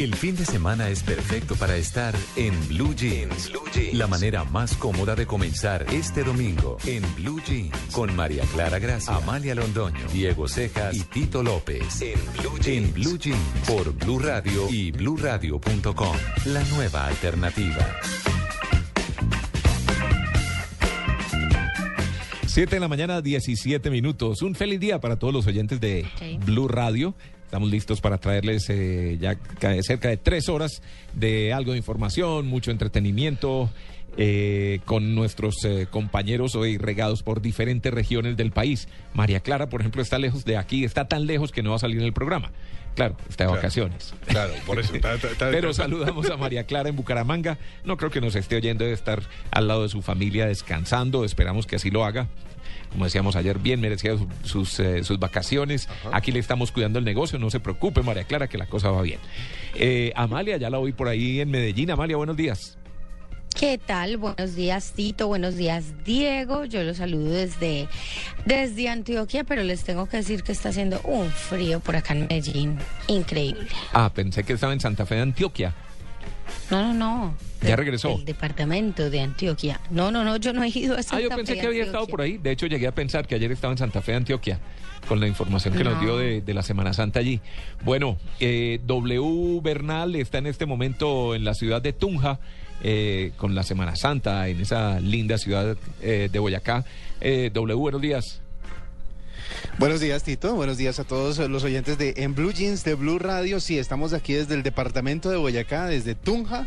El fin de semana es perfecto para estar en Blue Jeans. La manera más cómoda de comenzar este domingo en Blue Jeans con María Clara Gracia, Amalia Londoño, Diego Cejas y Tito López. En Blue Jeans, en Blue Jeans por Blue Radio y BlueRadio.com. La nueva alternativa. 7 de la mañana, 17 minutos. Un feliz día para todos los oyentes de Blue Radio. Estamos listos para traerles eh, ya ca- cerca de tres horas de algo de información, mucho entretenimiento eh, con nuestros eh, compañeros hoy regados por diferentes regiones del país. María Clara, por ejemplo, está lejos de aquí, está tan lejos que no va a salir en el programa. Claro, está de vacaciones. Claro, por eso. está- está- está- Pero saludamos a María Clara en Bucaramanga. No creo que nos esté oyendo de estar al lado de su familia descansando. Esperamos que así lo haga. Como decíamos ayer, bien merecidas su- sus, eh, sus vacaciones. Aquí le estamos cuidando el negocio. No se preocupe, María Clara, que la cosa va bien. Eh, Amalia, ya la oí por ahí en Medellín. Amalia, buenos días. ¿Qué tal? Buenos días, Tito. Buenos días, Diego. Yo los saludo desde, desde Antioquia, pero les tengo que decir que está haciendo un frío por acá en Medellín. Increíble. Ah, pensé que estaba en Santa Fe de Antioquia. No, no, no. ¿Ya regresó? El departamento de Antioquia. No, no, no, yo no he ido a Santa Ah, yo pensé Fe, que había estado por ahí. De hecho, llegué a pensar que ayer estaba en Santa Fe Antioquia, con la información que nos No. dio de, de la Semana Santa allí. Bueno, eh, W Bernal está en este momento en la ciudad de Tunja, eh, con la Semana Santa, en esa linda ciudad eh, de Boyacá. Eh, w, buenos días. Buenos días, Tito. Buenos días a todos los oyentes de En Blue Jeans de Blue Radio. Sí, estamos aquí desde el departamento de Boyacá, desde Tunja.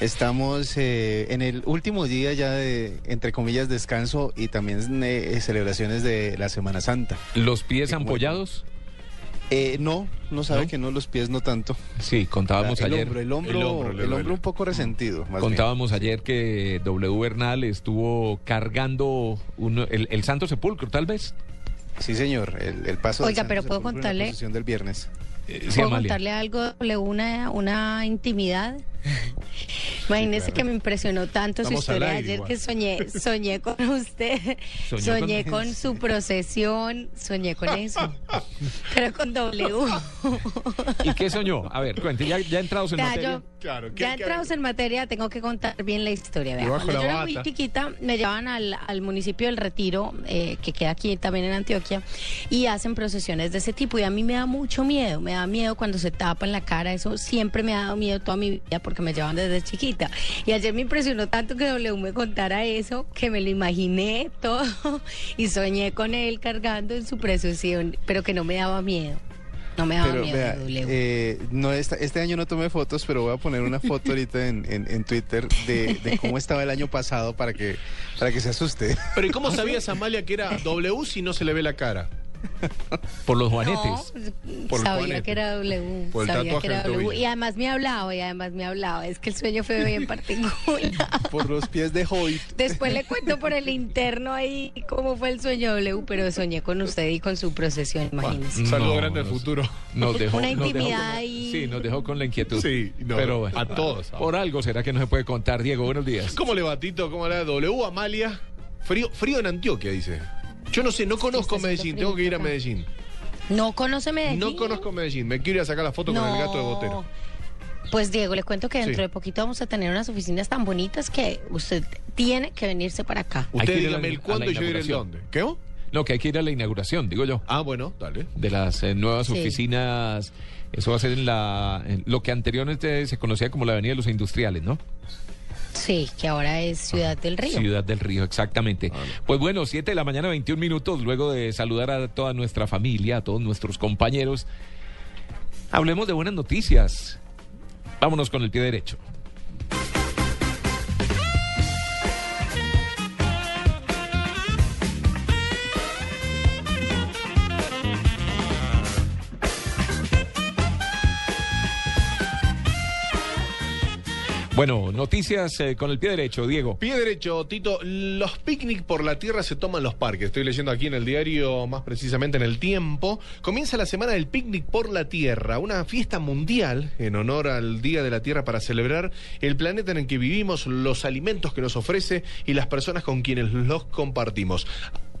Estamos eh, en el último día ya de, entre comillas, descanso y también eh, celebraciones de la Semana Santa. ¿Los pies ampollados? Eh, no, no sabe ¿No? que no, los pies no tanto. Sí, contábamos el ayer. Hombro, el hombro, El hombro el hombro, un poco resentido. más Contábamos ayer que W Bernal estuvo cargando uno- el, el Santo Sepulcro, tal vez. Sí, señor. El, el paso. del Oiga, Santo pero ¿puedo contarle? del viernes. Eh, sí, ¿Puedo Amalia. contarle algo, una, una intimidad? Imagínese que me impresionó tanto Estamos su historia ayer igual. que soñé, soñé con usted, soñé con- con, su procesión, soñé con eso, pero con W. ¿Y qué soñó? A ver, cuente, ya, ya entrados en Ya, materia. yo- Claro, ¿qué- ya qué- entrados en materia, tengo que contar bien la historia. Vea, Cuando la yo era muy chiquita, me llevaban al, al municipio del Retiro, eh, que queda aquí también en Antioquia, y hacen procesiones de ese tipo. Y a mí me da mucho miedo, me da miedo cuando se tapan la cara. Eso siempre me ha dado miedo toda mi vida porque me llevan desde chiquita. Y ayer me impresionó tanto que W me contara eso, que me lo imaginé todo y soñé con él cargando en su procesión, pero que no me daba miedo. No me daba Pero miedo, vea, W. eh, no esta- este año no tomé fotos, pero voy a poner una foto ahorita en, en- en Twitter de, de cómo estaba el año pasado para que, para que se asuste. Pero ¿y cómo sabías, Amalia, que era W si no se le ve la cara? Por los No, juanetes. Por sabía juanete. que era W. Por sabía que era W. Y además me hablaba, y además me hablaba. Es que el sueño fue bien particular. Por los pies de Hobbit. Después le cuento por el interno ahí cómo fue el sueño W, pero soñé con usted y con su procesión, imagínese. Un saludo No, grande al no futuro. Nos dejó, Una intimidad ahí. Sí, nos dejó con la inquietud. Sí, no, pero bueno, a todos. Por algo será que no se puede contar. Diego, buenos días. ¿Cómo le va, Tito? ¿Cómo le va? W, Amalia. Frío, frío en Antioquia, dice. Yo no sé, no conozco Medellín. Tengo que ir a. Medellín. ¿No conoce Medellín? No conozco Medellín. Me quiero ir a sacar la foto con el gato de Botero. Pues Diego, le cuento que dentro Sí. de poquito vamos a tener unas oficinas tan bonitas que usted tiene que venirse para acá. Usted dígame el cuándo y yo iré el dónde. ¿Qué? No, que hay que ir a la inauguración, digo yo, Ah, bueno, dale. de las eh, nuevas Sí. oficinas. Eso va a ser en la en lo que anteriormente se conocía como la Avenida de los Industriales, ¿no? Sí, que ahora es Ciudad del Río. Ciudad del Río, exactamente. Pues bueno, 7 de la mañana, 21 minutos, luego de saludar a toda nuestra familia, a todos nuestros compañeros. Hablemos de buenas noticias. Vámonos con el pie derecho. Bueno, noticias eh, con el pie derecho, Diego. Pie derecho, Tito. Los picnic por la tierra se toman los parques. Estoy leyendo aquí en el diario, más precisamente en el tiempo. Comienza la semana del picnic por la tierra, una fiesta mundial en honor al Día de la Tierra para celebrar el planeta en el que vivimos, los alimentos que nos ofrece y las personas con quienes los compartimos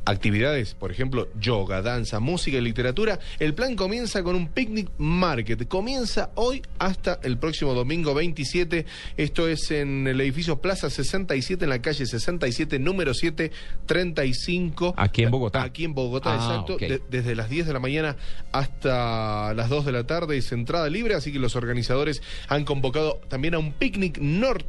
actividades, por ejemplo, yoga, danza, música y literatura, el plan comienza con un picnic market. Comienza hoy hasta el próximo domingo 27. Esto es en el edificio Plaza 67, en la calle 67, número 7, 35. Aquí en Bogotá. Aquí en Bogotá, Ah, exacto. De- desde las 10 de la mañana hasta las 2 de la tarde es entrada libre, así que los organizadores han convocado también a un picnic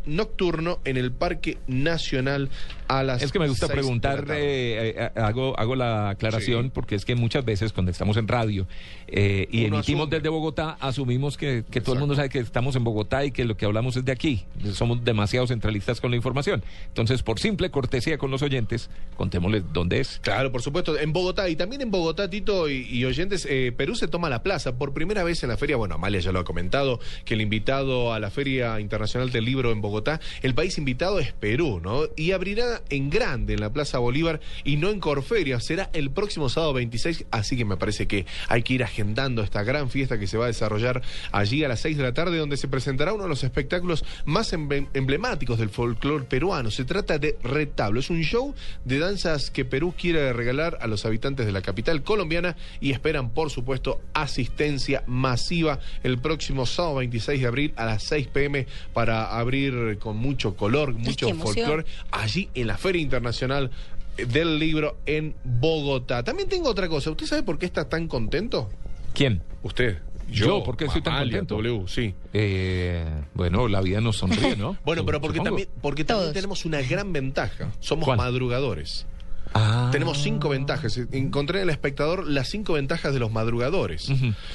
nocturno en el Parque Nacional a las Es que me gusta 6 de la preguntar, tarde. eh, eh, hago, hago la aclaración Sí. porque es que muchas veces cuando estamos en radio eh, y Uno emitimos asume. desde Bogotá, asumimos que, que todo el mundo sabe que estamos en Bogotá y que lo que hablamos es de aquí. Somos demasiado centralistas con la información. Entonces, por simple cortesía con los oyentes, contémosles dónde es. Claro, por supuesto, en Bogotá y también en Bogotá, Tito y, y oyentes, eh, Perú se toma la plaza por primera vez en la feria. Bueno, Amalia ya lo ha comentado, que el invitado a la Feria Internacional del Libro en Bogotá, el país invitado es Perú, ¿no? Y abrirá en grande en la Plaza Bolívar y no en Corferia. Será el próximo sábado 26, así que me parece que hay que ir agendando esta gran fiesta que se va a desarrollar allí a las 6 de la tarde, donde se presentará uno de los espectáculos más emble- emblemáticos del folclore peruano. Se trata de Retablo. Es un show de danzas que Perú quiere regalar a los habitantes de la capital colombiana y esperan, por supuesto, asistencia masiva el próximo sábado 26 de abril a las 6 pm para abrir con mucho color, mucho folclore allí en la Feria Internacional del Libro en Bogotá. También tengo otra cosa. ¿Usted sabe por qué está tan contento? ¿Quién? Usted. Yo, ¿por qué estoy tan contento? W, sí. Eh, bueno, la vida nos sonríe, ¿no? Bueno, pero porque Supongo. también, porque también Todos. tenemos una gran ventaja. Somos ¿Cuál? madrugadores. Ah. Tenemos cinco ventajas. Encontré en el espectador las cinco ventajas de los madrugadores.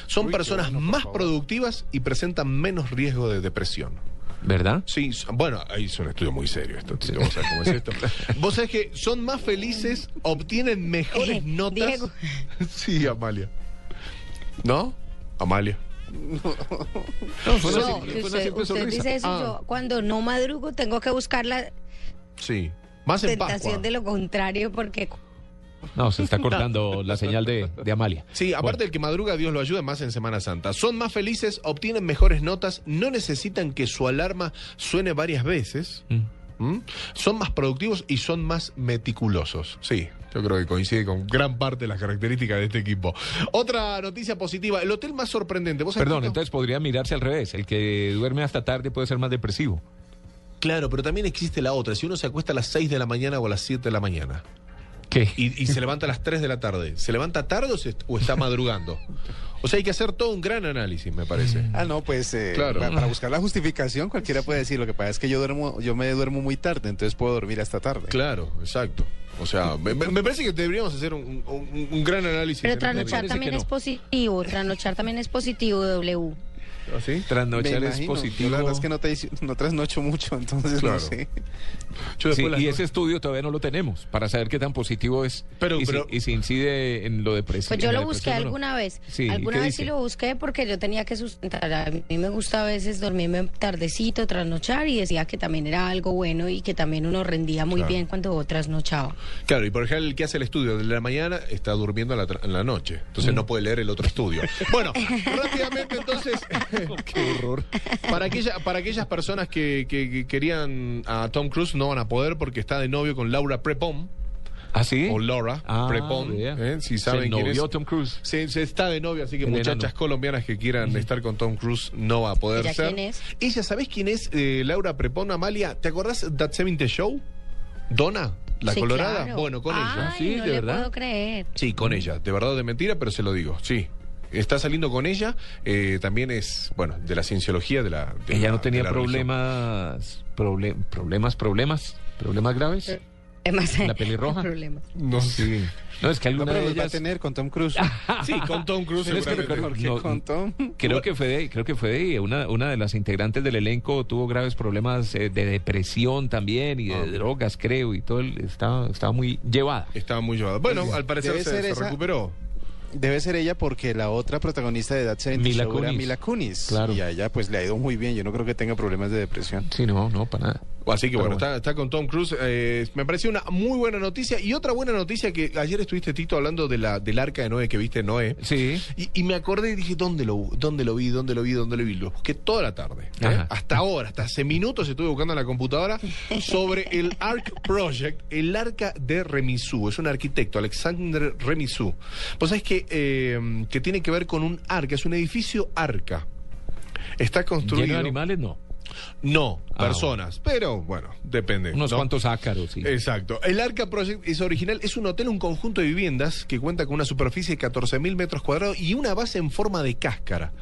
Son Uy, personas bueno, más productivas y presentan menos riesgo de depresión. ¿Verdad? Sí, bueno, ahí es un estudio muy serio esto. Tito, Vos sabés cómo es esto. Vos sabés que son más felices, obtienen mejores Eh, notas. Diego. Sí, Amalia. ¿No? Amalia. No, fue una No, simple- fue una usted, simple usted sonrisa. dice eso, Ah. yo cuando no madrugo tengo que buscar la Sí. Más en tentación de lo contrario porque No, se está cortando la señal de, de Amalia. Sí, aparte Bueno, del que madruga, Dios lo ayuda más en Semana Santa. Son más felices, obtienen mejores notas, no necesitan que su alarma suene varias veces. mm. ¿Mm? Son más productivos y son más meticulosos. Sí, yo creo que coincide con gran parte de las características de este equipo. Otra noticia positiva, el hotel más sorprendente. ¿Vos Perdón, entonces podría mirarse al revés. El que duerme hasta tarde puede ser más depresivo. Claro, pero también existe la otra. Si uno se acuesta a las 6 de la mañana o a las 7 de la mañana ¿Qué? y, y se levanta a las 3 de la tarde, ¿se levanta tarde o, se- o está madrugando? O sea, hay que hacer todo un gran análisis, me parece. Ah, no, pues eh, Claro. pa- para buscar la justificación cualquiera puede decir. Lo que pasa es que yo duermo, yo me duermo muy tarde, entonces puedo dormir hasta tarde. Claro, exacto. O sea, me, parece que deberíamos hacer un, un- un gran análisis. pero este trasnochar también es positivo, trasnochar también es positivo W. ¿Ah, sí? Trasnochar es positivo. Yo la verdad es que no, te, no trasnocho mucho, entonces Claro. no sé. Yo Sí, después las y no- ese estudio todavía no lo tenemos para saber qué tan positivo es Pero- y, pero- si, y si incide en lo depresivo. Pues yo lo busqué no. alguna vez. Sí, ¿y alguna vez dice? sí lo busqué porque yo tenía que sustentar. A mí me gusta a veces dormirme tardecito, trasnochar y decía que también era algo bueno y que también uno rendía muy Claro. bien cuando trasnochaba. Claro, y por ejemplo, el que hace el estudio de la mañana está durmiendo en la, tra- en la noche. Mm. Entonces no puede leer el otro estudio. Bueno, rápidamente entonces. Qué horror. Para, aquella, para aquellas personas que, que- que querían a Tom Cruise, no van a poder porque está de novio con Laura Prepon. ¿Ah, sí? O Laura Ah, Prepon. ¿eh? Si Se saben quién es. Tom Cruise. Se, se está de novio, así que El muchachas enano. colombianas que quieran estar con Tom Cruise no va a poder ¿Ella ser. quién es? Ella, ¿sabés quién es eh, Laura Prepon, Amalia? ¿Te acordás That 70 Show? ¿Donna? ¿La Sí, Colorada? claro. Bueno, con Ay, ella. Sí, no de le verdad. puedo creer. Sí, con ella. De verdad o de mentira, pero se lo digo. Sí. Está saliendo con ella. eh, también es, bueno, de la cienciología de la. de Ella la- no tenía problemas, proble- problemas, problemas, problemas graves. Además, ¿La pelirroja? problemas. No sé. No, es que No, alguna pero de los va a ellas. tener con Tom Cruise. Sí, con Tom Cruise. Es que no, con Tom. Creo que fue de, creo que fue de una, una de las integrantes del elenco tuvo graves problemas eh, de depresión también y de Ah. drogas, creo, y todo el- estaba, estaba muy llevada. Estaba muy llevado. Bueno, al parecer se, ser se esa- recuperó. Debe ser ella porque la otra protagonista de That 70 Mila Show era Kunis. Mila Kunis. Claro. Y a ella pues le ha ido muy bien. Yo no creo que tenga problemas de depresión. Sí, no, no, para nada. Así que Pero bueno, bueno. Está, está con Tom Cruise. eh, me pareció una muy buena noticia. Y otra buena noticia que ayer estuviste, Tito, hablando de la, del arca de Noé que viste Noé. Sí. Y, y me acordé y dije, ¿dónde lo, ¿dónde lo vi? ¿Dónde lo vi? ¿Dónde lo vi? Lo busqué toda la tarde. ¿eh? Hasta ahora, hasta hace minutos estuve buscando en la computadora sobre el Ark Project, el arca de Remisú. Es un arquitecto, Alexander Remisú. Pues es que, eh, que tiene que ver con un arca, es un edificio arca. Está construido. Lleno de animales, no. No, Ah, personas. Pero bueno, depende. Unos ¿no? cuantos ácaros, sí. Exacto. El Arca Project es original, es un hotel, un conjunto de viviendas que cuenta con una superficie de 14.000 metros cuadrados y una base en forma de cáscara.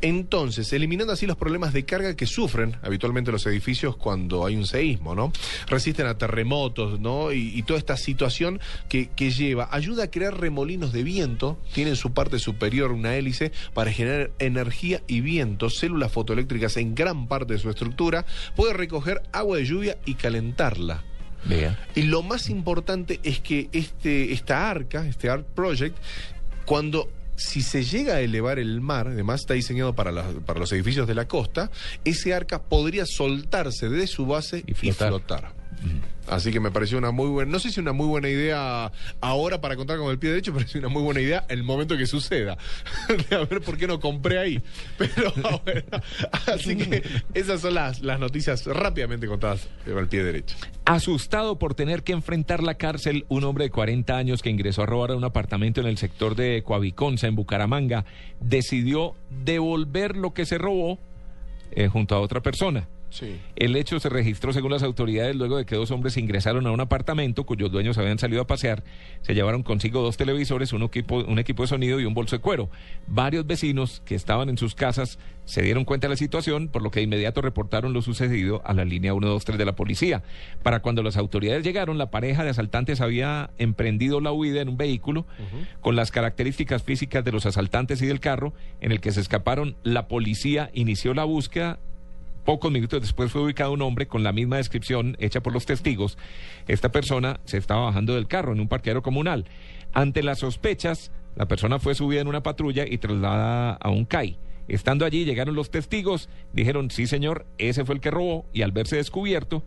Entonces, eliminando así los problemas de carga que sufren habitualmente los edificios cuando hay un seísmo, ¿no? Resisten a terremotos, ¿no? Y, y toda esta situación que, que lleva, ayuda a crear remolinos de viento, tiene en su parte superior una hélice para generar energía y viento, células fotoeléctricas en gran parte de su estructura, puede recoger agua de lluvia y calentarla. Vea. Y lo más importante es que este, esta arca, este Arc Project, cuando si se llega a elevar el mar, además está diseñado para, para los edificios de la costa, ese arca podría soltarse de su base Y y flotar. Así que me pareció una muy buena, no sé si una muy buena idea ahora para contar con el pie derecho, pero es una muy buena idea el momento que suceda. a ver por qué no compré ahí. Pero bueno, así que esas son las, las noticias rápidamente contadas con el pie derecho. Asustado por tener que enfrentar la cárcel, un hombre de 40 años que ingresó a robar a un apartamento en el sector de Coaviconza, en Bucaramanga, decidió devolver lo que se robó eh, junto a otra persona. Sí. El hecho se registró según las autoridades luego de que dos hombres ingresaron a un apartamento cuyos dueños habían salido a pasear. Se llevaron consigo dos televisores, un equipo, un equipo de sonido y un bolso de cuero. Varios vecinos que estaban en sus casas se dieron cuenta de la situación, por lo que de inmediato reportaron lo sucedido a la línea 123 de la policía. Para cuando las autoridades llegaron, la pareja de asaltantes había emprendido la huida en un vehículo con las características físicas de los asaltantes y del carro en el que se escaparon. La policía inició la búsqueda Pocos minutos después fue ubicado un hombre con la misma descripción hecha por los testigos. Esta persona se estaba bajando del carro en un parqueadero comunal. Ante las sospechas, la persona fue subida en una patrulla y trasladada a un CAI. Estando allí, llegaron los testigos, dijeron, sí señor, ese fue el que robó, y al verse descubierto,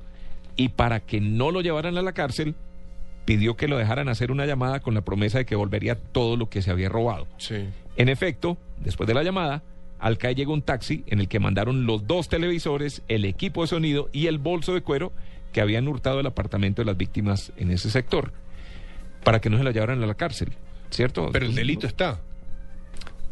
y para que no lo llevaran a la cárcel, pidió que lo dejaran hacer una llamada con la promesa de que volvería todo lo que se había robado. Sí. En efecto, después de la llamada, al CAE llegó un taxi en el que mandaron los dos televisores, el equipo de sonido y el bolso de cuero que habían hurtado el apartamento de las víctimas en ese sector para que no se la llevaran a la cárcel, ¿cierto? Pero el delito está.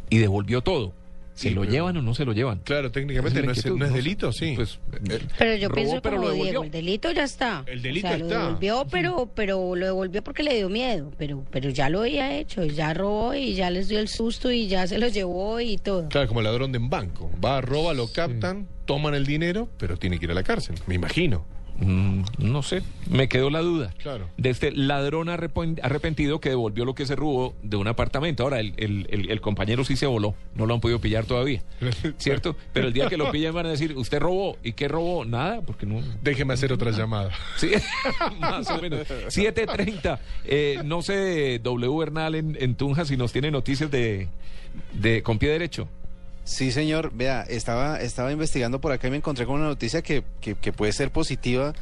Y devolvió todo. ¿Se Sí, lo pero- llevan o no se lo llevan? Claro, técnicamente no es, no delito, sí. Pues, Eh, Pero yo robó, pienso pero como lo Diego, devolvió. el delito ya está. El delito o sea, está. Lo devolvió, pero, pero lo devolvió porque le dio miedo. Pero, pero ya lo había hecho, ya robó y ya les dio el susto y ya se los llevó y todo. Claro, como ladrón de un banco. Va, roba, lo captan, toman el dinero, pero tiene que ir a la cárcel, me imagino. Mm, no sé, me quedó la duda. Claro. De este ladrón arrepen- arrepentido que devolvió lo que se robó de un apartamento. Ahora, el, el- el- el compañero sí se voló, no lo han podido pillar todavía, ¿cierto? Pero el día que lo pillen van a decir, ¿usted robó? ¿Y qué robó? Nada, porque no... Déjeme hacer otra llamada. Sí, más o menos. 7.30. Eh, no sé, W Bernal en, en Tunja, si nos tiene noticias de, de con pie derecho. Sí, señor. Vea, estaba, estaba investigando por acá y me encontré con una noticia que, que, que puede ser positiva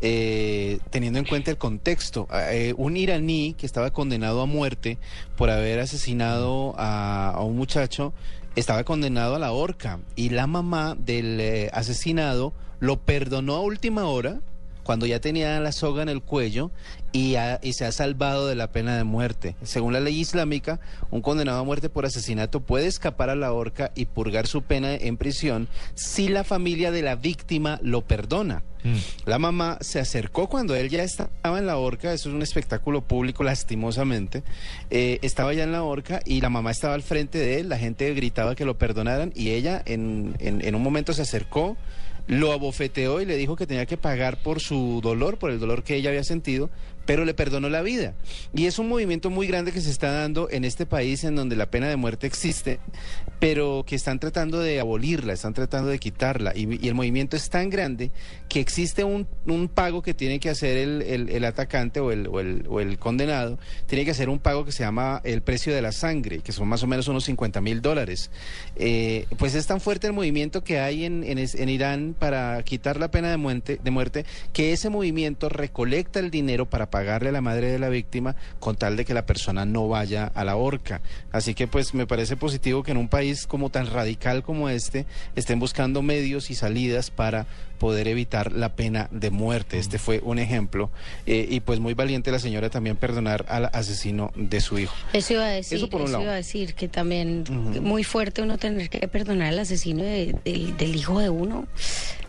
eh, teniendo en cuenta el contexto. Eh, un iraní que estaba condenado a muerte por haber asesinado a, a un muchacho estaba condenado a la horca y la mamá del eh, asesinado lo perdonó a última hora cuando ya tenía la soga en el cuello y, ha- y se ha salvado de la pena de muerte. Según la ley islámica, un condenado a muerte por asesinato puede escapar a la horca y purgar su pena en prisión si la familia de la víctima lo perdona. La mamá se acercó cuando él ya estaba en la horca, eso es un espectáculo público lastimosamente, eh, estaba ya en la horca y la mamá estaba al frente de él, la gente gritaba que lo perdonaran y ella en, en- en un momento se acercó, lo abofeteó y le dijo que tenía que pagar por su dolor, por el dolor que ella había sentido, pero le perdonó la vida. Y es un movimiento muy grande que se está dando en este país en donde la pena de muerte existe, pero que están tratando de abolirla, están tratando de quitarla. Y, el movimiento es tan grande que existe un, un pago que tiene que hacer el, el- atacante o el, o, o el condenado, tiene que hacer un pago que se llama el precio de la sangre, que son más o menos unos 50 mil dólares. Eh, pues es tan fuerte el movimiento que hay en, en en Irán para quitar la pena de muerte, de muerte, que ese movimiento recolecta el dinero para pagarle a la madre de la víctima con tal de que la persona no vaya a la horca. Así que pues me parece positivo que en un país como tan radical como este estén buscando medios y salidas para poder evitar la pena de muerte. Este fue un ejemplo. Eh, y pues muy valiente la señora también perdonar al asesino de su hijo. Eso iba a decir, Eso por un lado. iba a decir que también muy fuerte uno tener que perdonar al asesino de- del hijo de uno.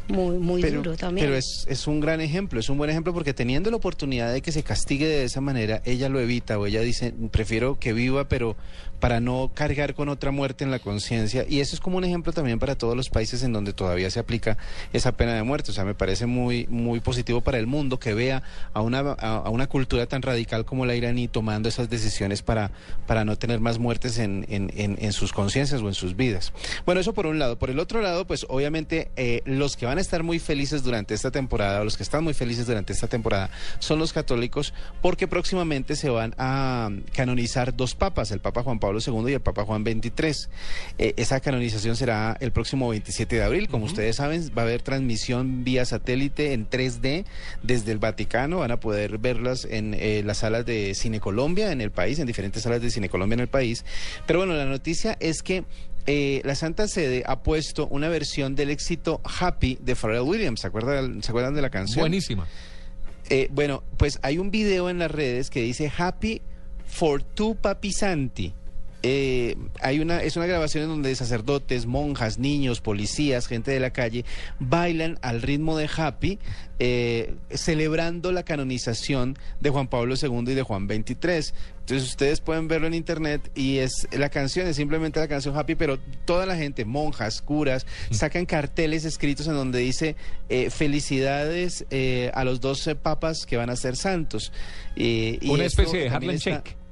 Muy, muy pero, duro también. pero es, es un gran ejemplo, es un buen ejemplo porque teniendo la oportunidad de que se castigue de esa manera, ella lo evita o ella dice, prefiero que viva, pero para no cargar con otra muerte en la conciencia. Y eso es como un ejemplo también para todos los países en donde todavía se aplica esa pena de muerte. O sea, me parece muy, muy positivo para el mundo que vea a una, a, una cultura tan radical como la iraní tomando esas decisiones para, para no tener más muertes en, en, en, sus conciencias o en sus vidas. Bueno, eso por un lado. Por el otro lado, pues obviamente eh, los que van a estar muy felices durante esta temporada, o los que están muy felices durante esta temporada, son los católicos, porque próximamente se van a canonizar dos papas, el Papa Juan Pablo II y el Papa Juan XXIII. Eh, esa canonización será el próximo 27 de abril. Como ustedes saben, va a haber transmisión vía satélite en 3D desde el Vaticano. Van a poder verlas en eh, las salas de Cine Colombia en el país, en diferentes salas de Cine Colombia en el país. Pero bueno, la noticia es que eh, la Santa Sede ha puesto una versión del éxito Happy de Pharrell Williams. ¿Se acuerdan, ¿se acuerdan de la canción? Buenísima. Eh, bueno, pues hay un video en las redes que dice Happy for tu papi Santi. Eh, hay una, es una grabación en donde sacerdotes, monjas, niños, policías, gente de la calle bailan al ritmo de Happy, eh, celebrando la canonización de Juan Pablo II y de Juan XXIII. Entonces ustedes pueden verlo en internet y es la canción, es simplemente la canción Happy, pero toda la gente, monjas, curas, sacan carteles escritos en donde dice eh, felicidades eh, a los 12 papas que van a ser santos. Eh, y Una especie de Harlem Shake.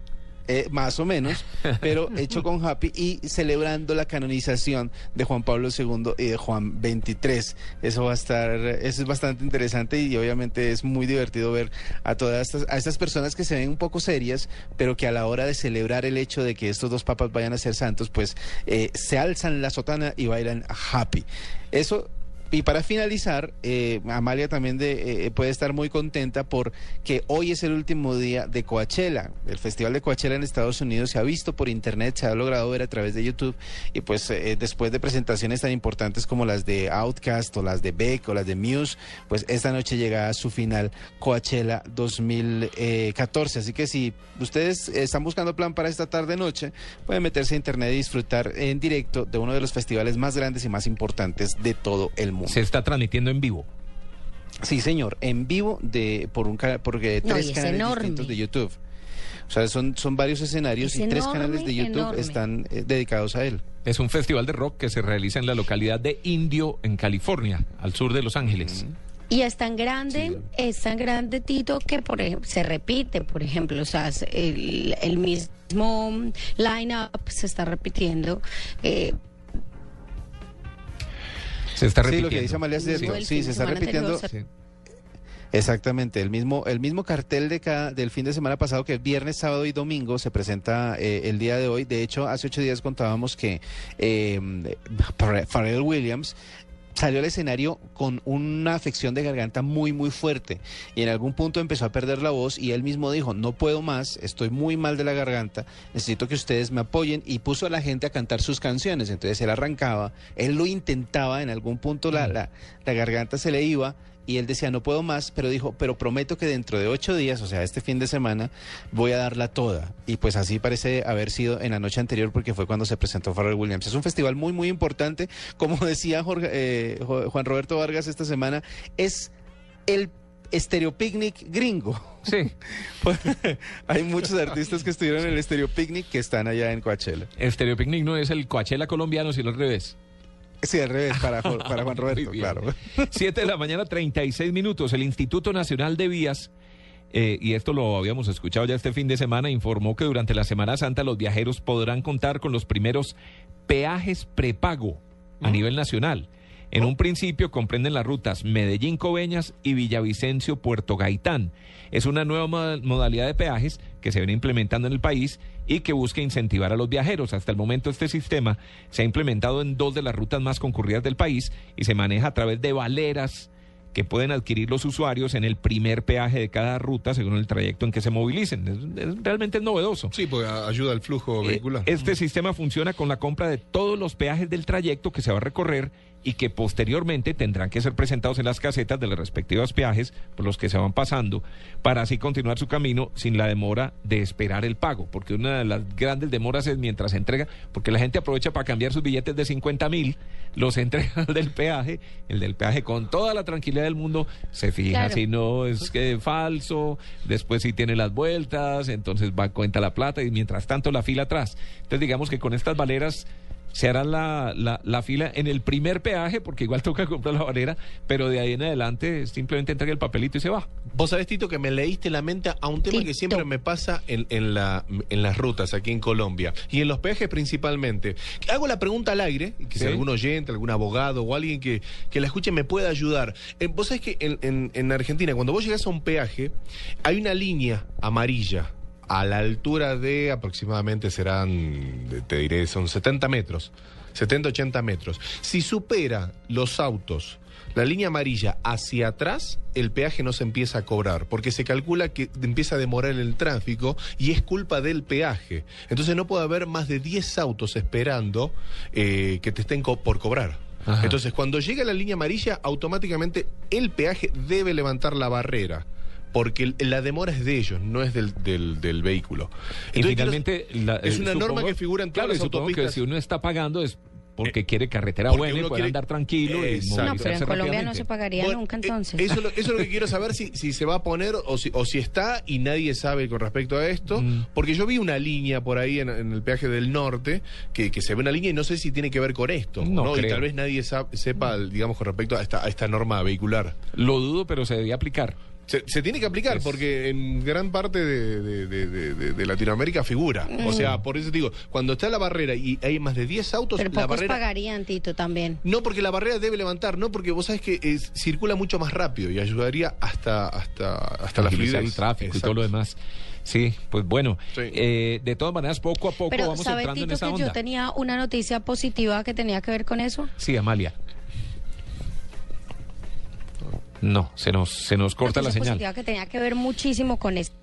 Eh, más o menos, pero hecho con Happy y celebrando la canonización de Juan Pablo II y de Juan XXIII. Eso va a estar, eso es bastante interesante y obviamente es muy divertido ver a todas estas, a estas personas que se ven un poco serias, pero que a la hora de celebrar el hecho de que estos dos papas vayan a ser santos, pues eh, se alzan la sotana y bailan Happy. Eso y para finalizar, eh, Amalia también de, eh, puede estar muy contenta porque hoy es el último día de Coachella. El Festival de Coachella en Estados Unidos se ha visto por internet, se ha logrado ver a través de YouTube y pues eh, después de presentaciones tan importantes como las de Outkast o las de Beck o las de Muse, pues esta noche llega a su final Coachella 2014. Así que si ustedes están buscando plan para esta tarde noche, pueden meterse a internet y disfrutar en directo de uno de los festivales más grandes y más importantes de todo el mundo. Se está transmitiendo en vivo. Sí, señor, en vivo de por un No, tres canales enorme. distintos de YouTube. O sea, son, son varios escenarios Es y tres canales de YouTube enorme. están eh, dedicados a él. Es un festival de rock que se realiza en la localidad de Indio, en California, al sur de Los Ángeles. Y es tan grande, es tan grande, Tito, que por ejemplo, se repite, por ejemplo, o sea, el mismo line-up se está repitiendo. eh, Se está Sí, repitiendo. lo que dice Amalia es cierto. Sí, se está repitiendo. Exactamente, el mismo, el mismo cartel de cada, del fin de semana pasado, que es viernes, sábado y domingo, se presenta eh, el día de hoy. De hecho, hace ocho días contábamos que eh, Pharrell Williams salió al escenario con una afección de garganta muy muy fuerte y en algún punto empezó a perder la voz y él mismo dijo no puedo más estoy muy mal de la garganta necesito que ustedes me apoyen y puso a la gente a cantar sus canciones. Entonces él arrancaba él lo intentaba en algún punto la, la, la garganta se le iba y él decía, no puedo más, pero dijo, pero prometo que dentro de ocho días, o sea, este fin de semana, voy a darla toda. Y pues así parece haber sido en la noche anterior, porque fue cuando se presentó Pharrell Williams. Es un festival muy, muy importante. Como decía Jorge- eh, Juan Roberto Vargas esta semana, es el Stereo Picnic gringo. Sí. Hay muchos artistas que estuvieron en el Stereo Picnic que están allá en Coachella. Stereo Picnic no es el Coachella colombiano, sino al revés. Sí, al revés, para, para Juan Roberto, claro. 7 de la mañana, 36 minutos. El Instituto Nacional de Vías eh, y esto lo habíamos escuchado ya este fin de semana, informó que durante la Semana Santa los viajeros podrán contar con los primeros peajes prepago a nivel nacional. En un principio comprenden las rutas Medellín-Coveñas y Villavicencio-Puerto Gaitán. Es una nueva moda- modalidad de peajes que se viene implementando en el país y que busca incentivar a los viajeros. Hasta el momento este sistema se ha implementado en dos de las rutas más concurridas del país y se maneja a través de valeras que pueden adquirir los usuarios en el primer peaje de cada ruta según el trayecto en que se movilicen. Es- es- realmente es novedoso. Sí, porque a- ayuda al flujo Eh, vehicular. Este sistema funciona con la compra de todos los peajes del trayecto que se va a recorrer y que posteriormente tendrán que ser presentados en las casetas de los respectivos peajes por los que se van pasando para así continuar su camino sin la demora de esperar el pago, porque una de las grandes demoras es mientras se entrega, porque la gente aprovecha para cambiar sus billetes de 50 mil, los entrega al del peaje, el del peaje con toda la tranquilidad del mundo se fija Claro. si no es que falso, después si tiene las vueltas, entonces va cuenta la plata y mientras tanto la fila atrás. Entonces digamos que con estas valeras se hará la, la, la fila en el primer peaje, porque igual toca comprar la valera, pero de ahí en adelante simplemente entrega el papelito y se va. Vos sabés, Tito, que me leíste la mente a un tema que siempre me pasa en, en, la, en las rutas aquí en Colombia y en los peajes principalmente. Hago la pregunta al aire, y que si Sí. algún oyente, algún abogado o alguien que, que la escuche me pueda ayudar. Eh, vos sabés que en, en- en Argentina, cuando vos llegás a un peaje, hay una línea amarilla a la altura de aproximadamente serán, te diré, son 70 metros. 70, 80 metros. Si supera los autos la línea amarilla hacia atrás, el peaje no se empieza a cobrar, porque se calcula que empieza a demorar el tráfico y es culpa del peaje. Entonces no puede haber más de 10 autos esperando eh, que te estén co- por cobrar. Ajá. Entonces cuando llega la línea amarilla, automáticamente el peaje debe levantar la barrera. Porque la demora es de ellos, no es del, del- del vehículo. Y Entonces, finalmente... la- es eh, una norma que figura en todas claro, y las supongo que autopistas. si uno está pagando es porque quiere carretera porque buena y puede quiere- andar tranquilo y. No, pero en Colombia no se pagaría Bueno, nunca eh, entonces. Eso, es lo- eso es lo que quiero saber si, si se va a poner o si, o si está y nadie sabe con respecto a esto. Mm. Porque yo vi una línea por ahí en, en el peaje del norte que, que se ve una línea y no sé si tiene que ver con esto. No ¿no? Y tal vez nadie sa- sepa, digamos, con respecto a esta, a esta norma vehicular. Lo dudo, pero se debía aplicar. Se, se tiene que aplicar Es- porque en gran parte de, de- de- de- de- de Latinoamérica figura. O sea, por eso te digo, cuando está la barrera y hay más de 10 autos, pero la pocos barrera... pagarían, Tito, también. No, porque la barrera debe levantar, no porque vos sabés que es- circula mucho más rápido y ayudaría hasta hasta hasta la fluidez. el tráfico y todo lo demás. Sí, pues bueno, Sí. eh, de todas maneras, poco a poco Pero vamos ¿sabe, entrando en Tito, esa que onda. yo tenía una noticia positiva que tenía que ver con eso? Sí, Amalia. No, se nos, se nos corta la señal. que tenía que ver muchísimo con esto.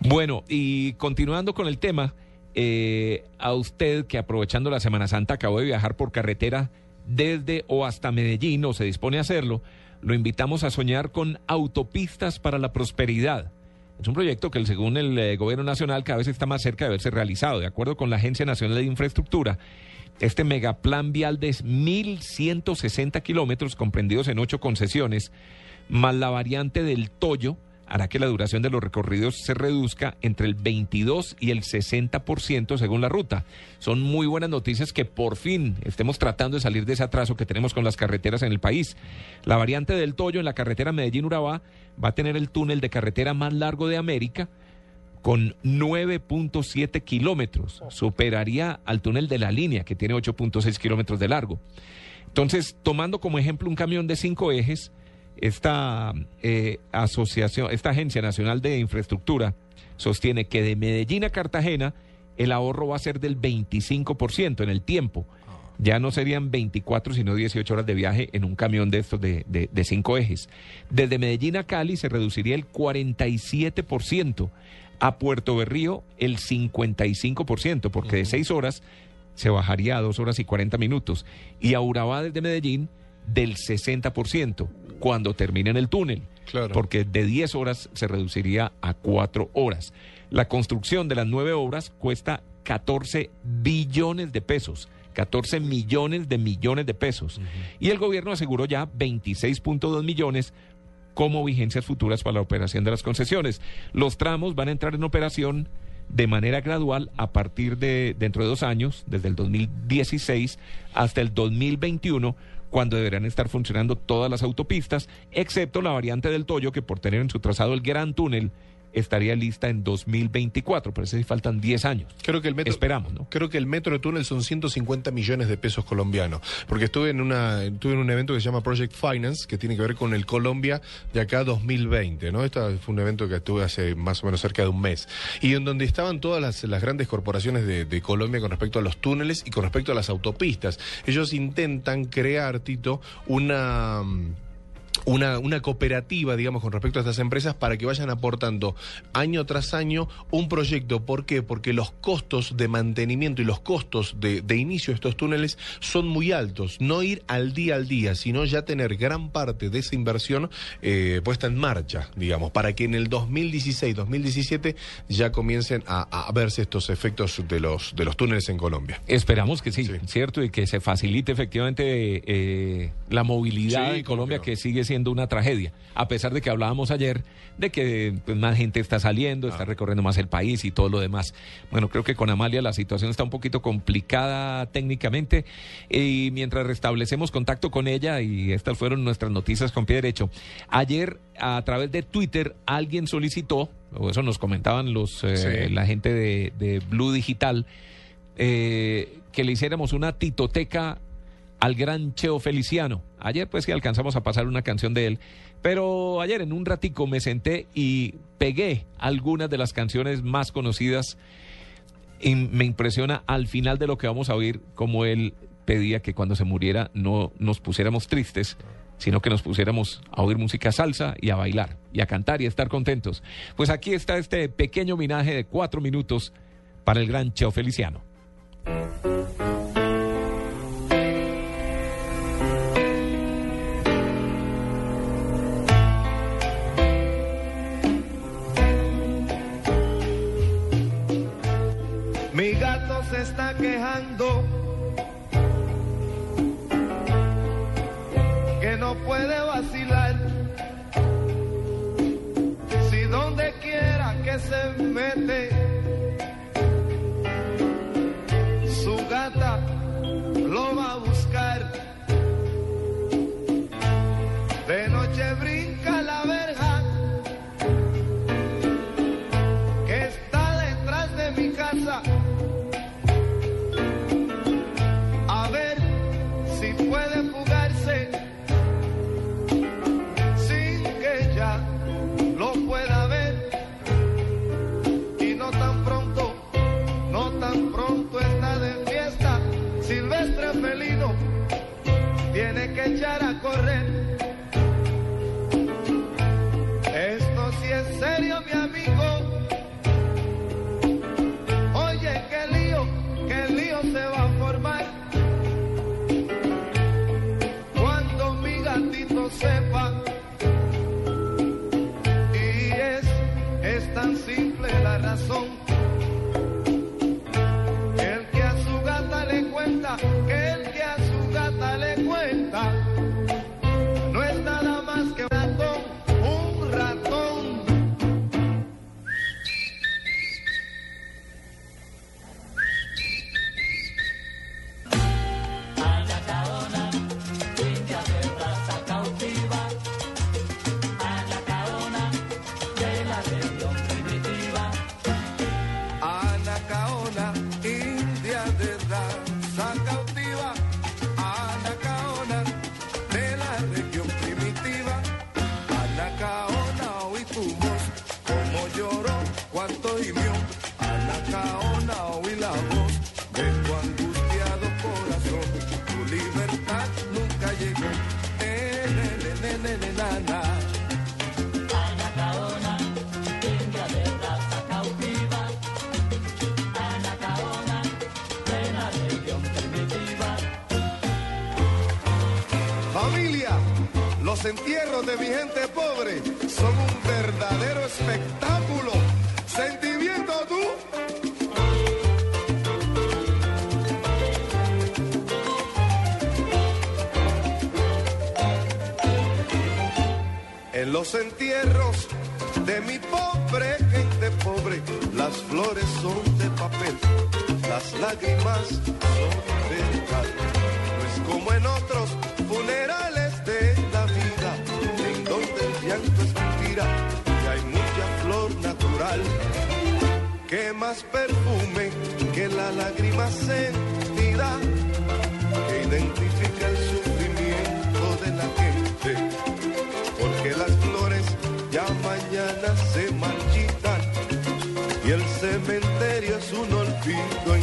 Bueno, y continuando con el tema, eh, a usted que aprovechando la Semana Santa acabó de viajar por carretera desde o hasta Medellín o se dispone a hacerlo, lo invitamos a soñar con autopistas para la prosperidad. Es un proyecto que según el eh, gobierno nacional cada vez está más cerca de verse realizado. De acuerdo con la Agencia Nacional de Infraestructura, este megaplan vial de 1.160 kilómetros comprendidos en ocho concesiones, más la variante del Toyo, hará que la duración de los recorridos se reduzca entre el 22 y el 60% según la ruta. Son muy buenas noticias que por fin estemos tratando de salir de ese atraso que tenemos con las carreteras en el país. La variante del Toyo en la carretera Medellín-Urabá va a tener el túnel de carretera más largo de América con 9.7 kilómetros. Superaría al túnel de la línea, que tiene 8.6 kilómetros de largo. Entonces, tomando como ejemplo un camión de cinco ejes, esta eh, asociación, esta Agencia Nacional de Infraestructura sostiene que de Medellín a Cartagena el ahorro va a ser del 25% en el tiempo. Ya no serían 24, sino 18 horas de viaje en un camión de estos de, de- de cinco ejes. Desde Medellín a Cali se reduciría el 47%, a Puerto Berrío el 55%, porque de seis horas se bajaría a dos horas y 40 minutos. Y a Urabá desde Medellín del 60% cuando termine en el túnel. Claro. Porque de 10 horas se reduciría a 4 horas. La construcción de las nueve obras cuesta 14 billones de pesos. 14 millones de millones de pesos. Y el gobierno aseguró ya 26.2 millones como vigencias futuras para la operación de las concesiones. Los tramos van a entrar en operación de manera gradual a partir de dentro de dos años, desde el 2016 hasta el 2021, cuando deberán estar funcionando todas las autopistas, excepto la variante del Toyo, que por tener en su trazado el Gran Túnel, estaría lista en 2024, pero ese sí faltan 10 años. Creo que el metro, Esperamos, ¿no? Creo que el metro de túnel son 150 millones de pesos colombianos. Porque estuve en una, estuve en un evento que se llama Project Finance, que tiene que ver con el Colombia de acá 2020, ¿no? Este fue un evento que estuve hace más o menos cerca de un mes. Y en donde estaban todas las, las grandes corporaciones de, de Colombia con respecto a los túneles y con respecto a las autopistas. Ellos intentan crear, Tito, una mm, una, una cooperativa, digamos, con respecto a estas empresas para que vayan aportando año tras año un proyecto. ¿Por qué? Porque los costos de mantenimiento y los costos de, de inicio de estos túneles son muy altos. No ir al día al día, sino ya tener gran parte de esa inversión eh, puesta en marcha, digamos, para que en el 2016, 2017 ya comiencen a, a verse estos efectos de los, de los túneles en Colombia. Esperamos que sí, ¿cierto? Y que se facilite efectivamente eh, la movilidad Sí, en Colombia, que sigue siendo una tragedia. A pesar de que hablábamos ayer de que pues, más gente está saliendo, Ah. está recorriendo más el país y todo lo demás. Bueno, creo que con Amalia la situación está un poquito complicada técnicamente. Y mientras restablecemos contacto con ella, y estas fueron nuestras noticias con pie derecho, ayer a través de Twitter alguien solicitó, o eso nos comentaban los eh, Sí. la gente de, de Blue Digital, eh, que le hiciéramos una titoteca al gran Cheo Feliciano. Ayer pues sí alcanzamos a pasar una canción de él, pero ayer en un ratico me senté y pegué algunas de las canciones más conocidas y me impresiona al final de lo que vamos a oír como él pedía que cuando se muriera no nos pusiéramos tristes, sino que nos pusiéramos a oír música salsa y a bailar y a cantar y a estar contentos. Pues aquí está este pequeño homenaje de cuatro minutos para el gran Cheo Feliciano. Está quejando que no puede vacilar. Si donde quiera que se mete, su gata tiene que echar a correr. Esto sí es serio, mi amigo. Oye, qué lío, qué lío se va a formar. Cuando mi gatito sepa. Y es, es tan simple la razón. El que a su gata le cuenta, que el los entierros de mi gente pobre son un verdadero espectáculo. Sentimiento tú. En los entierros de mi pobre gente pobre, las flores son de papel, las lágrimas son de metal. No es como en otros funerales más perfume que la lágrima sentida que identifica el sufrimiento de la gente. Porque las flores ya mañana se marchitan y el cementerio es un olvido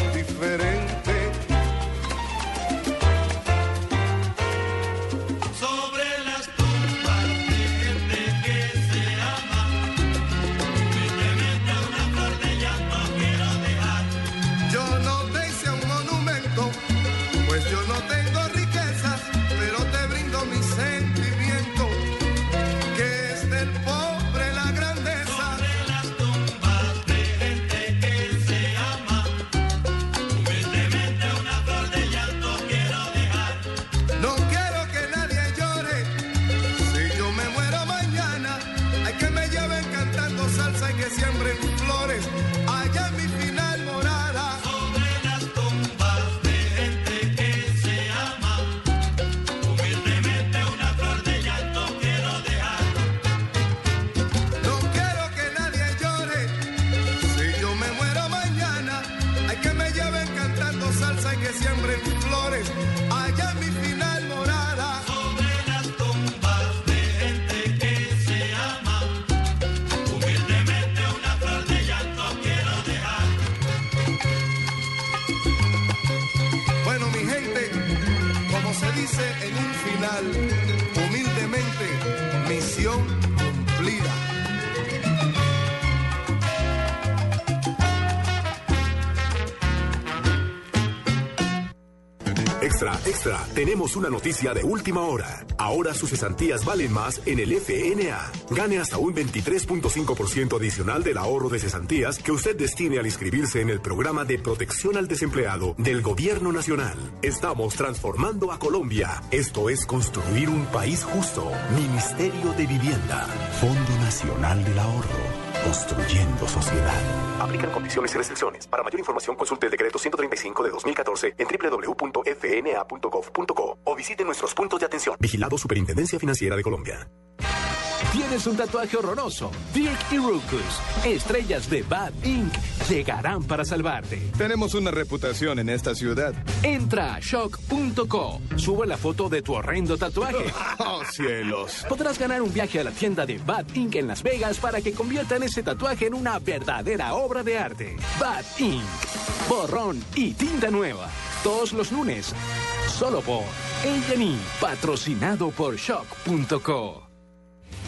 Tenemos una noticia de última hora. Ahora sus cesantías valen más en el FNA. Gane hasta un 23.5% adicional del ahorro de cesantías que usted destine al inscribirse en el programa de protección al desempleado del Gobierno Nacional. Estamos transformando a Colombia. Esto es construir un país justo. Ministerio de Vivienda. Fondo Nacional del Ahorro. Construyendo sociedad. Aplican condiciones y restricciones. Para mayor información consulte el decreto 135 de 2014 en www.fna.gov.co o visite nuestros puntos de atención. Vigilado Superintendencia Financiera de Colombia. ¿Tienes un tatuaje horroroso? Dirk y Rukus, estrellas de Bad Inc., llegarán para salvarte. Tenemos una reputación en esta ciudad. Entra a shock.co, sube la foto de tu horrendo tatuaje. ¡Oh, cielos! Podrás ganar un viaje a la tienda de Bad Inc. en Las Vegas para que conviertan ese tatuaje en una verdadera obra de arte. Bad Inc. Borrón y tinta nueva. Todos los lunes. Solo por A&E, patrocinado por shock.co.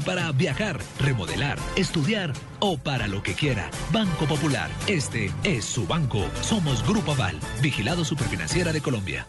para viajar, remodelar, estudiar o para lo que quiera. Banco Popular. Este es su banco. Somos Grupo Aval. Vigilado Superfinanciera de Colombia.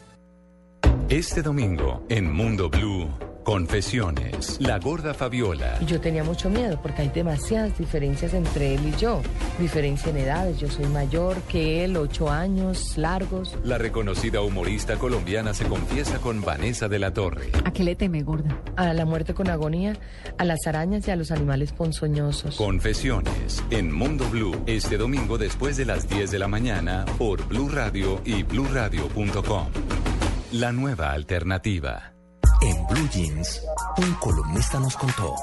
Este domingo, en Mundo Blue, Confesiones. La gorda Fabiola. Yo tenía mucho miedo porque hay demasiadas diferencias entre él y yo. Diferencia en edades, yo soy mayor que él, ocho años largos. La reconocida humorista colombiana se confiesa con Vanessa de la Torre. ¿A qué le teme, gorda? A la muerte con agonía, a las arañas y a los animales ponzoñosos. Confesiones. En Mundo Blue, este domingo después de las 10 de la mañana por Blue Radio y bluradio.com. La nueva alternativa. En Blue Jeans, un columnista nos contó.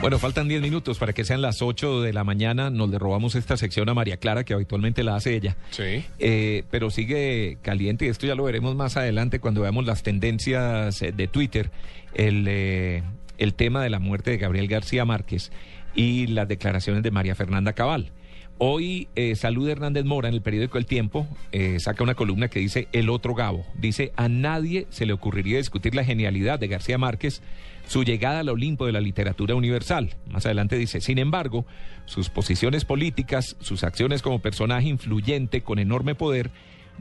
Bueno, faltan 10 minutos para que sean las 8 de la mañana. Nos le robamos esta sección a María Clara, que habitualmente la hace ella. Sí. Eh, pero sigue caliente y esto ya lo veremos más adelante cuando veamos las tendencias eh, de Twitter. El, eh, el tema de la muerte de Gabriel García Márquez y las declaraciones de María Fernanda Cabal. Hoy eh, Salud Hernández Mora en el periódico El Tiempo eh, saca una columna que dice El otro Gabo. Dice, a nadie se le ocurriría discutir la genialidad de García Márquez, su llegada al Olimpo de la literatura universal. Más adelante dice, sin embargo, sus posiciones políticas, sus acciones como personaje influyente con enorme poder,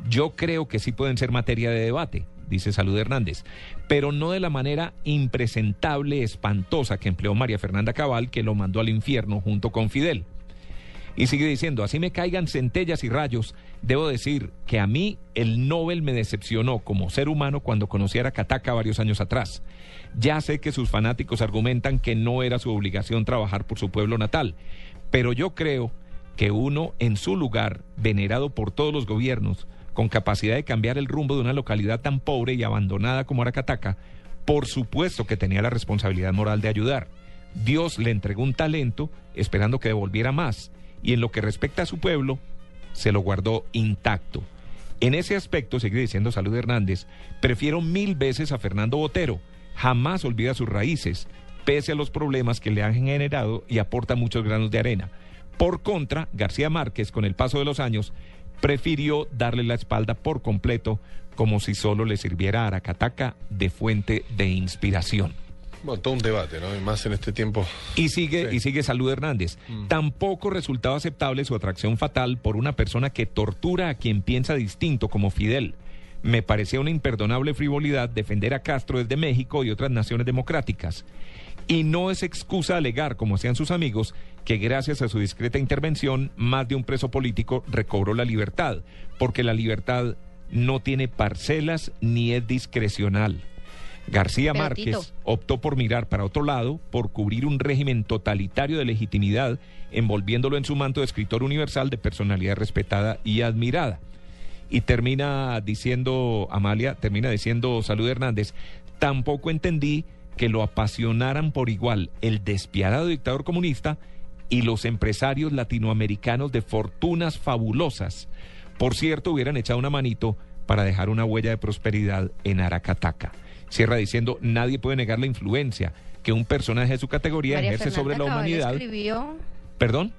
yo creo que sí pueden ser materia de debate dice Salud Hernández, pero no de la manera impresentable, espantosa que empleó María Fernanda Cabal, que lo mandó al infierno junto con Fidel. Y sigue diciendo, así me caigan centellas y rayos, debo decir que a mí el Nobel me decepcionó como ser humano cuando conocí a Arakataka varios años atrás. Ya sé que sus fanáticos argumentan que no era su obligación trabajar por su pueblo natal, pero yo creo que uno en su lugar, venerado por todos los gobiernos, con capacidad de cambiar el rumbo de una localidad tan pobre y abandonada como Aracataca, por supuesto que tenía la responsabilidad moral de ayudar. Dios le entregó un talento esperando que devolviera más y en lo que respecta a su pueblo, se lo guardó intacto. En ese aspecto, sigue diciendo Salud Hernández, prefiero mil veces a Fernando Botero, jamás olvida sus raíces, pese a los problemas que le han generado y aporta muchos granos de arena. Por contra, García Márquez, con el paso de los años, prefirió darle la espalda por completo, como si solo le sirviera a Aracataca de fuente de inspiración. Bueno, todo un debate, ¿no? Y más en este tiempo. Y sigue, Sí. y sigue Salud Hernández. Mm. Tampoco resultaba aceptable su atracción fatal por una persona que tortura a quien piensa distinto como Fidel. Me parecía una imperdonable frivolidad defender a Castro desde México y otras naciones democráticas. Y no es excusa alegar, como hacían sus amigos, que gracias a su discreta intervención, más de un preso político recobró la libertad, porque la libertad no tiene parcelas ni es discrecional. García Pero, Márquez Tito. optó por mirar para otro lado, por cubrir un régimen totalitario de legitimidad, envolviéndolo en su manto de escritor universal de personalidad respetada y admirada. Y termina diciendo, Amalia, termina diciendo Salud Hernández, tampoco entendí que lo apasionaran por igual el despiadado dictador comunista y los empresarios latinoamericanos de fortunas fabulosas. Por cierto, hubieran echado una manito para dejar una huella de prosperidad en Aracataca. Cierra diciendo, nadie puede negar la influencia que un personaje de su categoría María ejerce sobre la humanidad. escribió ¿Perdón?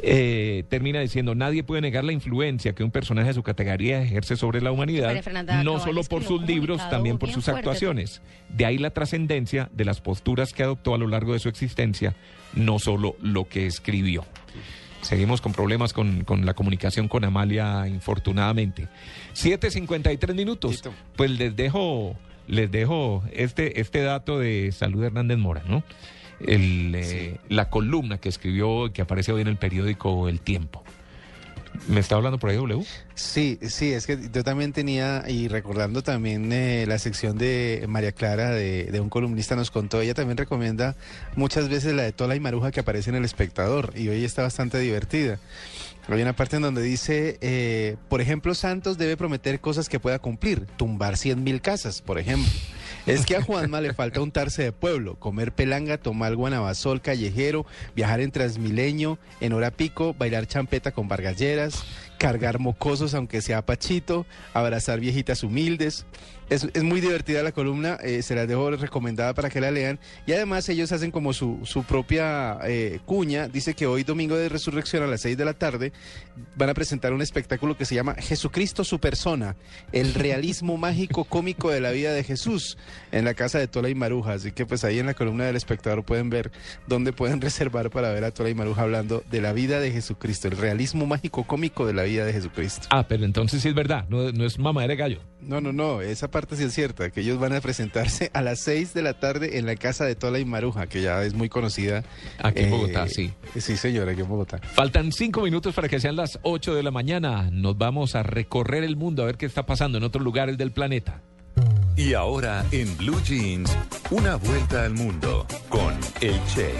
Eh, termina diciendo, nadie puede negar la influencia que un personaje de su categoría ejerce sobre la humanidad, no solo por sus libros, también por sus fuerte. actuaciones. De ahí la trascendencia de las posturas que adoptó a lo largo de su existencia, no solo lo que escribió. Seguimos con problemas con, con la comunicación con Amalia, infortunadamente. 7.53 minutos. Pues les dejo, les dejo este, este dato de Salud Hernández Mora, ¿no? El, eh, La columna que escribió, que aparece hoy en el periódico El Tiempo. ¿Me está hablando por ahí, W? Sí, sí, es que yo también tenía, y recordando también eh, la sección de María Clara, de, de un columnista nos contó, ella también recomienda muchas veces la de Tola y Maruja que aparece en El Espectador, y hoy está bastante divertida. Hay una parte en donde dice, eh, por ejemplo, Santos debe prometer cosas que pueda cumplir, tumbar cien mil casas, por ejemplo. Es que a Juanma le falta untarse de pueblo, comer pelanga, tomar guanabazol callejero, viajar en Transmilenio, en hora pico, bailar champeta con bargalleras, cargar mocosos aunque sea pachito, abrazar viejitas humildes. Es, es muy divertida la columna, eh, se las dejo recomendada para que la lean. Y además ellos hacen como su, su propia eh, cuña. Dice que hoy domingo de resurrección a las 6 de la tarde van a presentar un espectáculo que se llama Jesucristo su persona, el realismo mágico cómico de la vida de Jesús en la casa de Tola y Maruja. Así que pues ahí en la columna del espectador pueden ver dónde pueden reservar para ver a Tola y Maruja hablando de la vida de Jesucristo, el realismo mágico cómico de la vida de Jesucristo. Ah, pero entonces sí es verdad, no, no es mamadera de gallo. No, no, no, esa parte sí es cierta, que ellos van a presentarse a las 6 de la tarde en la casa de Tola y Maruja, que ya es muy conocida. Aquí en Eh, Bogotá, sí. Sí, señora, aquí en Bogotá. Faltan cinco minutos para que sean las 8 de la mañana. Nos vamos a recorrer el mundo a ver qué está pasando en otros lugares del planeta. Y ahora en Blue Jeans, una vuelta al mundo con el Che.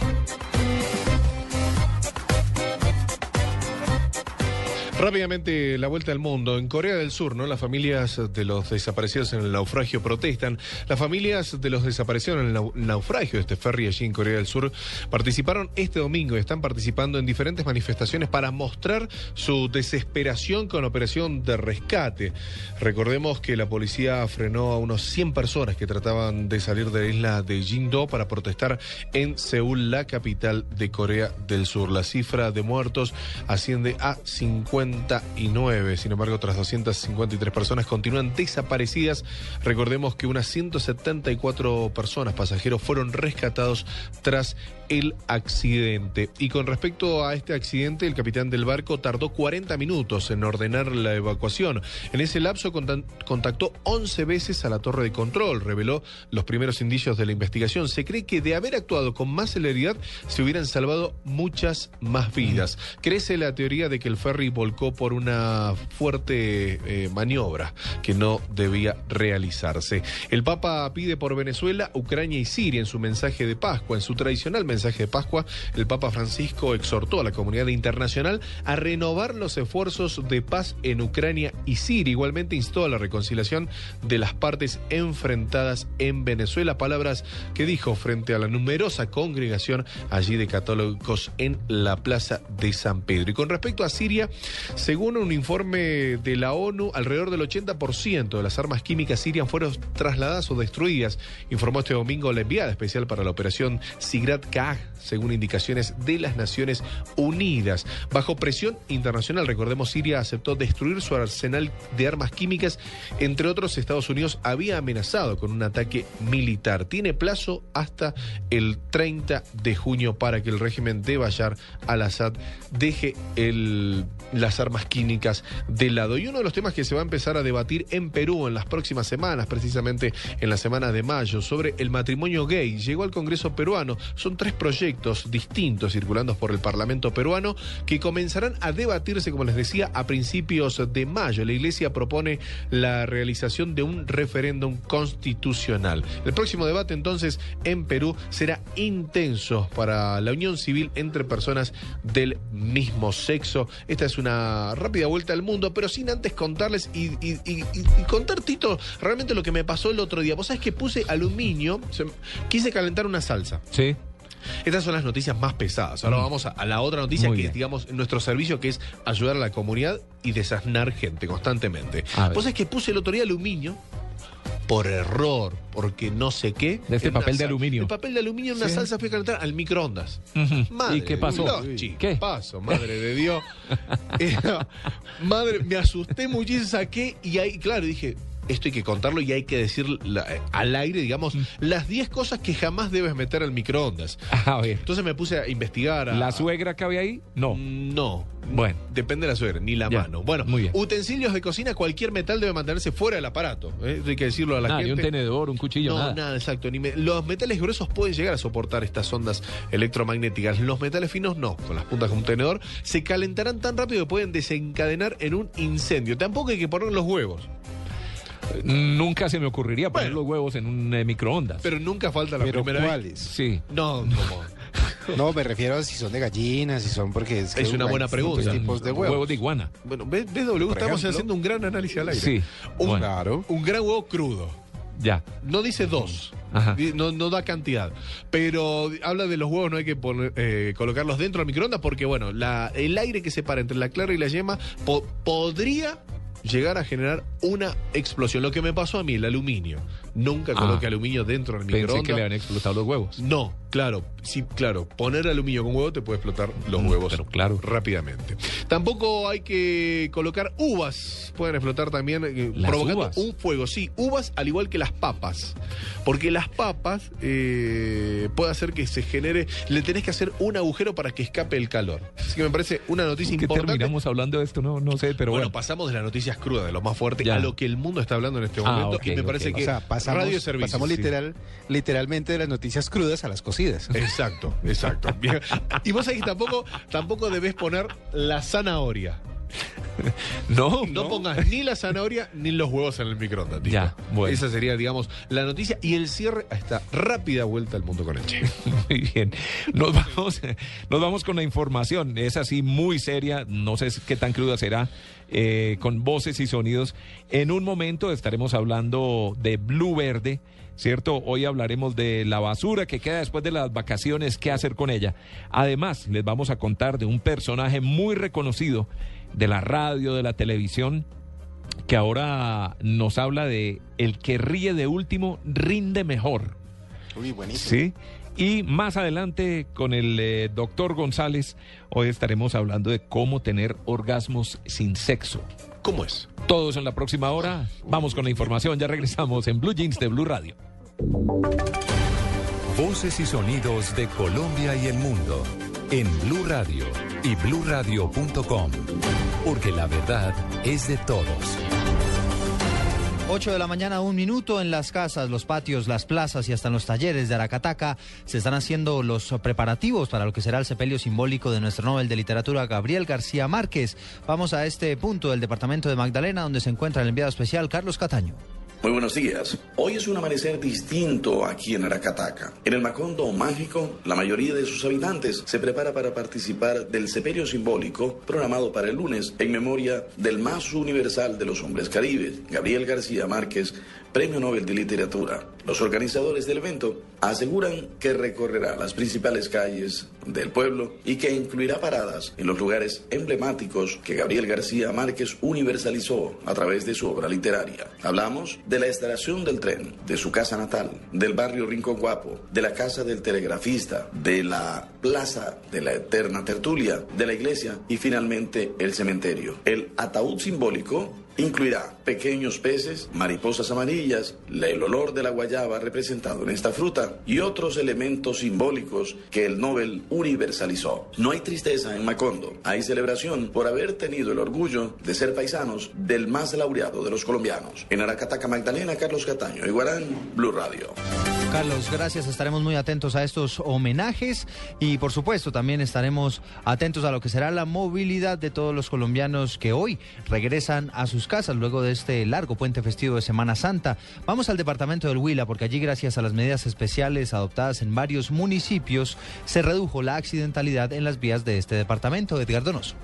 Rápidamente la vuelta al mundo. En Corea del Sur, ¿no? Las familias de los desaparecidos en el naufragio protestan. Las familias de los desaparecidos en el nau- naufragio de este ferry allí en Corea del Sur participaron este domingo y están participando en diferentes manifestaciones para mostrar su desesperación con la operación de rescate. Recordemos que la policía frenó a unos 100 personas que trataban de salir de la isla de Jindo para protestar en Seúl, la capital de Corea del Sur. La cifra de muertos asciende a 50 89. Sin embargo, otras 253 personas continúan desaparecidas. Recordemos que unas 174 personas, pasajeros, fueron rescatados tras el accidente. Y con respecto a este accidente, el capitán del barco tardó 40 minutos en ordenar la evacuación. En ese lapso contactó 11 veces a la torre de control, reveló los primeros indicios de la investigación. Se cree que de haber actuado con más celeridad se hubieran salvado muchas más vidas. Crece la teoría de que el ferry volcó por una fuerte eh, maniobra que no debía realizarse. El Papa pide por Venezuela, Ucrania y Siria en su mensaje de Pascua. En su tradicional mensaje de Pascua, el Papa Francisco exhortó a la comunidad internacional a renovar los esfuerzos de paz en Ucrania y Siria. Igualmente instó a la reconciliación de las partes enfrentadas en Venezuela. Palabras que dijo frente a la numerosa congregación allí de católicos en la Plaza de San Pedro. Y con respecto a Siria, según un informe de la ONU, alrededor del 80% de las armas químicas sirias fueron trasladadas o destruidas, informó este domingo la enviada especial para la operación Sigrat Según indicaciones de las Naciones Unidas. Bajo presión internacional, recordemos, Siria aceptó destruir su arsenal de armas químicas. Entre otros, Estados Unidos había amenazado con un ataque militar. Tiene plazo hasta el 30 de junio para que el régimen de Bashar al-Assad deje el- las armas químicas de lado. Y uno de los temas que se va a empezar a debatir en Perú en las próximas semanas, precisamente en la semana de mayo, sobre el matrimonio gay, llegó al Congreso peruano. Son tres proyectos distintos circulando por el Parlamento peruano que comenzarán a debatirse, como les decía, a principios de mayo. La Iglesia propone la realización de un referéndum constitucional. El próximo debate entonces en Perú será intenso para la unión civil entre personas del mismo sexo. Esta es una rápida vuelta al mundo, pero sin antes contarles y, contar, Tito, realmente lo que me pasó el otro día. Vos sabés que puse aluminio, se- quise calentar una salsa. Sí. Estas son las noticias más pesadas. Ahora Mm. vamos a, a la otra noticia Muy que bien. es, digamos, nuestro servicio, que es ayudar a la comunidad y desasnar gente constantemente. Vos sabés que puse el otro día aluminio por error, porque no sé qué. De este papel de aluminio. El papel de aluminio en una Sí. salsa fui a calentar al microondas. Madre ¿Y qué pasó? ¿Qué? paso, madre de Dios. Era- madre, me asusté muchísimo, saqué y ahí, claro, dije, esto hay que contarlo y hay que decir la- eh, al aire, digamos, Mm. las 10 cosas que jamás debes meter al microondas. A ver. Entonces me puse a investigar. a- ¿La suegra que había ahí? No. No. Bueno. Depende de la suegra, ni la Ya. mano. Bueno, Muy bien. utensilios de cocina, cualquier metal debe mantenerse fuera del aparato. ¿eh? Hay que decirlo a la Nada, ni gente. un tenedor, un cuchillo, No, nada. nada, exacto. Ni me- los metales gruesos pueden llegar a soportar estas ondas electromagnéticas. Los metales finos no, con las puntas como un tenedor, se calentarán tan rápido que pueden desencadenar en un incendio. Tampoco hay que poner los huevos, Nunca se me ocurriría poner los huevos en un eh, microondas. pero nunca falta la ¿Pero primera vez. cuáles? Sí. No, como. No, me refiero a si son de gallinas, si son porque es, que Es una buena pregunta. tipos de huevos. Huevos de iguana. Bueno, ¿ves, ves, W? Por Estamos ejemplo. haciendo un gran análisis al aire. Sí. Un, Bueno. Claro. un gran huevo crudo. Ya. No dice dos. Ajá. No, no da cantidad. Pero habla de los huevos, no hay que poner, eh, colocarlos dentro del microondas porque, bueno, la, el aire que separa entre la clara y la yema po- podría llegar a generar una explosión. Lo que me pasó a mí, el aluminio. Nunca Ah. coloque aluminio dentro del Pensé microondas. que le habían explotado los huevos. No, claro, sí, claro. Poner aluminio con huevo te puede explotar los huevos Mm, pero claro. rápidamente. Tampoco hay que colocar uvas. Pueden explotar también eh, ¿Las provocando uvas? un fuego. Sí, uvas al igual que las papas. Porque las papas eh, puede hacer que se genere. Le tenés que hacer un agujero para que escape el calor. Así que me parece una noticia ¿Qué importante. terminamos hablando de esto? No, no sé, pero bueno, bueno. pasamos de las noticias crudas, de lo más fuerte, Ya. a lo que el mundo está hablando en este Ah, momento. ok, y me parece O que sea, pasamos, radio servicios. pasamos sí. literal, literalmente de las noticias crudas a las cocidas. Exacto, exacto. Bien. Y vos que tampoco, tampoco debés poner la zanahoria. No, No, pongas ni la zanahoria ni los huevos en el microondas. Ya, bueno. Esa sería, digamos, la noticia y el cierre a esta rápida vuelta al mundo con el Che. Muy bien. Nos vamos, nos vamos con la información. Es así muy seria. No sé qué tan cruda será. eh, con voces y sonidos. En un momento estaremos hablando de Blue Verde. ¿Cierto? Hoy hablaremos de la basura que queda después de las vacaciones, qué hacer con ella. Además, les vamos a contar de un personaje muy reconocido de la radio, de la televisión, que ahora nos habla de el que ríe de último rinde mejor. Uy, buenísimo. Sí. Y más adelante con el eh, doctor González, hoy estaremos hablando de cómo tener orgasmos sin sexo. ¿Cómo es? Todos en la próxima hora. Vamos con la información. Ya regresamos en Blue Jeans de Blue Radio. Voces y sonidos de Colombia y el mundo en Blue Radio y bluradio.com, porque la verdad es de todos. 8 de la mañana, un minuto en las casas, los patios, las plazas y hasta en los talleres de Aracataca se están haciendo los preparativos para lo que será el sepelio simbólico de nuestro Nobel de Literatura Gabriel García Márquez. Vamos a este punto del departamento de Magdalena donde se encuentra el enviado especial Carlos Cataño. Muy buenos días. Hoy es un amanecer distinto aquí en Aracataca. En el Macondo Mágico, la mayoría de sus habitantes se prepara para participar del sepelio simbólico programado para el lunes en memoria del más universal de los hombres caribes, Gabriel García Márquez, Premio Nobel de Literatura. Los organizadores del evento aseguran que recorrerá las principales calles del pueblo y que incluirá paradas en los lugares emblemáticos que Gabriel García Márquez universalizó a través de su obra literaria. Hablamos de la estación del tren, de su casa natal, del barrio Rincón Guapo, de la casa del telegrafista, de la plaza de la eterna tertulia, de la iglesia y finalmente el cementerio. El ataúd simbólico incluirá pequeños peces, mariposas amarillas, el olor de la guayaba representado en esta fruta y otros elementos simbólicos que el Nobel universalizó. No hay tristeza en Macondo, hay celebración por haber tenido el orgullo de ser paisanos del más laureado de los colombianos. En Aracataca, Magdalena, Carlos Cataño, Iguarán, Blue Radio. Carlos, gracias. Estaremos muy atentos a estos homenajes y por supuesto también estaremos atentos a lo que será la movilidad de todos los colombianos que hoy regresan a sus casas luego de este largo puente festivo de Semana Santa. Vamos al departamento del Huila porque allí gracias a las medidas especiales adoptadas en varios municipios se redujo la accidentalidad en las vías de este departamento. Edgar Donoso.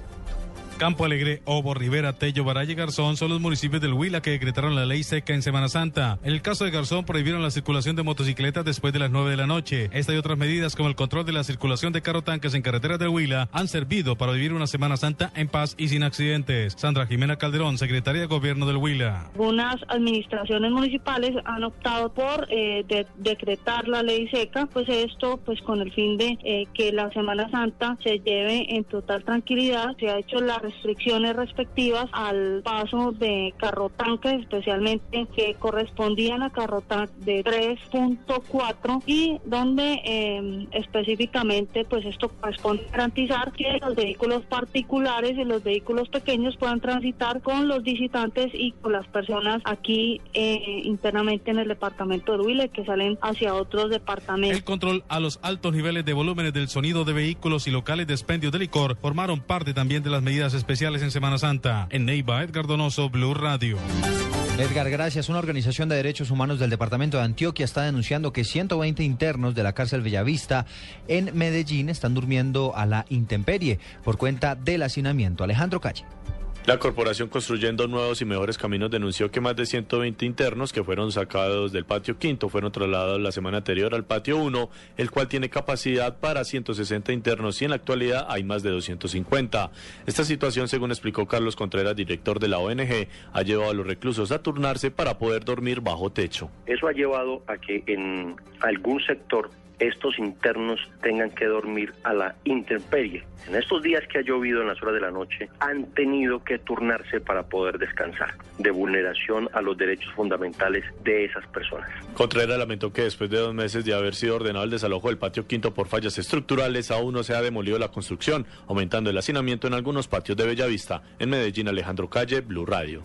Campo Alegre, Obo, Rivera, Tello, Baraya y Garzón son los municipios del Huila que decretaron la ley seca en Semana Santa. En el caso de Garzón prohibieron la circulación de motocicletas después de las 9 de la noche. Esta y otras medidas como el control de la circulación de carro tanques en carreteras del Huila han servido para vivir una Semana Santa en paz y sin accidentes. Sandra Jimena Calderón, secretaria de Gobierno del Huila. Algunas administraciones municipales han optado por eh, de- decretar la ley seca, pues esto pues con el fin de eh, que la Semana Santa se lleve en total tranquilidad. Se ha hecho las restricciones respectivas al paso de carro tanques, especialmente que correspondían a carro tanque de 3.4 y donde eh, específicamente pues esto corresponde garantizar que los vehículos particulares y los vehículos pequeños puedan transitar con los visitantes y con las personas aquí eh, internamente en el departamento de Huila que salen hacia otros departamentos. El control a los altos niveles de volúmenes del sonido de vehículos y locales de expendio de licor formaron parte también de las medidas especiales en Semana Santa. En Neiva, Edgar Donoso, Blue Radio. Edgar, gracias. Una organización de derechos humanos del departamento de Antioquia está denunciando que 120 internos de la cárcel Bellavista en Medellín están durmiendo a la intemperie por cuenta del hacinamiento. Alejandro Calle. La corporación Construyendo Nuevos y Mejores Caminos denunció que más de 120 internos que fueron sacados del patio quinto fueron trasladados la semana anterior al patio 1, el cual tiene capacidad para 160 internos y en la actualidad hay más de 250. Esta situación, según explicó Carlos Contreras, director de la ONG, ha llevado a los reclusos a turnarse para poder dormir bajo techo. Eso ha llevado a que en algún sector estos internos tengan que dormir a la intemperie. En estos días que ha llovido en las horas de la noche, han tenido que turnarse para poder descansar, de vulneración a los derechos fundamentales de esas personas. Contreras lamentó que después de dos meses de haber sido ordenado el desalojo del patio quinto por fallas estructurales, aún no se ha demolido la construcción, aumentando el hacinamiento en algunos patios de Bellavista. En Medellín, Alejandro Calle, Blue Radio.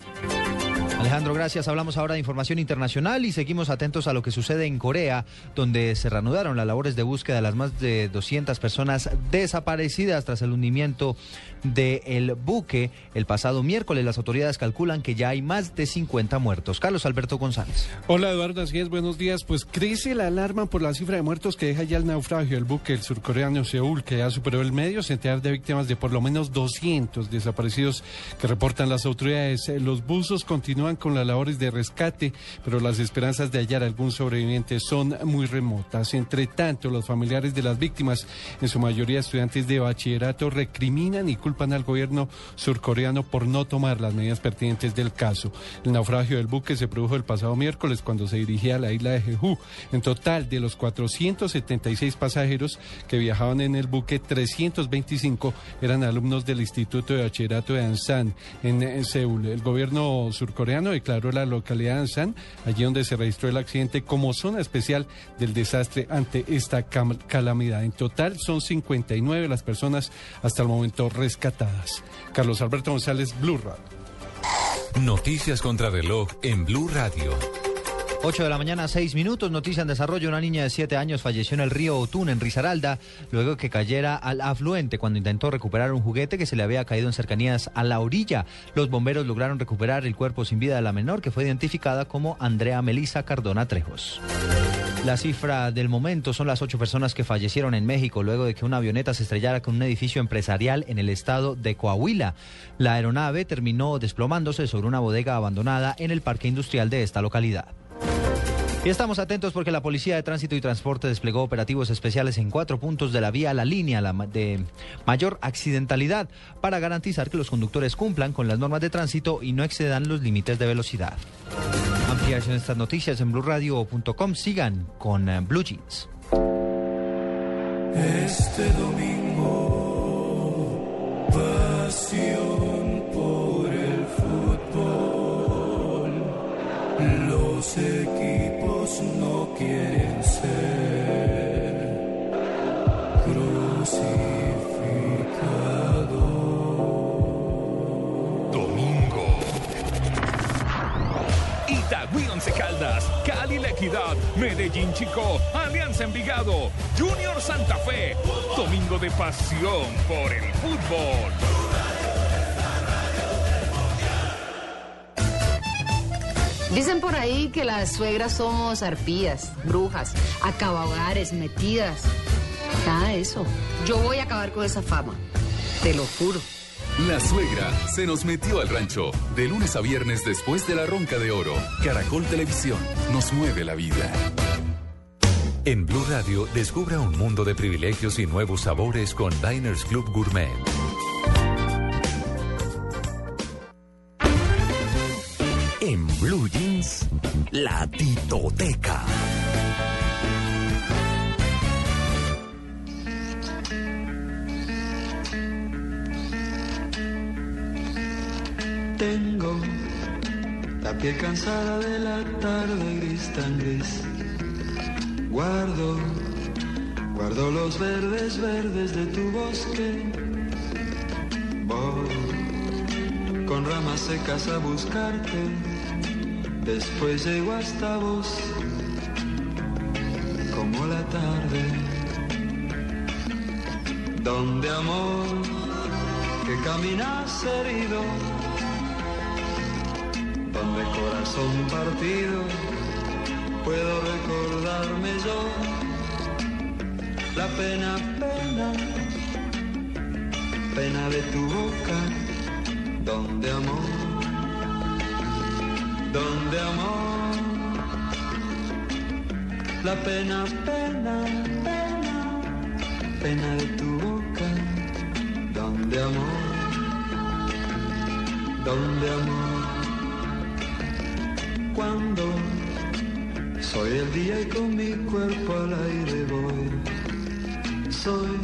Alejandro, gracias. Hablamos ahora de información internacional y seguimos atentos a lo que sucede en Corea, donde se reanudaron las labores de búsqueda de las más de 200 personas desaparecidas tras el hundimiento del buque el pasado miércoles. Las autoridades calculan que ya hay más de 50 muertos. Carlos Alberto González. Hola Eduardo, así es, buenos días. Pues crece la alarma por la cifra de muertos que deja ya el naufragio del buque el surcoreano Seúl, que ya superó el medio centenar de víctimas de por lo menos 200 desaparecidos que reportan las autoridades. Los buzos continúan con las labores de rescate, pero las esperanzas de hallar algún sobreviviente son muy remotas. Entre tanto, los familiares de las víctimas, en su mayoría estudiantes de bachillerato, recriminan y culpan al gobierno surcoreano por no tomar las medidas pertinentes del caso. El naufragio del buque se produjo el pasado miércoles cuando se dirigía a la isla de Jeju. En total, de los 476 pasajeros que viajaban en el buque, 325 eran alumnos del Instituto de Bachillerato de Ansan en, Seúl. El gobierno surcoreano declaró la localidad de Ansan, allí donde se registró el accidente, como zona especial del desastre ante esta calamidad. En total son 59 las personas hasta el momento rescatadas. Carlos Alberto González, Blue Radio. Noticias contra reloj en Blue Radio. 8 de la mañana, 6 minutos. Noticia en desarrollo. Una niña de 7 años falleció en el río Otún, en Risaralda, luego que cayera al afluente cuando intentó recuperar un juguete que se le había caído en cercanías a la orilla. Los bomberos lograron recuperar el cuerpo sin vida de la menor, que fue identificada como Andrea Melisa Cardona Trejos. La cifra del momento son las ocho personas que fallecieron en México luego de que una avioneta se estrellara con un edificio empresarial en el estado de Coahuila. La aeronave terminó desplomándose sobre una bodega abandonada en el parque industrial de esta localidad. Y estamos atentos porque la Policía de Tránsito y Transporte desplegó operativos especiales en cuatro puntos de la vía La Línea la ma- de mayor accidentalidad para garantizar que los conductores cumplan con las normas de tránsito y no excedan los límites de velocidad. Ampliación de estas noticias en blueradio.com. Sigan con eh, Blue Jeans. Este domingo, pasión Los equipos no quieren ser crucificados. Domingo. Itagüí Once Caldas, Cali La Equidad, Medellín Chico, Alianza Envigado, Junior Santa Fe. Domingo de pasión por el fútbol. Dicen por ahí que las suegras somos arpías, brujas, acabahogares, metidas. Nada de eso. Yo voy a acabar con esa fama. Te lo juro. La suegra se nos metió al rancho. De lunes a viernes después de la ronca de oro. Caracol Televisión nos mueve la vida. En Blue Radio, descubra un mundo de privilegios y nuevos sabores con Diners Club Gourmet. Blue Jeans, la titoteca. Tengo la piel cansada de la tarde gris tan gris. Guardo, guardo los verdes, verdes de tu bosque. Voy con ramas secas a buscarte. Después llego hasta vos, como la tarde. Donde amor, que caminas herido donde corazón partido puedo recordarme yo la pena, pena, pena de tu boca, donde amor, donde amor, la pena, pena, pena, pena de tu boca, donde amor, donde amor cuando soy el día y con mi cuerpo al aire voy. Soy,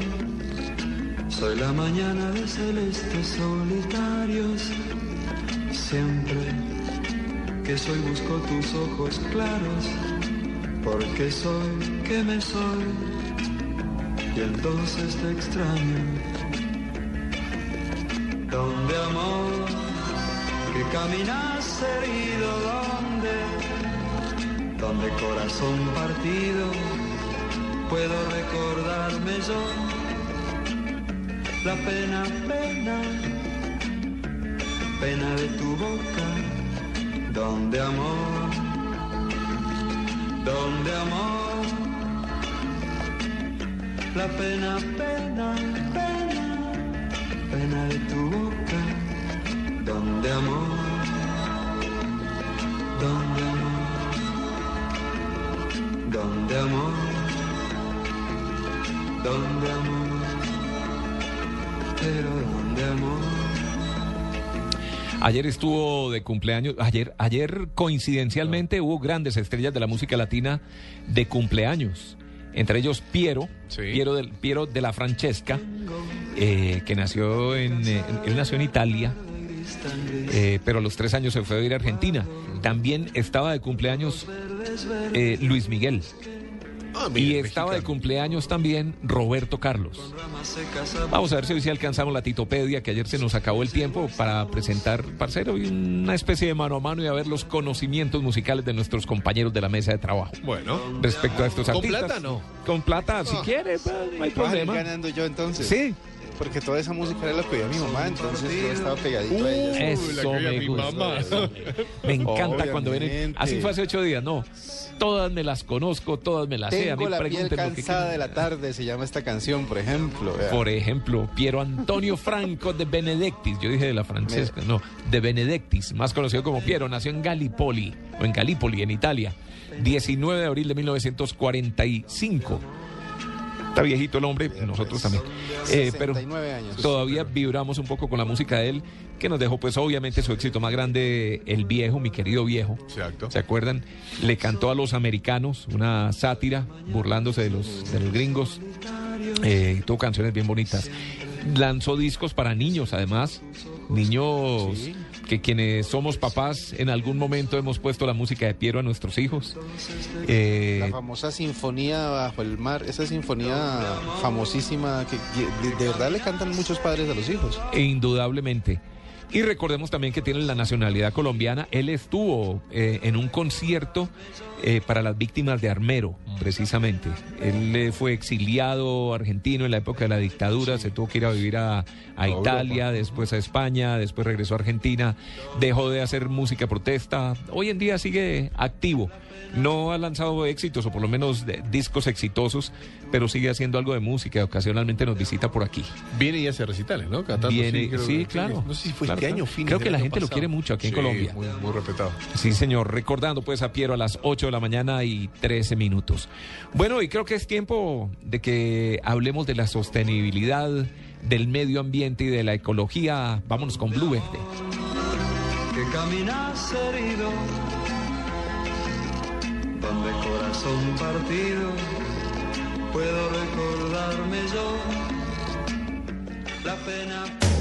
soy la mañana de celestes solitarios. Siempre que soy busco tus ojos claros, porque soy que me soy. Y entonces te extraño. Donde amor que caminas herido, donde, donde corazón partido, puedo recordarme yo la pena, pena, pena de tu boca, donde amor, donde amor, la pena, pena, pena, pena de tu boca. Donde amor, Donde amor, donde amor, donde amor, pero donde amor. Ayer estuvo de cumpleaños, ayer, ayer coincidencialmente hubo grandes estrellas de la música latina de cumpleaños. Entre ellos Piero, Piero, de la Francesca, eh, que nació en, eh, él nació en Italia, eh, pero a los tres años se fue a vivir a Argentina. También estaba de cumpleaños Luis Miguel. Ah, y estaba de cumpleaños también Roberto Carlos. Vamos a ver si hoy sí alcanzamos la titopedia, que ayer se nos acabó el tiempo para presentar, parcero, hoy una especie de mano a mano y a ver los conocimientos musicales de nuestros compañeros de la mesa de trabajo. Bueno. Respecto a estos ¿Con artistas. plata no? Con plata, si Ah. quiere, pues, no hay problema. ganando yo entonces. Sí. Porque toda esa música era lo que oía mi mamá, entonces yo estaba pegadito a ella. Eso me gusta. eso. Me encanta cuando vienen. Así fue hace ocho días, no. Todas me las conozco, todas me las sé. A mí Tengo la piel pregúntenme lo que cansada de la tarde, se llama esta canción, por ejemplo. vea. Por ejemplo, Piero Antonio Franco de Benedictis, yo dije de la Francesca, no, de Benedictis, más conocido como Piero, nació en Gallipoli, o en Gallipoli, en Italia, 19 de abril de 1945. Está viejito el hombre, nosotros también. Eh, pero 69 años. todavía vibramos un poco con la música de él, que nos dejó pues obviamente su éxito más grande, El Viejo, mi querido viejo. Exacto. ¿Se acuerdan? Le cantó a los americanos una sátira, burlándose de los, de los gringos. Eh, tuvo canciones bien bonitas. Lanzó discos para niños, además. Niños que quienes somos papás en algún momento hemos puesto la música de Piero a nuestros hijos. Eh, La famosa sinfonía bajo el mar, esa sinfonía famosísima que de, de verdad le cantan muchos padres a los hijos. E indudablemente. Y recordemos también que tiene la nacionalidad colombiana. Él estuvo eh, en un concierto eh, para las víctimas de Armero, precisamente. Él eh, fue exiliado argentino en la época de la dictadura, se tuvo que ir a vivir a, a Italia, después a España, después regresó a Argentina, dejó de hacer música protesta. Hoy en día sigue activo. No ha lanzado éxitos, o por lo menos de- discos exitosos, pero sigue haciendo algo de música. Ocasionalmente nos visita por aquí. Viene y hace recitales, ¿no? Cantando, Viene, sí, que- claro. No sé si fue Este año, fines Creo que la gente lo pasado. quiere mucho aquí en Sí, Colombia. Muy, muy respetado. Sí, señor. Recordando pues a Piero a las 8 de la mañana y 13 minutos. Bueno, y creo que es tiempo de que hablemos de la sostenibilidad, del medio ambiente y de la ecología. Vámonos con Blue Verde. que caminas herido, donde corazón partido, puedo recordarme yo la pena.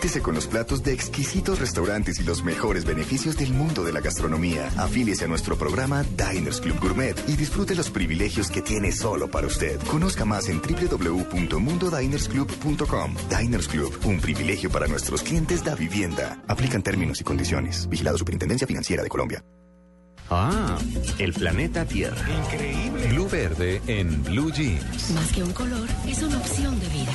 Con los platos de exquisitos restaurantes y los mejores beneficios del mundo de la gastronomía. Afíliese a nuestro programa Diners Club Gourmet y disfrute los privilegios que tiene solo para usted. Conozca más en www.mundodinersclub.com. Diners Club, un privilegio para nuestros clientes da vivienda. Aplican términos y condiciones. Vigilado Superintendencia Financiera de Colombia. Ah, el planeta Tierra. Increíble. Blue Verde en Blue Jeans. Más que un color, es una opción de vida.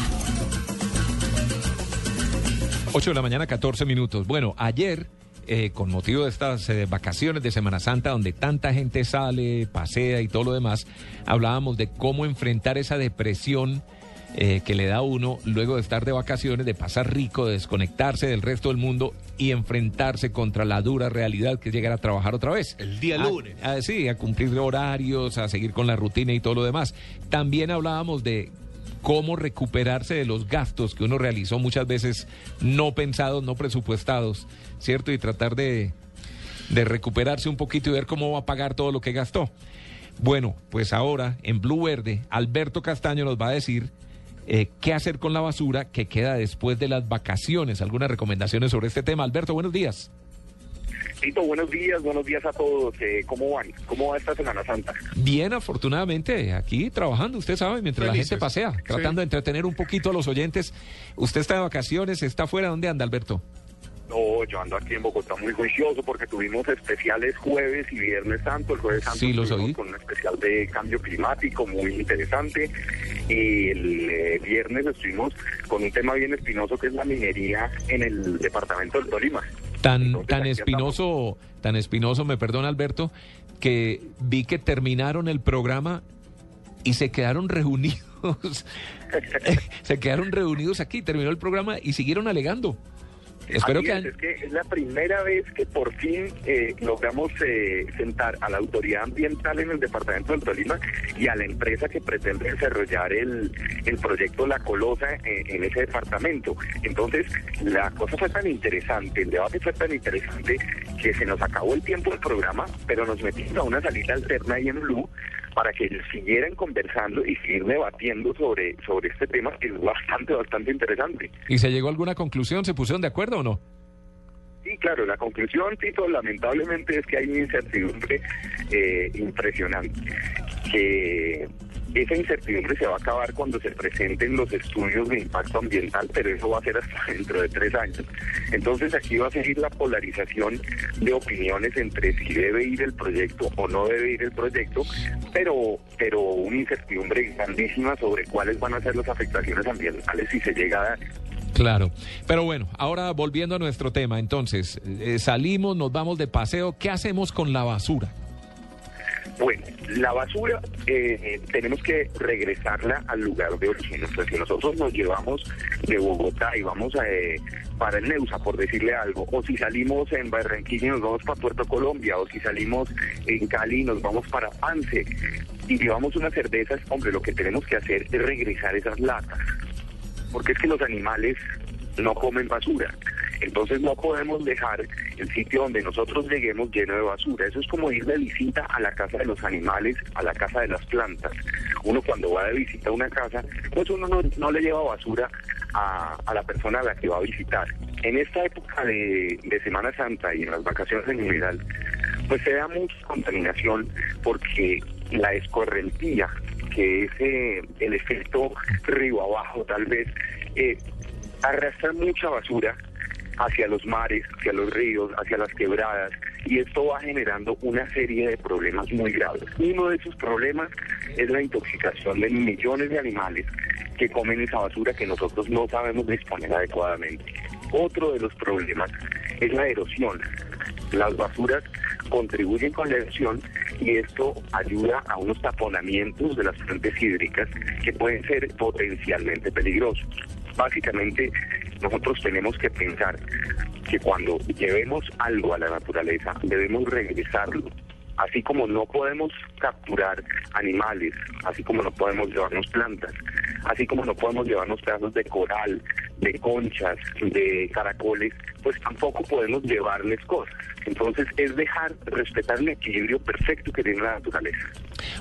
8 de la mañana, 14 minutos. Bueno, ayer, eh, con motivo de estas eh, vacaciones de Semana Santa, donde tanta gente sale, pasea y todo lo demás, hablábamos de cómo enfrentar esa depresión eh, que le da a uno luego de estar de vacaciones, de pasar rico, de desconectarse del resto del mundo y enfrentarse contra la dura realidad que es llegar a trabajar otra vez. El día lunes. sí, a cumplir horarios, a seguir con la rutina y todo lo demás. También hablábamos de cómo recuperarse de los gastos que uno realizó muchas veces no pensados, no presupuestados, ¿cierto? Y tratar de, de recuperarse un poquito y ver cómo va a pagar todo lo que gastó. Bueno, pues ahora en Blue Verde, Alberto Castaño nos va a decir eh, qué hacer con la basura que queda después de las vacaciones. Algunas recomendaciones sobre este tema. Alberto, buenos días. Tito, buenos días, buenos días a todos. Eh, ¿Cómo van? ¿Cómo va esta Semana Santa? Bien, afortunadamente, aquí trabajando, usted sabe, mientras la gente pasea, tratando de entretener un poquito a los oyentes. Usted está de vacaciones, está fuera, ¿dónde anda, Alberto? No, yo ando aquí en Bogotá muy juicioso porque tuvimos especiales jueves y viernes santo. El jueves santo Sí, los estuvimos oí. con un especial de cambio climático muy interesante. Y el eh, viernes estuvimos con un tema bien espinoso que es la minería en el departamento del Tolima. Tan, tan espinoso, tan espinoso, me perdona Alberto, que vi que terminaron el programa y se quedaron reunidos. se quedaron reunidos aquí, terminó el programa y siguieron alegando. Espero Así que... es, que es la primera vez que por fin eh, logramos eh, sentar a la autoridad ambiental en el departamento del Tolima y a la empresa que pretende desarrollar el, el proyecto La Colosa eh, en ese departamento. Entonces, la cosa fue tan interesante, el debate fue tan interesante que se nos acabó el tiempo del programa, pero nos metimos a una salida alterna ahí en Blue para que siguieran conversando y seguir debatiendo sobre, sobre este tema que es bastante, bastante interesante. ¿Y se llegó a alguna conclusión? ¿Se pusieron de acuerdo o no? Sí, claro, la conclusión, Tito, lamentablemente es que hay una incertidumbre eh, impresionante. Que esa incertidumbre se va a acabar cuando se presenten los estudios de impacto ambiental, pero eso va a ser hasta dentro de tres años. Entonces aquí va a seguir la polarización de opiniones entre si debe ir el proyecto o no debe ir el proyecto, pero, pero una incertidumbre grandísima sobre cuáles van a ser las afectaciones ambientales si se llega a dar. Claro. Pero bueno, ahora volviendo a nuestro tema, entonces, eh, salimos, nos vamos de paseo, ¿qué hacemos con la basura? Bueno, la basura eh, tenemos que regresarla al lugar de origen. Sea, si nosotros nos llevamos de Bogotá y vamos eh, para el Neusa, por decirle algo, o si salimos en Barranquilla y nos vamos para Puerto Colombia, o si salimos en Cali y nos vamos para Pance y llevamos unas cervezas, hombre, lo que tenemos que hacer es regresar esas latas. Porque es que los animales no comen basura. Entonces no podemos dejar el sitio donde nosotros lleguemos lleno de basura. Eso es como ir de visita a la casa de los animales, a la casa de las plantas. Uno cuando va de visita a una casa, pues uno no, no le lleva basura a, a la persona a la que va a visitar. En esta época de, de Semana Santa y en las vacaciones en general, pues se da mucha contaminación porque la escorrentía, que es eh, el efecto río abajo tal vez, eh, arrastra mucha basura hacia los mares, hacia los ríos, hacia las quebradas, y esto va generando una serie de problemas muy graves. Uno de esos problemas es la intoxicación de millones de animales que comen esa basura que nosotros no sabemos disponer adecuadamente. Otro de los problemas es la erosión. Las basuras contribuyen con la erosión y esto ayuda a unos taponamientos de las fuentes hídricas que pueden ser potencialmente peligrosos. Básicamente, nosotros tenemos que pensar que cuando llevemos algo a la naturaleza, debemos regresarlo. Así como no podemos capturar animales, así como no podemos llevarnos plantas, así como no podemos llevarnos pedazos de coral, de conchas, de caracoles, pues tampoco podemos llevarles cosas. Entonces es dejar, respetar el equilibrio perfecto que tiene la naturaleza.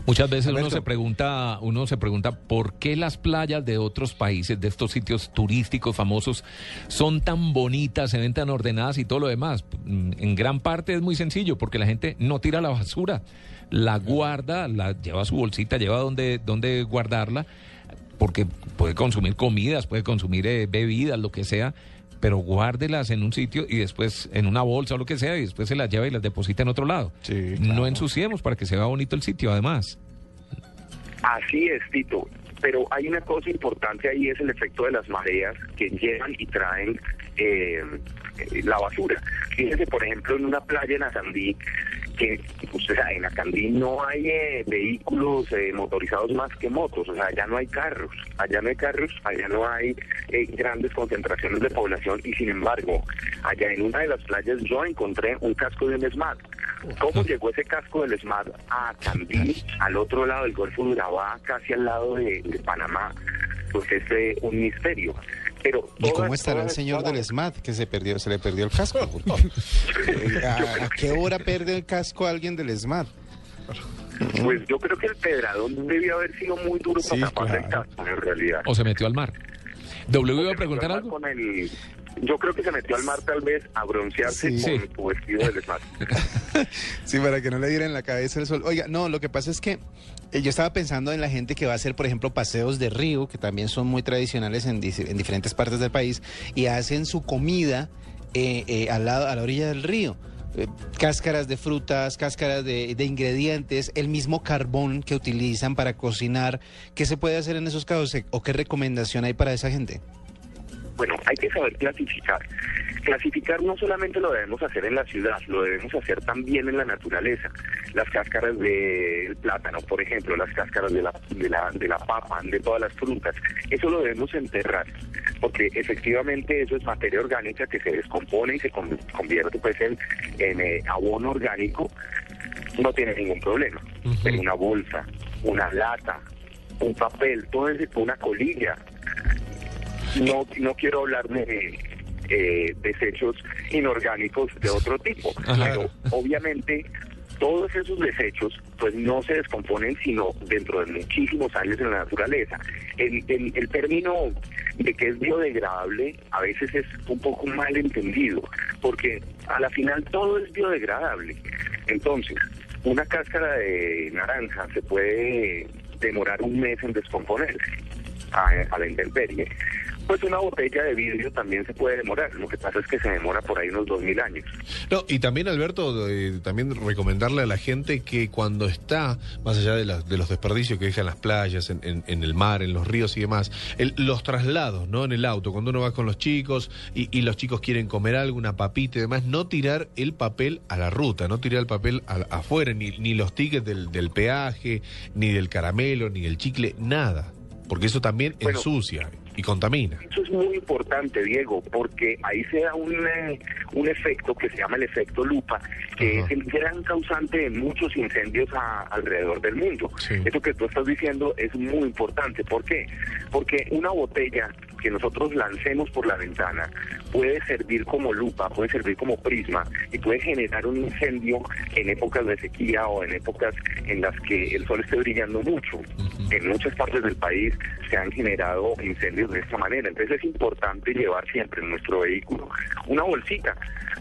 Muchas veces uno se pregunta, uno se pregunta por qué las playas de otros países, de estos sitios turísticos famosos, son tan bonitas, se ven tan ordenadas y todo lo demás. En gran parte es muy sencillo, porque la gente no tira la basura, la guarda, la lleva a su bolsita, lleva donde, donde guardarla, porque puede consumir comidas, puede consumir eh, bebidas, lo que sea. Pero guárdelas en un sitio y después en una bolsa o lo que sea, y después se las lleva y las deposita en otro lado. No ensuciemos para que se vea bonito el sitio, además. Así es, Tito. Pero hay una cosa importante ahí, es el efecto de las mareas que llevan y traen eh, eh, la basura. Fíjense, por ejemplo, en una playa en Azandí, que pues, o sea, en Acandí no hay eh, vehículos eh, motorizados más que motos, o sea, allá no hay carros, allá no hay carros, allá no hay eh, grandes concentraciones de población y sin embargo, allá en una de las playas yo encontré un casco de un SMAT. ¿Cómo llegó ese casco del SMAT a Acandí, al otro lado del Golfo de Urabá, casi al lado de, de Panamá? Pues es eh, un misterio. Pero ¿Y cómo todas- estará el señor todas- del SMAT que se perdió, se le perdió el casco? ¿A, a qué hora pierde el casco alguien del SMAT? Pues yo creo que el pedradón debió haber sido muy duro para tapar el casco, en realidad. O se metió al mar. W iba a preguntar algo. con el- yo creo que se metió al mar tal vez a broncearse Sí. con su vestido del SMAT. Sí, para que no le diera en la cabeza el sol. Oiga, no, lo que pasa es que eh, yo estaba pensando en la gente que va a hacer, por ejemplo, paseos de río, que también son muy tradicionales en, diferentes partes del país, y hacen su comida eh, eh, al lado, a la orilla del río. Eh, cáscaras de frutas, cáscaras de, de ingredientes, el mismo carbón que utilizan para cocinar. ¿Qué se puede hacer en esos casos o qué recomendación hay para esa gente? Bueno, hay que saber clasificar. Clasificar no solamente lo debemos hacer en la ciudad, lo debemos hacer también en la naturaleza. Las cáscaras del plátano, por ejemplo, las cáscaras de la, de la, de la papa, de todas las frutas, eso lo debemos enterrar, porque efectivamente eso es materia orgánica que se descompone y se con- convierte pues en, en eh, abono orgánico, no tiene ningún problema. Pero una bolsa, una lata, un papel, todo eso, una colilla, no, no quiero hablar de eh, desechos inorgánicos de otro tipo, pero obviamente todos esos desechos pues no se descomponen sino dentro de muchísimos años en la naturaleza. El, el, el término de que es biodegradable a veces es un poco mal entendido, porque a la final todo es biodegradable. Entonces, una cáscara de naranja se puede demorar un mes en descomponerse a, a la intemperie. Pues una botella de vidrio también se puede demorar. Lo que pasa es que se demora por ahí unos dos mil años. No, y también, Alberto, eh, también recomendarle a la gente que cuando está, más allá de, las- de los desperdicios que dejan las playas, en, en- en el mar, en los ríos y demás, el- los traslados, ¿no? En el auto, cuando uno va con los chicos y, y los chicos quieren comer algo, una papita y demás, no tirar el papel a la ruta, no tirar el papel a- afuera, ni, ni los tickets del, del peaje, ni del caramelo, ni del chicle, nada. Porque eso también Bueno. ensucia y contamina. Eso es muy importante, Diego, porque ahí se da un, eh, un efecto que se llama el efecto lupa, que es el gran causante de muchos incendios a- alrededor del mundo. Eso que tú estás diciendo es muy importante. ¿Por qué? Porque una botella que nosotros lancemos por la ventana puede servir como lupa, puede servir como prisma y puede generar un incendio en épocas de sequía o en épocas en las que el sol esté brillando mucho. En muchas partes del país se han generado incendios de esta manera. Entonces es importante llevar siempre en nuestro vehículo una bolsita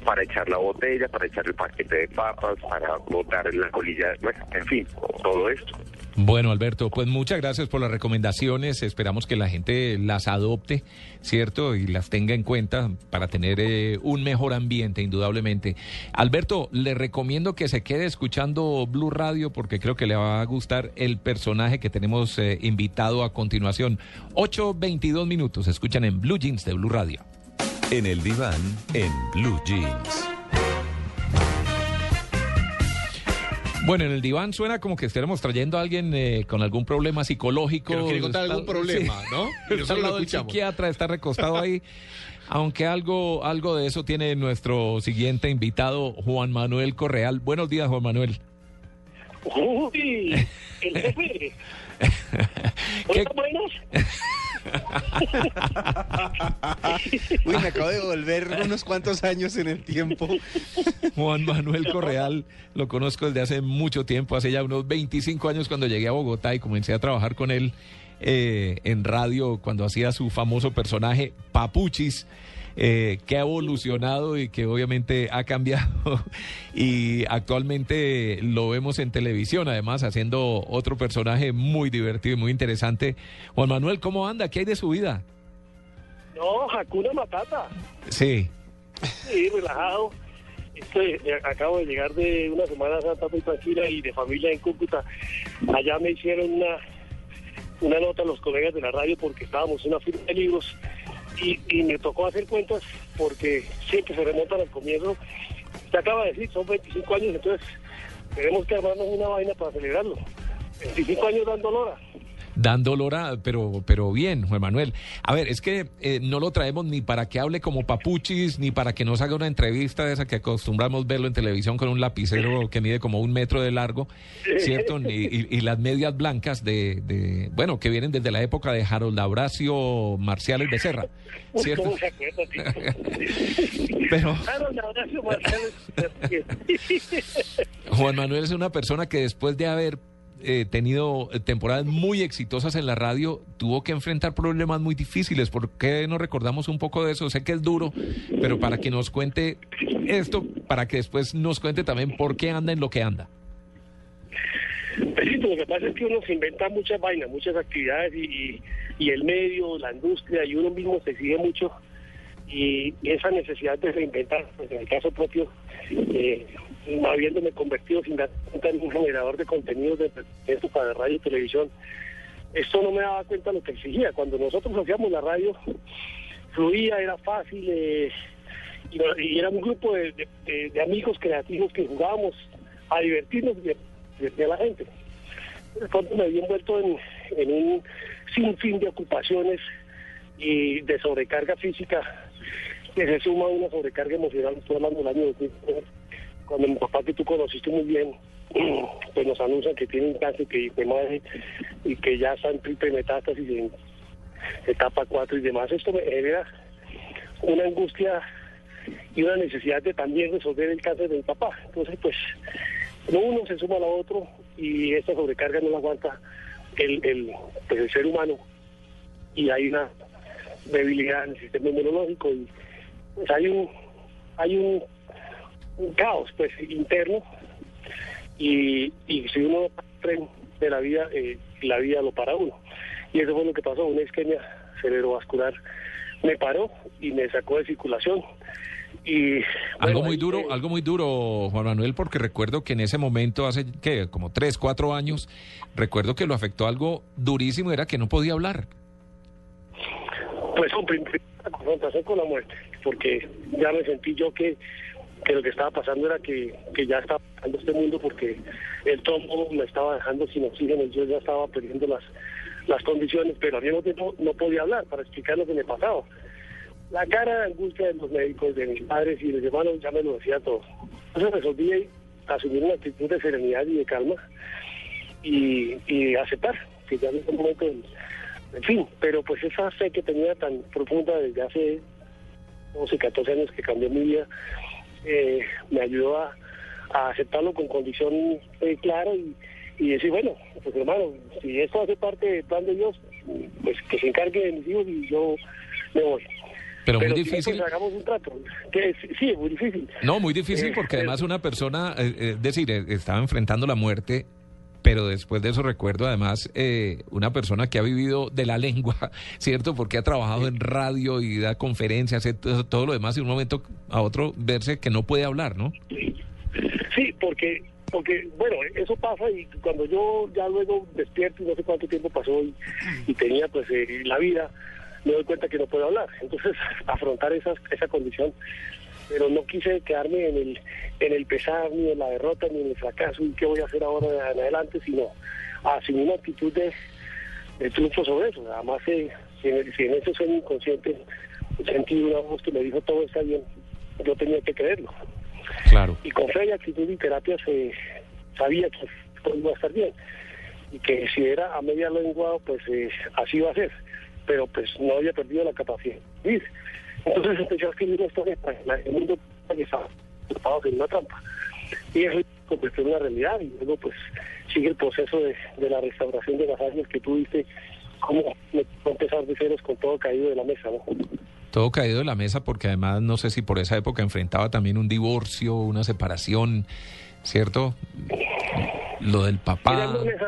para echar la botella, para echar el paquete de papas, para botar la colilla, bueno, en fin, todo esto. Bueno, Alberto, pues muchas gracias por las recomendaciones. Esperamos que la gente las adopte, ¿cierto? Y las tenga en cuenta para tener eh, un mejor ambiente, indudablemente. Alberto, le recomiendo que se quede escuchando Blue Radio porque creo que le va a gustar el personaje que tenemos eh, invitado a continuación. 8.22 minutos, escuchan en Blue Jeans de Blue Radio. En el diván, en Blue Jeans. Bueno, en el diván suena como que estuviéramos trayendo a alguien eh, con algún problema psicológico. Que quiere contar algún problema, ¿no? Y Está nosotros al lo lado del escuchamos. psiquiatra, está recostado ahí. Aunque algo, algo de eso tiene nuestro siguiente invitado, Juan Manuel Correal. Buenos días, Juan Manuel. Uy, el jefe. ¿Qué- buenos? Uy, me acabo de volver unos cuantos años en el tiempo. Juan Manuel Correal, lo conozco desde hace mucho tiempo, hace ya unos 25 años cuando llegué a Bogotá y comencé a trabajar con él eh, en radio cuando hacía su famoso personaje Papuchis. Eh, que ha evolucionado y que obviamente ha cambiado y actualmente lo vemos en televisión además haciendo otro personaje muy divertido y muy interesante. Juan Manuel, ¿cómo anda? ¿Qué hay de su vida? No, Hakuna Matata. Sí. Sí, relajado. Estoy, eh, acabo de llegar de una Semana Santa muy tranquila y de familia en Cúcuta. Allá me hicieron una, una nota los colegas de la radio porque estábamos en una firma de libros y, y me tocó hacer cuentas porque siempre se remontan al comienzo. Usted acaba de decir, son 25 años, entonces tenemos que armarnos una vaina para celebrarlo. 25 años dando lora. Dando lora, pero, pero bien, Juan Manuel. A ver, es que eh, no lo traemos ni para que hable como papuchis, ni para que nos haga una entrevista de esa que acostumbramos verlo en televisión con un lapicero que mide como un metro de largo, ¿cierto? Y, y las medias blancas de, de, bueno, que vienen desde la época de Harold Abracio, Marcial y Becerra, ¿cierto? ¿cómo se acuerda? Pero- Martínez. Juan Manuel es una persona que después de haber eh, tenido temporadas muy exitosas en la radio, tuvo que enfrentar problemas muy difíciles. ¿Por qué no recordamos un poco de eso? Sé que es duro, pero para que nos cuente esto, para que después nos cuente también por qué anda en lo que anda. Pesito, lo que pasa es que uno se inventa muchas vainas, muchas actividades y, y- y el medio, la industria y uno mismo se exige mucho y esa necesidad de reinventar, pues en el caso propio, eh, habiéndome convertido sin dar en un generador de contenidos de para radio y televisión, esto no me daba cuenta de lo que exigía. Cuando nosotros hacíamos la radio, fluía, era fácil eh, y, era un grupo de, de- de- amigos creativos que jugábamos a divertirnos y a la gente. De pronto me vi envuelto en, en un sinfín de ocupaciones y de sobrecarga física que se suma a una sobrecarga emocional. Estoy hablando del año 2009, cuando mi papá, que tú conociste muy bien, pues nos anuncian que tiene un cáncer que de y que ya está en triple metástasis en etapa 4 y demás. Esto me genera una angustia y una necesidad de también resolver el cáncer de mi papá. Entonces, pues, no uno se suma a lo otro y esta sobrecarga no la aguanta el, el, pues, el ser humano y hay una debilidad en el sistema inmunológico y pues hay un hay un, un caos pues interno. Y, y si uno tren de la vida eh, la vida lo para uno. Y eso fue lo que pasó. Una isquemia cerebrovascular me paró y me sacó de circulación. Y Algo muy duro, eh, algo muy duro, Juan Manuel, porque recuerdo que en ese momento, hace que como tres, cuatro años, recuerdo que lo afectó algo durísimo, era que no podía hablar. Pues con prim- la confrontación con la muerte, porque ya me sentí yo que, que lo que estaba pasando era que, que ya estaba pasando este mundo porque el tomo me estaba dejando sin oxígeno, yo ya estaba perdiendo las, las condiciones, pero al mismo tiempo no podía hablar para explicar lo que me pasaba. La cara de angustia de los médicos, de mis padres y de mis hermanos ya me lo decía todo. Entonces resolví asumir una actitud de serenidad y de calma y, y aceptar que ya en un momento en, en fin, pero pues esa fe que tenía tan profunda desde hace 12, 14 años que cambió mi vida, eh, me ayudó a, a aceptarlo con condición eh, clara y, y decir, bueno, pues hermano, si esto hace parte del plan de Dios, pues que se encargue de mis hijos y yo me voy. Pero muy si no, difícil. pues, hagamos un trato. Que sí, es muy difícil. No, muy difícil Eh, porque eh, además una persona, eh, eh, es decir, eh, estaba enfrentando la muerte, pero después de eso recuerdo además eh, una persona que ha vivido de la lengua, ¿cierto? Porque ha trabajado en radio y da conferencias, eh, todo, lo demás, y de un momento a otro verse que no puede hablar, ¿no? Sí, porque, porque bueno, eso pasa y cuando yo ya luego despierto y no sé cuánto tiempo pasó y, tenía pues eh, la vida, me doy cuenta que no puedo hablar. Entonces, afrontar esa, esa condición, pero no quise quedarme en el, en el pesar, ni en la derrota, ni en el fracaso, y qué voy a hacer ahora en adelante, sino asumir una actitud de, de triunfo sobre eso. Además, eh, si, en, si en ese sueño inconsciente sentí una voz que me dijo todo está bien, yo tenía que creerlo Claro. y con fe y actitud y terapia se sabía que todo iba a estar bien y que si era a media lengua pues eh, así iba a ser pero pues no había perdido la capacidad de vivir entonces empecé a escribir una historia para el mundo que estaba atrapado en una trampa y eso convirtió en una realidad y luego pues sigue el proceso de, de la restauración de las áreas que tuviste cómo me tocó empezar de ceros con todo caído de la mesa ¿no? Todo caído de la mesa porque además no sé si por esa época enfrentaba también un divorcio, una separación, ¿cierto? Lo del Era papá. una mesa,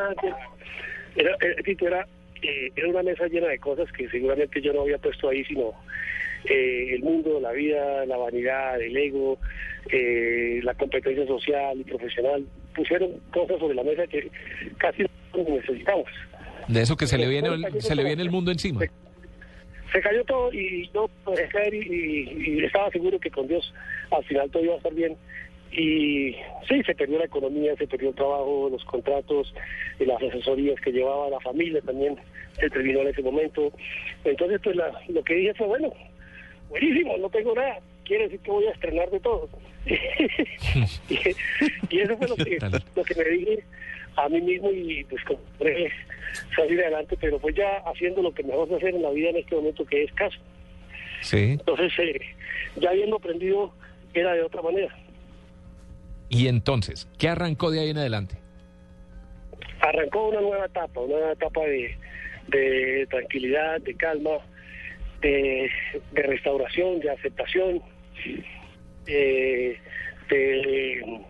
era, era- Tito, era, eh, era una mesa llena de cosas que seguramente yo no había puesto ahí, sino eh, el mundo, la vida, la vanidad, el ego, eh, la competencia social y profesional. Pusieron cosas sobre la mesa que casi no necesitamos. De eso que se le viene, el- se le viene el mundo encima. Se cayó todo y yo me dejé caer y, estaba seguro que con Dios al final todo iba a estar bien. Y sí, se perdió la economía, se perdió el trabajo, los contratos, las asesorías que llevaba la familia también se terminó en ese momento. Entonces, pues la- lo que dije fue, bueno, buenísimo, no tengo nada, quiere decir que voy a estrenar de todo. y, y eso fue lo que, lo que me dije a mí mismo y pues compré salir adelante, pero pues ya haciendo lo que mejor sé hacer en la vida en este momento, que es caso. Sí. Entonces, eh, ya habiendo aprendido, era de otra manera. Y entonces, ¿qué arrancó de ahí en adelante? Arrancó una nueva etapa, una nueva etapa de, de tranquilidad, de calma, de, de restauración, de aceptación, eh, de,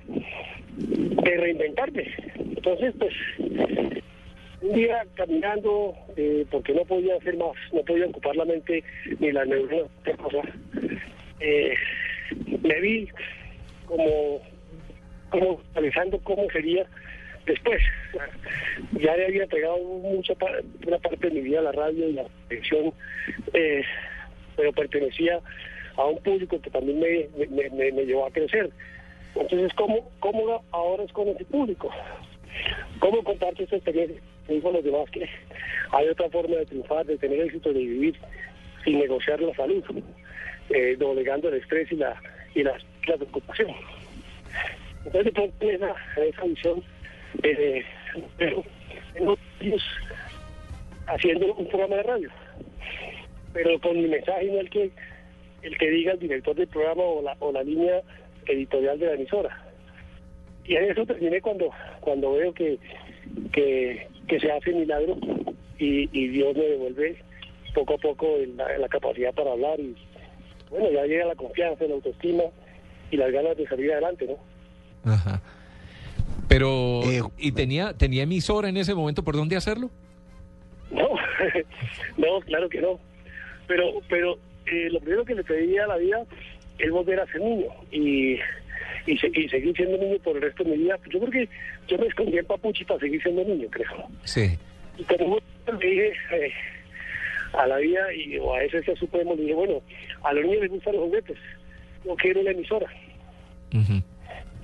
de reinventarme. Entonces, pues, un día caminando, eh, porque no podía hacer más, no podía ocupar la mente ni la neuronas eh, me vi como, como analizando cómo sería después. Ya le había entregado mucha una parte de mi vida a la radio y la televisión, eh, pero pertenecía a un público que también me, me, me- llevó a crecer. Entonces, ¿cómo, ¿cómo ahora es con ese público? ¿Cómo contarte esta experiencia? A los demás que hay otra forma de triunfar, de tener éxito, de vivir sin negociar la salud, eh, doblegando el estrés y la, y la, preocupación. Entonces, de esa, esa visión, eh, pero tengo años haciendo un programa de radio, pero con mi mensaje no el que el que diga el director del programa o la, o la línea editorial de la emisora. Y en eso terminé cuando cuando veo que, que, se hace milagro y, Dios me devuelve poco a poco la, la capacidad para hablar y bueno, ya llega la confianza, la autoestima y las ganas de salir adelante, ¿no? Ajá. Pero, Eh, ¿y tenía, tenía emisora en ese momento por dónde hacerlo? No, no, claro que no. Pero, pero eh, lo primero que le pedí a la vida es volver a ser niño y, y, se- y seguir siendo niño por el resto de mi vida. Yo creo que yo me escondí en Papuchi para seguir siendo niño, creo. Sí. Y como le dije eh, a la vida y o a ese ser supremo, le dije, bueno, a los niños les gustan los juguetes, yo quiero una emisora.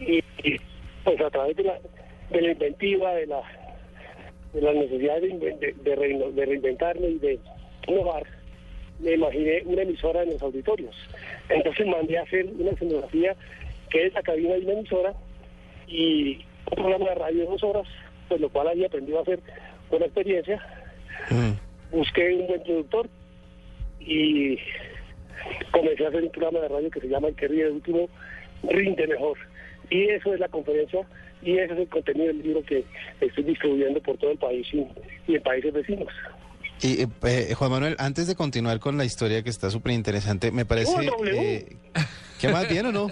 Y, y, pues a través de la, de la inventiva, de la, de la necesidad de, de, de reino- de reinventarme y de innovar, me imaginé una emisora en los auditorios. Entonces mandé a hacer una escenografía que es la cabina de una emisora y un programa de radio de dos horas, pues lo cual había aprendido a hacer la experiencia. Busqué un buen productor y comencé a hacer un programa de radio que se llama El que ríe de último, rinde mejor. Y eso es la conferencia y ese es el contenido del libro que estoy distribuyendo por todo el país y, y en países vecinos. Y, eh, eh, Juan Manuel, antes de continuar con la historia que está súper interesante, me parece... Eh, ¿Qué más bien o no?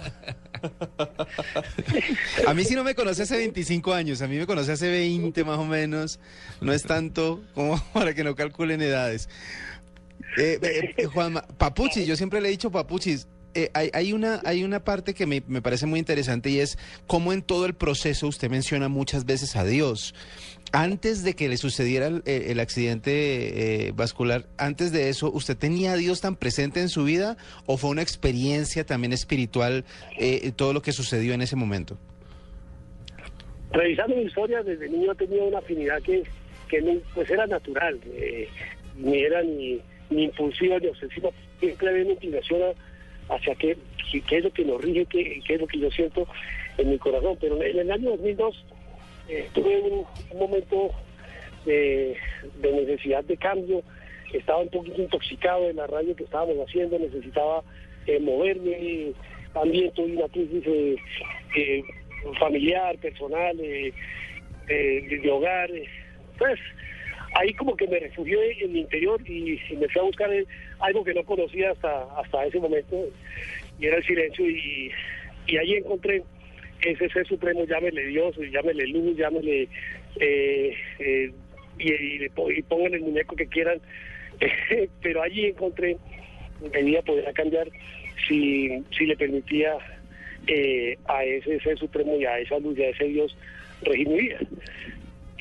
A mí sí no me conoce hace 25 años, a mí me conoce hace 20 más o menos. No es tanto como para que no calculen edades. Eh, eh, Juanma, Papuchis, yo siempre le he dicho Papuchis. Eh, hay, hay una, hay una parte que me, me parece muy interesante y es cómo en todo el proceso usted menciona muchas veces a Dios. Antes de que le sucediera el, accidente eh, vascular, antes de eso, ¿usted tenía a Dios tan presente en su vida o fue una experiencia también espiritual eh, todo lo que sucedió en ese momento? Revisando mi historia, desde niño tenido una afinidad que, que pues era natural, eh, ni era ni, impulsiva ni obsesiva, siempre había una inclinación hacia qué, qué- es lo que nos rige, qué, qué es lo que yo siento en mi corazón. Pero en el año 2002 eh, tuve un, momento de, necesidad de cambio, estaba un poquito intoxicado de la radio que estábamos haciendo, necesitaba eh, moverme, también tuve una crisis eh, eh, familiar, personal, eh, eh, de, de hogar. Pues ahí como que me refugié en mi interior y, me fui a buscar algo que no conocía hasta, hasta ese momento y era el silencio y, y ahí encontré ese ser supremo, llámele Dios, llámele luz, llámele eh, eh, y, y pongan el muñeco que quieran, pero allí encontré mi vida podía cambiar si, si le permitía eh, a ese ser supremo y a esa luz y a ese Dios regir mi vida.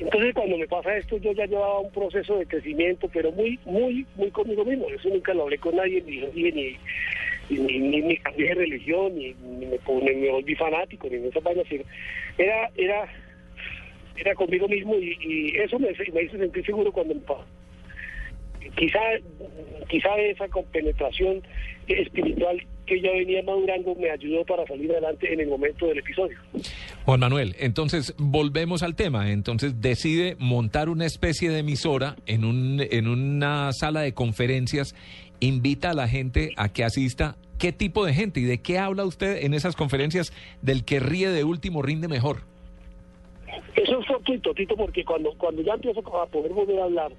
Entonces cuando me pasa esto yo ya llevaba un proceso de crecimiento, pero muy, muy, muy conmigo mismo. Eso nunca lo hablé con nadie, ni ni, ni, ni, ni, cambié de religión, ni, me, me volví fanático, ni esa vaina. Era, era, era conmigo mismo y, y eso me, me hizo sentir seguro cuando me pasó. Quizá, quizá esa compenetración espiritual que ya venía madurando me ayudó para salir adelante en el momento del episodio. Juan Manuel, entonces volvemos al tema. Entonces decide montar una especie de emisora en, un, en una sala de conferencias, invita a la gente a que asista. ¿Qué tipo de gente y de qué habla usted en esas conferencias del que ríe de último rinde mejor? Eso es fortuito, Tito, porque cuando, cuando ya empiezo a poder volver a hablar,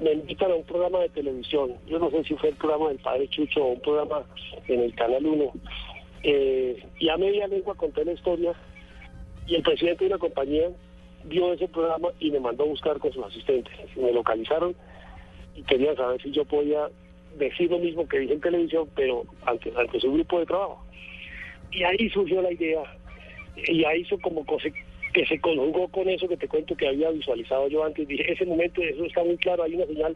me invitan a un programa de televisión. Yo no sé si fue el programa del Padre Chucho o un programa en el Canal 1. Eh, y a media lengua conté la historia y el presidente de una compañía vio ese programa y me mandó a buscar con sus asistentes. Me localizaron y querían saber si yo podía decir lo mismo que dije en televisión, pero ante, ante su grupo de trabajo. Y ahí surgió la idea y ahí hizo como que se conjugó con eso que te cuento que había visualizado yo antes. Dije, ese momento, eso está muy claro, hay una señal.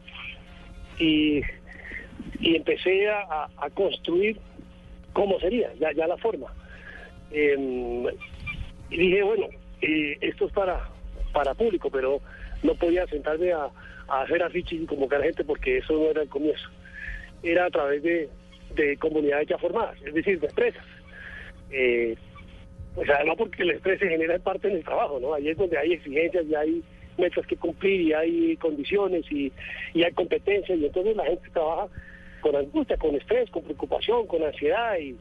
Y, y empecé a, a- construir cómo sería, ya, ya la forma. Em, y dije, bueno, eh, esto es para, para público, pero no podía sentarme a, a hacer afiches y convocar gente porque eso no era el comienzo. Era a través de, de comunidades ya formadas, es decir, de empresas. Eh, pues además porque el estrés se genera en parte en el trabajo, ¿no? Ahí es donde hay exigencias y hay metas que cumplir y hay condiciones y, y hay competencias y entonces la gente trabaja con angustia, con estrés, con preocupación, con ansiedad y,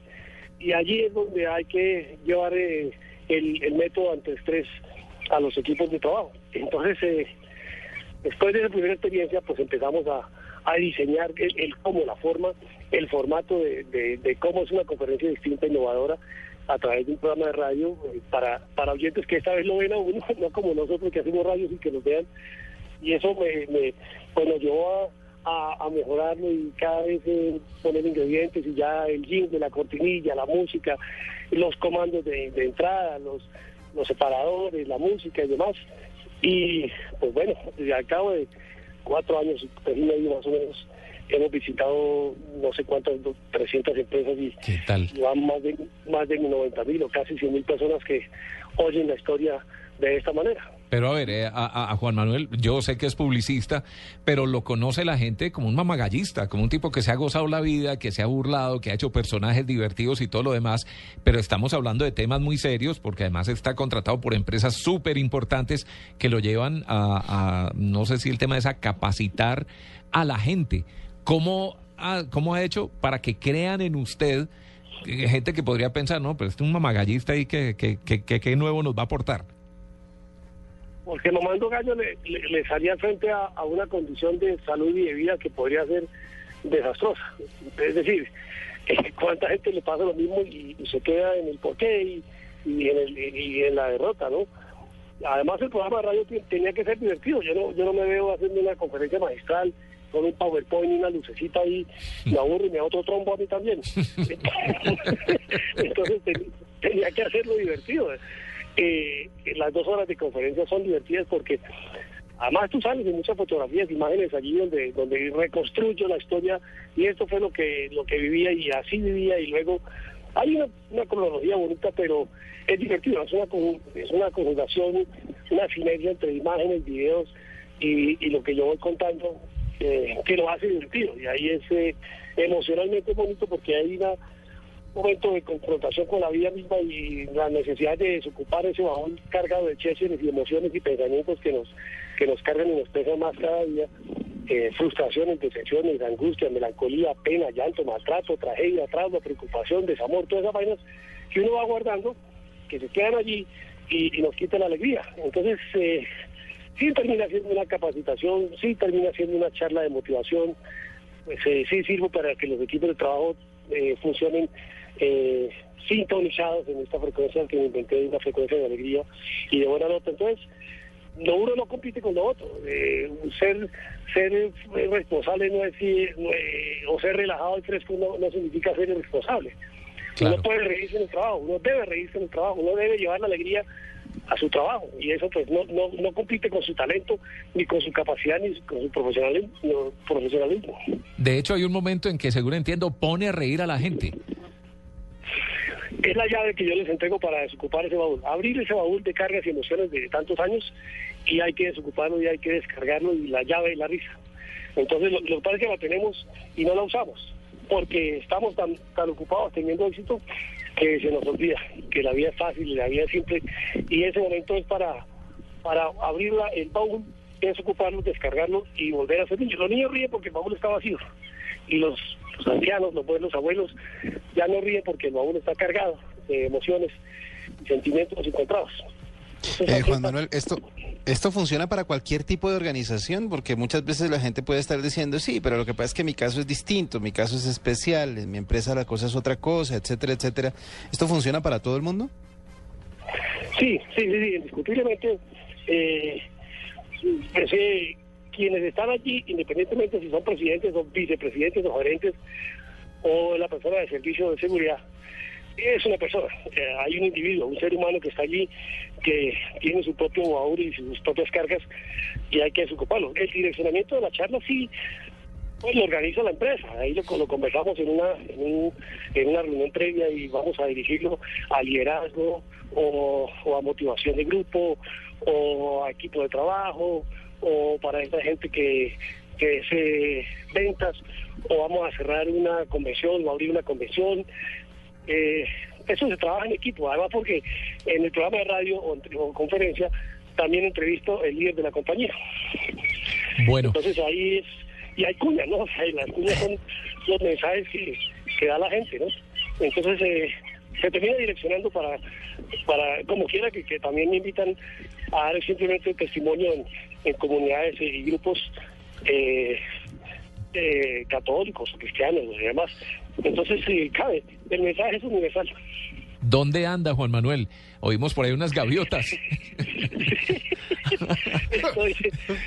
y allí es donde hay que llevar eh, el, el método ante estrés a los equipos de trabajo. Entonces, eh, después de esa primera experiencia, pues empezamos a, a diseñar el, el cómo, la forma, el formato de, de, de cómo es una conferencia distinta, innovadora, a través de un programa de radio eh, para, para oyentes que esta vez lo ven a uno, no como nosotros que hacemos radios y que nos vean. Y eso me, me pues nos llevó a, a, a mejorarlo y cada vez eh, poner ingredientes y ya el jingle, la cortinilla, la música, los comandos de, entrada, los, los separadores, la música y demás. Y pues bueno, al cabo de cuatro años tres y medio más o menos, hemos visitado no sé cuántas, do- 300 empresas y, van más de, más de 90 mil o casi 100 mil personas que oyen la historia de esta manera. Pero a ver, eh, a Juan Manuel, yo sé que es publicista, pero lo conoce la gente como un mamagallista, como un tipo que se ha gozado la vida, que se ha burlado, que ha hecho personajes divertidos y todo lo demás. Pero estamos hablando de temas muy serios, porque además está contratado por empresas súper importantes que lo llevan a, a, no sé si el tema es a capacitar a la gente. ¿Cómo ha, cómo ha hecho para que crean en usted? eh, Gente que podría pensar, no, pero este es un mamagallista ahí que, que, que, que- nuevo nos va a aportar. Porque Mamando Gallo le, le, frente a, una condición de salud y de vida que podría ser desastrosa. Es decir, cuánta gente le pasa lo mismo y, se queda en el porqué y, y en el, y en la derrota, ¿no? Además el programa de radio te- tenía que ser divertido. Yo no, yo no me veo haciendo una conferencia magistral con un PowerPoint y una lucecita ahí, me aburro y me da otro trombo a mí también. Entonces ten- tenía que hacerlo divertido. Eh, las dos horas de conferencia son divertidas porque además tú sales de muchas fotografías, imágenes allí donde donde reconstruyo la historia y esto fue lo que lo que vivía y así vivía y luego hay una, una cronología bonita pero es divertido, es una es una conjugación, una sinergia entre imágenes, videos y, y lo que yo voy contando eh, que lo hace divertido y ahí es eh, emocionalmente bonito porque hay una momento de confrontación con la vida misma y la necesidad de desocupar ese bajón cargado de cheches y emociones y pensamientos que nos que nos cargan y nos pesan más cada día, eh, frustraciones, decepciones, angustia, melancolía, pena, llanto, maltrato, tragedia, trauma, preocupación, desamor, todas esas vainas que uno va guardando, que se quedan allí y, nos quitan la alegría. Entonces, eh, sí termina siendo una capacitación, sí termina siendo una charla de motivación, pues eh, sí sirve para que los equipos de trabajo eh, funcionen eh, sintonizados en esta frecuencia que me inventé, una frecuencia de alegría y de buena nota. Entonces, lo uno no compite con lo otro. Eh, ser ser responsable no es no, o ser relajado y fresco no, no significa ser irresponsable. Uno puede reírse en el trabajo, uno debe reírse en el trabajo, uno debe llevar la alegría a su trabajo y eso pues no, no, no compite con su talento, ni con su capacidad, ni con su profesionalismo. no, profesionalismo. De hecho, hay un momento en que, seguro entiendo, pone a reír a la gente. Es la llave que yo les entrego para desocupar ese baúl. Abrir ese baúl de cargas y emociones de tantos años y hay que desocuparlo y hay que descargarlo y la llave es la risa. Entonces lo, lo que pasa es que la tenemos y no la usamos porque estamos tan, tan ocupados teniendo éxito que se nos olvida que la vida es fácil la vida es simple y ese momento es para, para abrir la- el baúl, desocuparlo, descargarlo y volver a ser niños. Los niños ríen porque el baúl está vacío y los, los ancianos, los buenos abuelos ya no ríen porque el baúl está cargado de emociones y sentimientos encontrados. Eh, Juan Manuel, esto, esto funciona para cualquier tipo de organización, porque muchas veces la gente puede estar diciendo, sí, pero lo que pasa es que mi caso es distinto, mi caso es especial, en mi empresa la cosa es otra cosa, etcétera, etcétera. ¿Esto funciona para todo el mundo? Sí, sí, sí, indiscutiblemente. Eh, pues, eh, quienes están allí, independientemente si son presidentes o vicepresidentes o gerentes o la persona de servicio de seguridad, es una persona, eh, hay un individuo, un ser humano que está allí, que tiene su propio baúl y sus propias cargas y hay que desocuparlo. El direccionamiento de la charla sí pues lo organiza la empresa. Ahí lo, lo conversamos en una, en, un- en una reunión previa y vamos a dirigirlo a liderazgo o, a motivación de grupo o a equipo de trabajo o para esta gente que, que ventas o vamos a cerrar una convención o abrir una convención. Eh, eso se trabaja en equipo, además porque en el programa de radio o, en- o conferencia también entrevisto el líder de la compañía. Bueno. Entonces ahí es, y hay cuñas, ¿no? O sea, y las cuñas son los mensajes que, que da la gente, ¿no? Entonces eh, se termina direccionando para, para como quiera, que, que también me invitan a dar simplemente testimonio en, en comunidades y grupos eh, eh, católicos, cristianos y demás. Entonces, sí, cabe, el mensaje es universal. ¿Dónde anda Juan Manuel? Oímos por ahí unas gaviotas. Estoy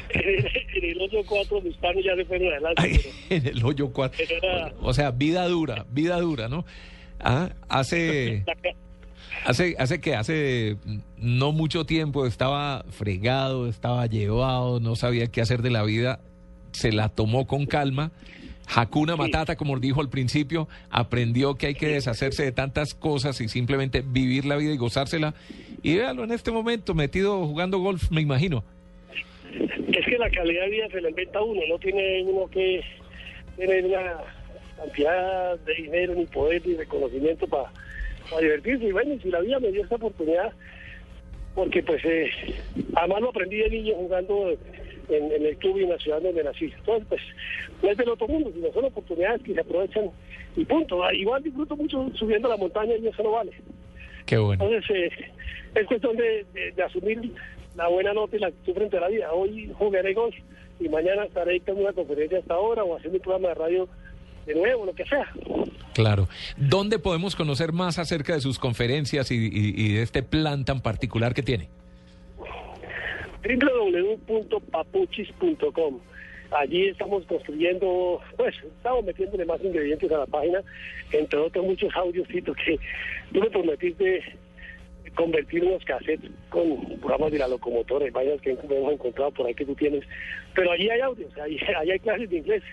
en el, en el otro cuatro de Hispano ya se fueron adelante. en el hoyo 4. pero era- O sea, vida dura, vida dura, ¿no? Ah, hace, hace, hace que hace no mucho tiempo estaba fregado, estaba llevado, no sabía qué hacer de la vida, se la tomó con calma. Hakuna Matata, como dijo al principio, aprendió que hay que deshacerse de tantas cosas y simplemente vivir la vida y gozársela. Y véalo en este momento, metido jugando golf, me imagino. Es que la calidad de vida se la inventa uno, no tiene uno que tener una cantidad de dinero, ni poder, ni reconocimiento para divertirse. Y bueno, si la vida me dio esta oportunidad, porque pues eh, además lo aprendí de niño jugando en, en el club y en la ciudad donde nací. Entonces, pues no es del otro mundo, sino son oportunidades que se aprovechan y punto. Ah, Igual disfruto mucho subiendo la montaña y eso no vale. Qué bueno. Entonces, eh, es cuestión de, de- de asumir la buena nota y la actitud frente a la vida. Hoy jugaré golf y mañana estaré dando una conferencia hasta ahora o haciendo un programa de radio de nuevo, lo que sea. Claro. ¿Dónde podemos conocer más acerca de sus conferencias y, y- y de este plan tan particular que tiene? www.papuchis.com. Allí estamos construyendo, pues estamos metiéndole más ingredientes a la página, entre otros muchos audios Tito, que tú me prometiste convertir unos cassettes con programas de la locomotora y vainas que hemos encontrado por ahí que tú tienes. Pero allí hay audios, allí, allí hay clases de inglés.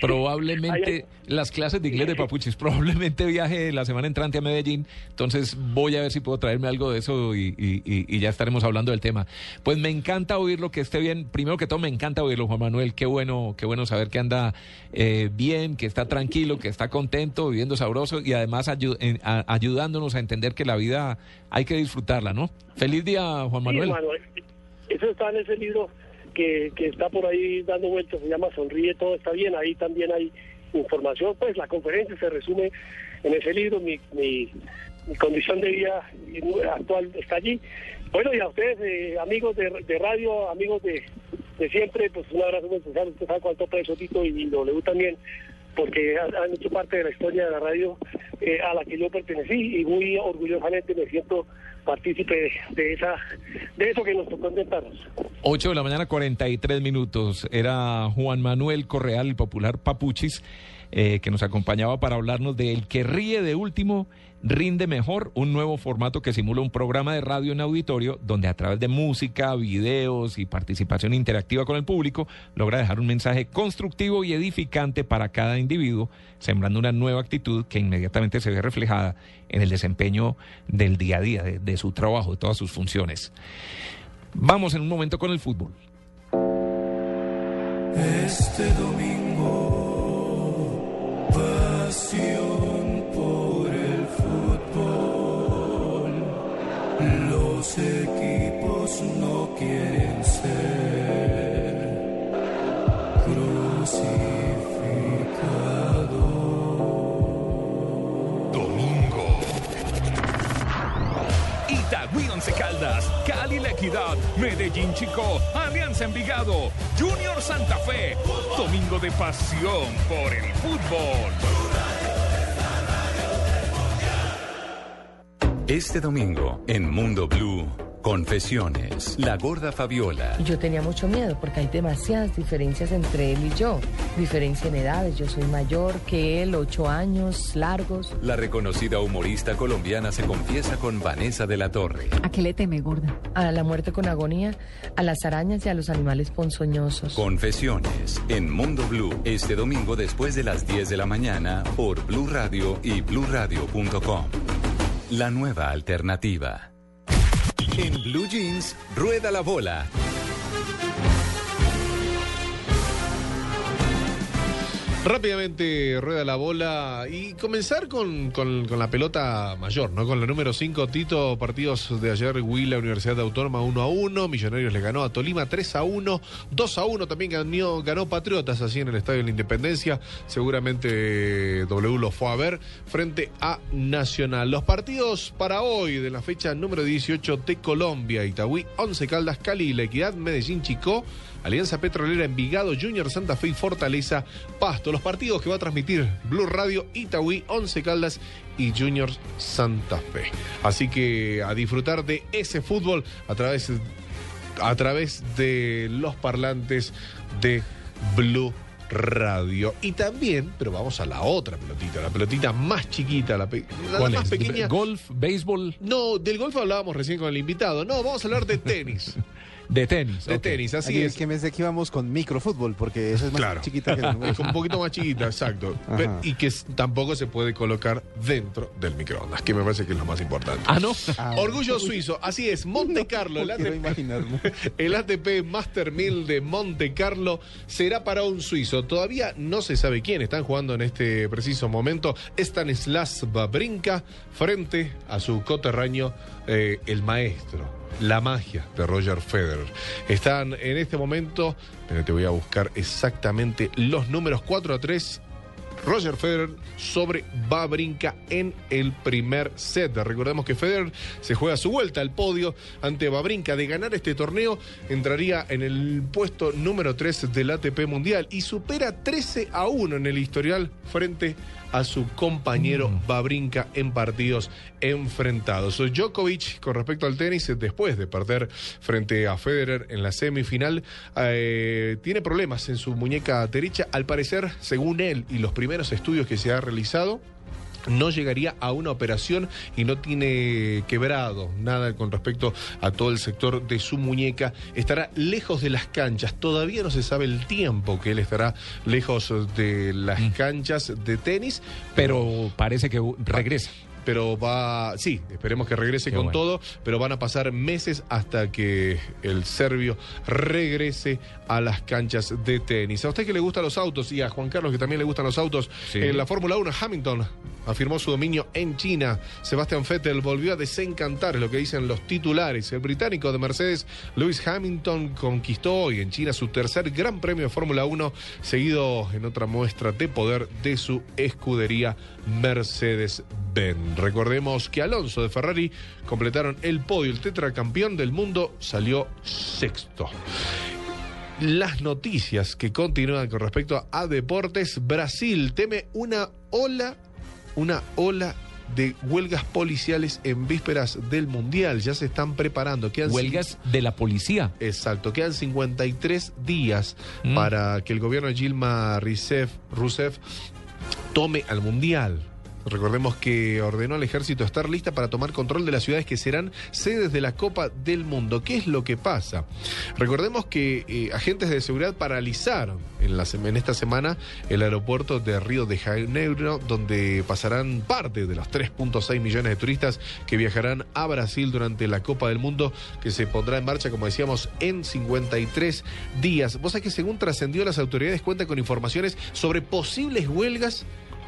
Probablemente las clases de inglés de Papuchis, probablemente viaje la semana entrante a Medellín, entonces voy a ver si puedo traerme algo de eso y, y- y- y ya estaremos hablando del tema. Pues me encanta oírlo, que esté bien. Primero que todo, me encanta oírlo, Juan Manuel. Qué bueno, qué bueno saber que anda eh, bien, que está tranquilo, que está contento, viviendo sabroso y además ayu- en- a- ayudándonos a entender que la vida hay que disfrutarla, ¿no? Feliz día, Juan Sí, Manuel. Manuel. Eso está en ese libro que, que está por ahí dando vueltas, se llama Sonríe, todo está bien. Ahí también hay información. Pues la conferencia se resume en ese libro. Mi, mi, mi condición de vida actual está allí. Bueno, y a ustedes, eh, amigos de, radio, amigos de, siempre, pues un abrazo muy especial. Usted sabe cuánto aprecio Tito y W también, porque han, hecho parte de la historia de la radio eh, a la que yo pertenecí y muy orgullosamente me siento partícipe de, de esa de eso que nos tocó inventarnos. 8 de la mañana, 43 minutos. Era Juan Manuel Correal, el popular Papuchis, eh, que nos acompañaba para hablarnos de El que ríe de último rinde mejor, un nuevo formato que simula un programa de radio en auditorio donde a través de música, videos y participación interactiva con el público logra dejar un mensaje constructivo y edificante para cada individuo, sembrando una nueva actitud que inmediatamente se ve reflejada en el desempeño del día a día, de, de su trabajo, de todas sus funciones. Vamos en un momento con el fútbol. Este domingo, pasión por el fútbol. Los equipos no quieren ser crucificados. Domingo. Itagüí Once Caldas, Cali La Equidad, Medellín Chico, Alianza Envigado, Junior Santa Fe. Domingo de pasión por el fútbol. Este domingo en Mundo Blue, Confesiones. La gorda Fabiola. Yo tenía mucho miedo porque hay demasiadas diferencias entre él y yo. Diferencia en edades, yo soy mayor que él, ocho años largos. La reconocida humorista colombiana se confiesa con Vanessa de la Torre. ¿A qué le teme, gorda? A la muerte con agonía, a las arañas y a los animales ponzoñosos. Confesiones. En Mundo Blue. Este domingo después de las 10 de la mañana por Blue Radio y bluradio.com. La nueva alternativa. En Blue Jeans, rueda la bola. Rápidamente rueda la bola y comenzar con, la pelota mayor, ¿no? Con la número 5, Tito, partidos de ayer, Huila, Universidad Autónoma 1 a 1, Millonarios le ganó a Tolima 3 a 1, 2 a 1 también ganó, Patriotas así en el Estadio de la Independencia, seguramente W lo fue a ver, frente a Nacional. Los partidos para hoy de la fecha número 18 de Colombia, Itagüí, 11 Caldas, Cali, La Equidad, Medellín, Chicó, Alianza Petrolera, Envigado, Junior, Santa Fe y Fortaleza, Pasto. Los partidos que va a transmitir Blue Radio, Itagüí, Once Caldas y Junior Santa Fe. Así que a disfrutar de ese fútbol a través, a través de los parlantes de Blue Radio. Y también, pero vamos a la otra pelotita, la pelotita más chiquita, la, pe- la ¿Cuál más es? pequeña. ¿Golf, béisbol? No, del golf hablábamos recién con el invitado. No, vamos a hablar de tenis. De tenis. De tenis, así Aquí es. que pensé que íbamos con microfútbol, porque esa es más Claro. chiquita que el Es un poquito más chiquita, exacto. Y que tampoco se puede colocar dentro del microondas, que me parece que es lo más importante. Ah, ¿no? Orgullo suizo, así es, Monte Carlo, el, no ATP, imaginarme. el ATP Master 1000 de Monte Carlo será para un suizo. Todavía no se sabe quién están jugando en este preciso momento. Stanislas Babrinka frente a su coterraño, eh, el maestro. La magia de Roger Federer. Están en este momento, te voy a buscar exactamente los números 4 a 3 Roger Federer sobre Babrinka en el primer set. Recordemos que Federer se juega su vuelta al podio ante Babrinka. De ganar este torneo, entraría en el puesto número 3 del ATP Mundial y supera 13 a 1 en el historial frente a su compañero Babrinka en partidos enfrentados. Djokovic, con respecto al tenis, después de perder frente a Federer en la semifinal, eh, tiene problemas en su muñeca derecha. Al parecer, según él y los primeros estudios que se ha realizado, no llegaría a una operación y no tiene quebrado nada con respecto a todo el sector de su muñeca. Estará lejos de las canchas. Todavía no se sabe el tiempo que él estará lejos de las canchas de tenis. Pero parece que regresa. Pero va, sí, esperemos que regrese Qué con bueno. todo, pero van a pasar meses hasta que el serbio regrese a las canchas de tenis. A usted que le gustan los autos y a Juan Carlos que también le gustan los autos, Sí. en la Fórmula 1 Hamilton afirmó su dominio en China. Sebastian Vettel volvió a desencantar, es lo que dicen los titulares. El británico de Mercedes, Lewis Hamilton, conquistó hoy en China su tercer Gran Premio de Fórmula 1, seguido en otra muestra de poder de su escudería Mercedes-Benz. Recordemos que Alonso de Ferrari completaron el podio. El tetracampeón del mundo salió sexto. Las noticias que continúan con respecto a deportes. Brasil teme una ola, una ola de huelgas policiales en vísperas del Mundial. Ya se están preparando. Quedan Huelgas de la policía. Exacto, quedan 53 días Mm. para que el gobierno de Gilma Rousseff, Rousseff tome al Mundial. Recordemos que ordenó al ejército estar lista para tomar control de las ciudades que serán sedes de la Copa del Mundo. ¿Qué es lo que pasa? Recordemos que eh, agentes de seguridad paralizaron en, la, en esta semana el aeropuerto de Río de Janeiro, donde pasarán parte de los 3.6 millones de turistas que viajarán a Brasil durante la Copa del Mundo, que se pondrá en marcha, como decíamos, en 53 días. Vos sabés que según trascendió las autoridades cuentan con informaciones sobre posibles huelgas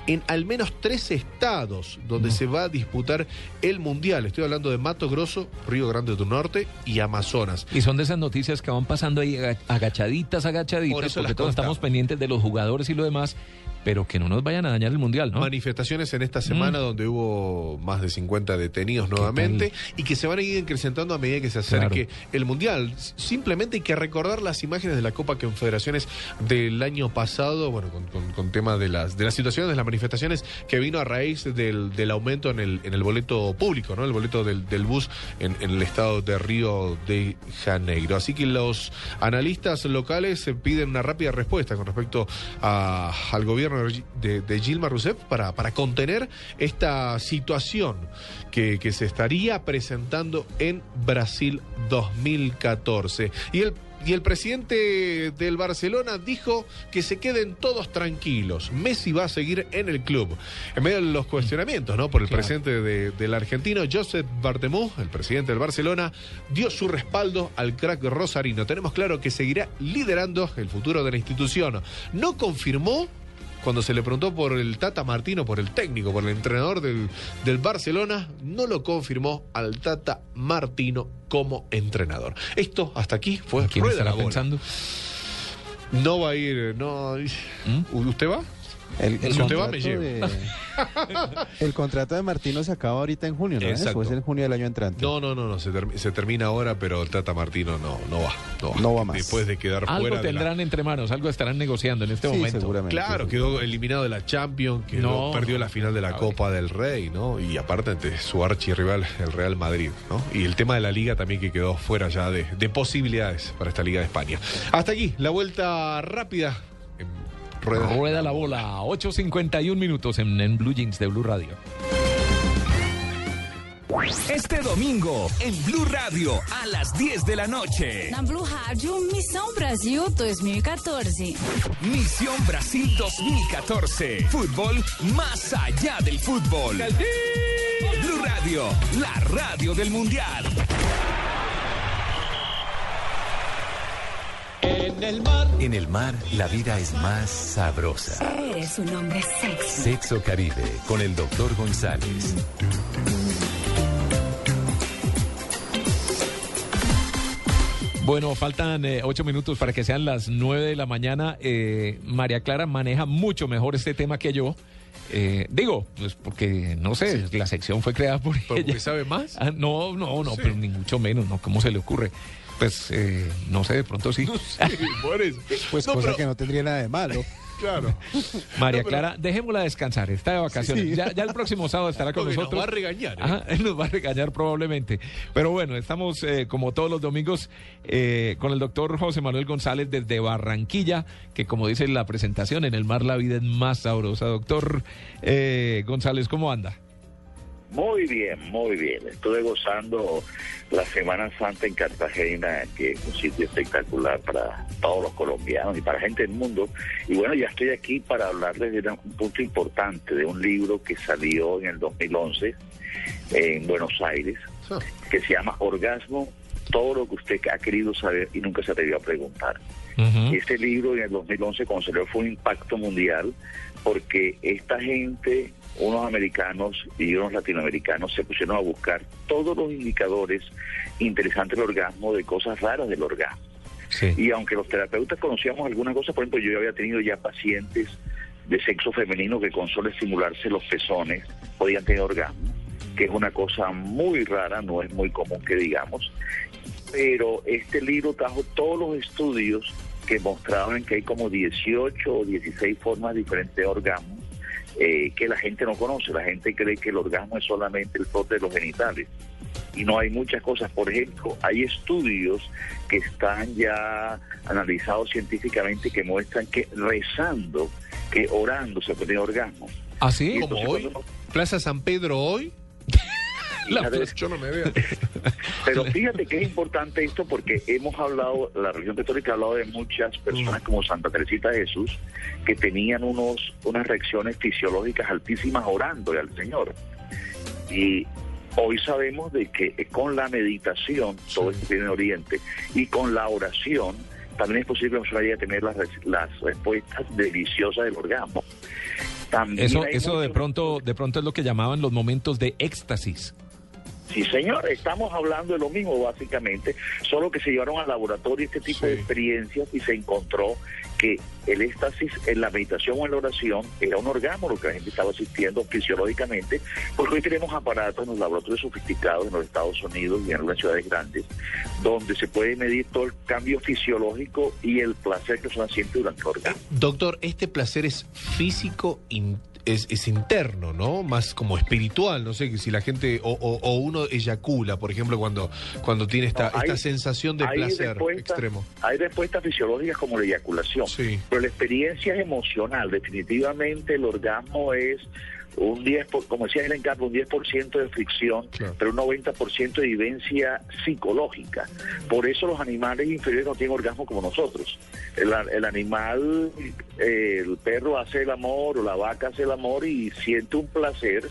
en al menos tres estados donde se va a disputar el Mundial. Estoy hablando de Mato Grosso, Río Grande do Norte y Amazonas. Y son de esas noticias que van pasando ahí aga- agachaditas, agachaditas, Por eso porque todos contamos. estamos pendientes de los jugadores y lo demás, pero que no nos vayan a dañar el mundial, ¿no? Manifestaciones en esta semana Mm. donde hubo más de 50 detenidos nuevamente y que se van a ir acrecentando a medida que se acerque el Mundial. Simplemente hay que recordar las imágenes de la Copa Confederaciones del año pasado, bueno, con, con, con tema de las, de las situaciones de las manifestaciones que vino a raíz del, del aumento en el, en el boleto público, ¿no? El boleto del, del bus en, en el estado de Río de Janeiro. Así que los analistas locales eh, piden una rápida respuesta con respecto a- al gobierno de, de Gilma Rousseff para, para contener esta situación que, que se estaría presentando en Brasil 2014. Y el y el presidente del Barcelona dijo que se queden todos tranquilos. Messi va a seguir en el club. En medio de los cuestionamientos, ¿no? Por el presidente de- del argentino, Josep Bartemú, el presidente del Barcelona, dio su respaldo al crack rosarino. Tenemos claro que seguirá liderando el futuro de la institución. No confirmó cuando se le preguntó por el Tata Martino, por el técnico, por el entrenador del, del Barcelona, no lo confirmó al Tata Martino como entrenador. Esto hasta aquí fue ¿Quién rueda la bola. pensando? No va a ir, no. ¿Usted va? El, el si usted va, contrato me llevo. de, el contrato de Martino se acaba ahorita en junio, ¿no es? Exacto. ¿O es en junio del año entrante? No, no, no, no, se, termi- se termina ahora, pero el Tata Martino no, no va. No va, No va más. Después de quedar Algo fuera la- tendrán entre manos, algo estarán negociando en este Sí, momento. seguramente. Claro, quedó eliminado de la Champions, que No. perdió la final de la Copa del Rey, ¿no? Y aparte ante su archirrival, el Real Madrid, ¿no? Y el tema de la liga también que quedó fuera ya de, de posibilidades para esta Liga de España. Hasta aquí, la vuelta rápida. en Rueda. Rueda la bola, 8.51 minutos en, en Blue Jeans de Blue Radio. Este domingo en Blue Radio a las 10 de la noche. Na Blue Rádio, Missão Brasil 2014. Misión Brasil 2014. Fútbol más allá del fútbol. Blue Radio, la radio del Mundial. En el mar, la vida es más sabrosa. Eres un hombre sexy. Sexo Caribe, con el doctor González. Bueno, faltan eh, ocho minutos para que sean las nueve de la mañana. Eh, María Clara maneja mucho mejor este tema que yo. Eh, digo, pues porque, no sé, la sección fue creada por ¿Pero ella. porque sabe más? Ah, no, no, no, Sí. pero ni mucho menos, ¿no? ¿Cómo se le ocurre? Pues, eh, no sé, de pronto sí. por eso. Pues No, cosa pero- que no tendría nada de malo. Claro. María No, pero- Clara, dejémosla descansar, está de vacaciones. Sí. Ya, ya el próximo sábado estará con Porque nos nosotros. va a regañar, ¿eh? Ajá, él nos va a regañar probablemente. Pero bueno, estamos eh, como todos los domingos eh, con el doctor José Manuel González desde Barranquilla, que como dice la presentación, en el mar la vida es más sabrosa. Doctor eh, González, ¿cómo anda? Muy bien, muy bien. Estuve gozando la Semana Santa en Cartagena, que es un sitio espectacular para todos los colombianos y para gente del mundo. Y bueno, ya estoy aquí para hablarles de un punto importante, de un libro que salió en el 2011 en Buenos Aires, que se llama Orgasmo, todo lo que usted ha querido saber y nunca se atrevió a preguntar. Este libro en el 2011 cuando salió fue un impacto mundial porque esta gente, unos americanos y unos latinoamericanos se pusieron a buscar todos los indicadores interesantes del orgasmo, de cosas raras del orgasmo. Y aunque los terapeutas conocíamos algunas cosas, por ejemplo, yo ya había tenido ya pacientes de sexo femenino que con solo estimularse los pezones podían tener orgasmo, que es una cosa muy rara, no es muy común que digamos. Pero este libro trajo todos los estudios que mostraban que hay como 18 o 16 formas diferentes de orgasmo eh, que la gente no conoce. La gente cree que el orgasmo es solamente el frote de los genitales. Y no hay muchas cosas. Por ejemplo, hay estudios que están ya analizados científicamente que muestran que rezando, que orando se puede orgasmo. ¿Así? Y Como hoy, cuando- Plaza San Pedro hoy. Yo no me veo. Pero fíjate que es importante esto porque hemos hablado, la religión católica ha hablado de muchas personas como Santa Teresita de Jesús que tenían unos unas reacciones fisiológicas altísimas orándole al Señor. Y hoy sabemos de que con la meditación, todo esto viene de Oriente, y con la oración, también es posible que nosotros vaya a tener las, las respuestas deliciosas del orgasmo. También Eso, eso de pronto, de pronto es lo que llamaban los momentos de éxtasis. Sí, señor, estamos hablando de lo mismo básicamente, solo que se llevaron al laboratorio este tipo de experiencias y se encontró que el éxtasis en la meditación o en la oración era un orgasmo lo que la gente estaba asistiendo fisiológicamente, porque hoy tenemos aparatos en los laboratorios sofisticados en los Estados Unidos y en algunas ciudades grandes, donde se puede medir todo el cambio fisiológico y el placer que se siente durante el orgasmo. Doctor, ¿este placer es físico in- es, es interno, ¿no? Más como espiritual, no sé, que si la gente, o, o- o uno eyacula, por ejemplo, cuando, cuando tiene esta, No, hay- esta sensación de placer extremo. Hay respuestas fisiológicas como la eyaculación, pero la experiencia es emocional. Definitivamente el orgasmo es un 10, por- como decía Helen Campbell, un 10% de fricción, pero un 90% de vivencia psicológica. Por eso los animales inferiores no tienen orgasmo como nosotros. El, el animal, eh, el perro hace el amor o la vaca hace el amor y siente un placer,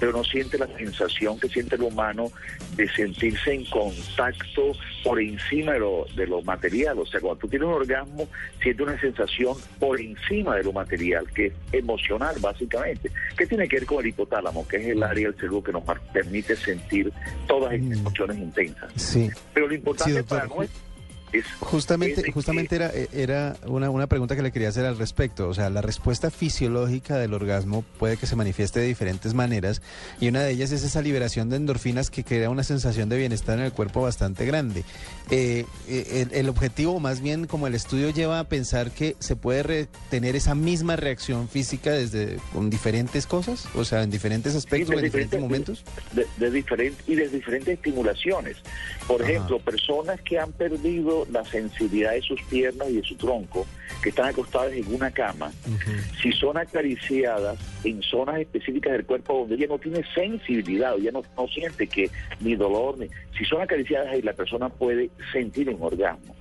pero no siente la sensación que siente el humano de sentirse en contacto por encima de lo, de lo material. O sea, cuando tú tienes un orgasmo, sientes una sensación por encima de lo material, que es emocional básicamente, que tiene que ver con el hipotálamo, que es el área del cerebro que nos permite sentir todas estas emociones intensas. Sí. Pero lo importante Sí, para nosotros es... Justamente, justamente era, era una, una pregunta que le quería hacer al respecto. O sea, la respuesta fisiológica del orgasmo puede que se manifieste de diferentes maneras y una de ellas es esa liberación de endorfinas que crea una sensación de bienestar en el cuerpo bastante grande. Eh, eh, el, el objetivo, más bien como el estudio lleva a pensar que se puede tener esa misma reacción física desde con diferentes cosas, o sea, en diferentes aspectos, de en diferentes diferentes- momentos. de, de y de diferentes estimulaciones. Por ejemplo, personas que han perdido la sensibilidad de sus piernas y de su tronco, que están acostadas en una cama, si son acariciadas en zonas específicas del cuerpo donde ella no tiene sensibilidad, ella no, no siente que ni dolor, ni, si son acariciadas ahí la persona puede sentir un orgasmo.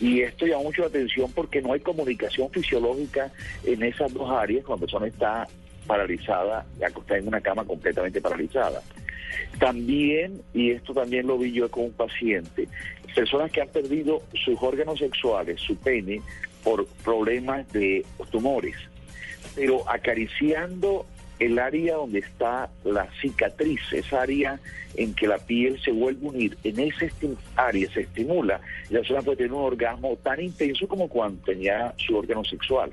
Y esto llama mucho la atención porque no hay comunicación fisiológica en esas dos áreas cuando la persona está paralizada, acostada en una cama completamente paralizada. También, y esto también lo vi yo con un paciente, personas que han perdido sus órganos sexuales, su pene, por problemas de tumores, pero acariciando el área donde está la cicatriz, esa área en que la piel se vuelve a unir, en esa área se estimula, y la persona puede tener un orgasmo tan intenso como cuando tenía su órgano sexual.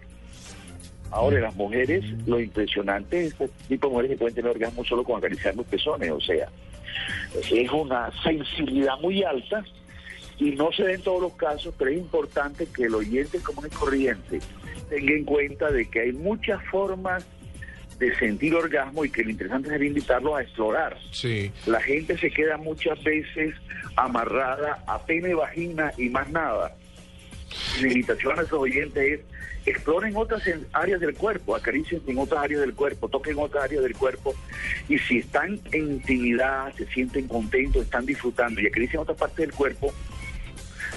Ahora, en las mujeres, lo impresionante es este tipo de mujeres que pueden tener orgasmo solo con acariciar los pezones, o sea, es una sensibilidad muy alta y no se ve en todos los casos, pero es importante que el oyente común y corriente tenga en cuenta de que hay muchas formas de sentir orgasmo y que lo interesante sería invitarlos a explorar. Sí. La gente se queda muchas veces amarrada a pene, vagina y más nada. Mi invitación a nuestros oyentes es exploren otras áreas del cuerpo, acaricien en otras áreas del cuerpo, toquen otras áreas del cuerpo y si están en intimidad, se sienten contentos, están disfrutando y acaricien otra parte del cuerpo,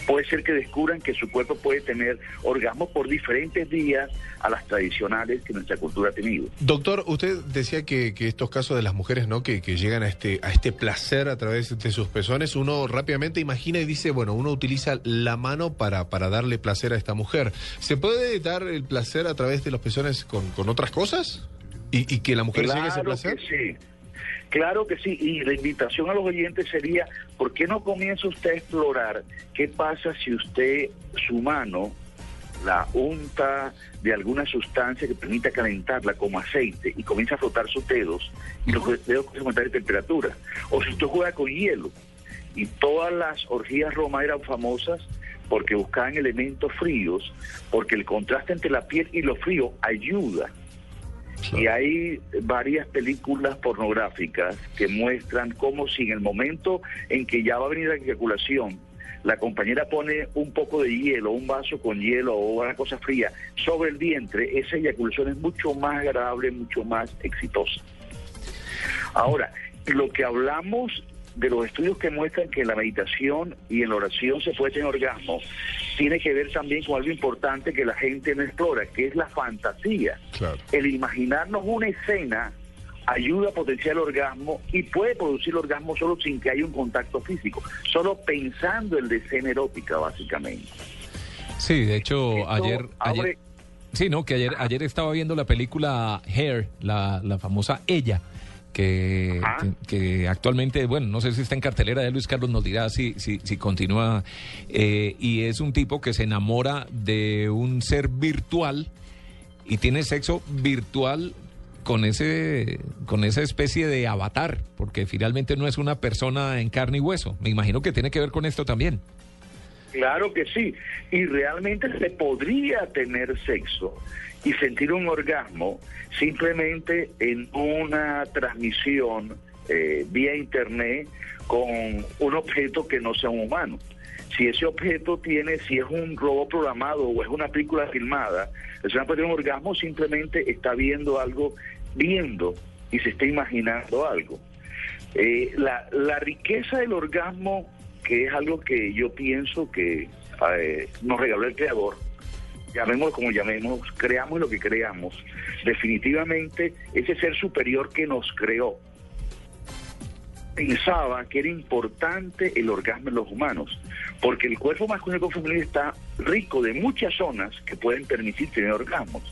puede ser que descubran que su cuerpo puede tener orgasmos por diferentes días a las tradicionales que nuestra cultura ha tenido. Doctor, usted decía que, que estos casos de las mujeres, ¿no? Que, que llegan a este, a este placer a través de sus pezones, uno rápidamente imagina y dice, bueno, uno utiliza la mano para, para darle placer a esta mujer. ¿Se puede dar el placer a través de los pezones con, con otras cosas? ¿Y, y que la mujer llegue a ese Claro placer? que sí. Claro que sí, y la invitación a los oyentes sería, ¿por qué no comienza usted a explorar qué pasa si usted su mano la unta de alguna sustancia que permita calentarla como aceite y comienza a frotar sus dedos y los dedos comienzan a aumentar de temperatura? O si usted juega con hielo y todas las orgías romas eran famosas porque buscaban elementos fríos, porque el contraste entre la piel y lo frío ayuda. Y hay varias películas pornográficas que muestran cómo si en el momento en que ya va a venir la eyaculación, la compañera pone un poco de hielo, un vaso con hielo o una cosa fría sobre el vientre, esa eyaculación es mucho más agradable, mucho más exitosa. Ahora, lo que hablamos de los estudios que muestran que en la meditación y en la oración se puede tener orgasmo, tiene que ver también con algo importante que la gente no explora, que es la fantasía. El imaginarnos una escena ayuda a potenciar el orgasmo y puede producir el orgasmo solo sin que haya un contacto físico, solo pensando en la escena erótica, básicamente. Sí, de hecho, Esto ayer, ayer, abre- sí, no, que ayer, ayer estaba viendo la película Hair, la, la famosa Ella, que, que, que actualmente, bueno, no sé si está en cartelera, de Luis Carlos nos dirá si, si, si continúa, eh, y es un tipo que se enamora de un ser virtual y tiene sexo virtual con ese con esa especie de avatar, porque finalmente no es una persona en carne y hueso. Me imagino que tiene que ver con esto también. Claro que sí. Y realmente se podría tener sexo y sentir un orgasmo simplemente en una transmisión eh, vía internet con un objeto que no sea un humano. Si ese objeto tiene, si es un robot programado o es una película filmada, la persona puede tener un orgasmo simplemente está viendo algo, viendo y se está imaginando algo. Eh, la, la riqueza del orgasmo, que es algo que yo pienso que eh, nos regaló el Creador, llamémoslo como llamemos, creamos lo que creamos, definitivamente ese ser superior que nos creó pensaba que era importante el orgasmo en los humanos, porque el cuerpo masculino y femenino está rico de muchas zonas que pueden permitir tener orgasmos.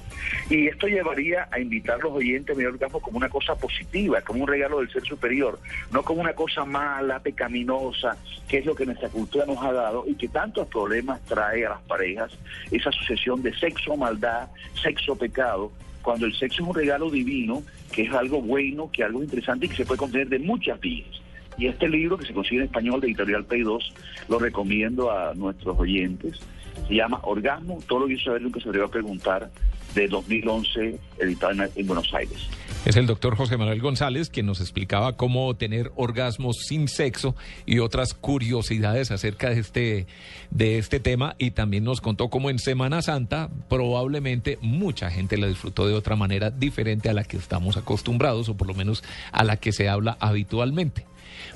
Y esto llevaría a invitar a los oyentes a tener orgasmo como una cosa positiva, como un regalo del ser superior, no como una cosa mala, pecaminosa, que es lo que nuestra cultura nos ha dado y que tantos problemas trae a las parejas, esa sucesión de sexo, maldad, sexo, pecado, cuando el sexo es un regalo divino, que es algo bueno, que algo interesante y que se puede contener de muchas vías. Y este libro, que se consigue en español de Editorial Pay 2, lo recomiendo a nuestros oyentes. Se llama Orgasmo, todo lo que hizo saber que se debería preguntar, de 2011, editado en Buenos Aires. Es el doctor José Manuel González quien nos explicaba cómo tener orgasmos sin sexo y otras curiosidades acerca de este, de este tema y también nos contó cómo en Semana Santa probablemente mucha gente la disfrutó de otra manera diferente a la que estamos acostumbrados o por lo menos a la que se habla habitualmente.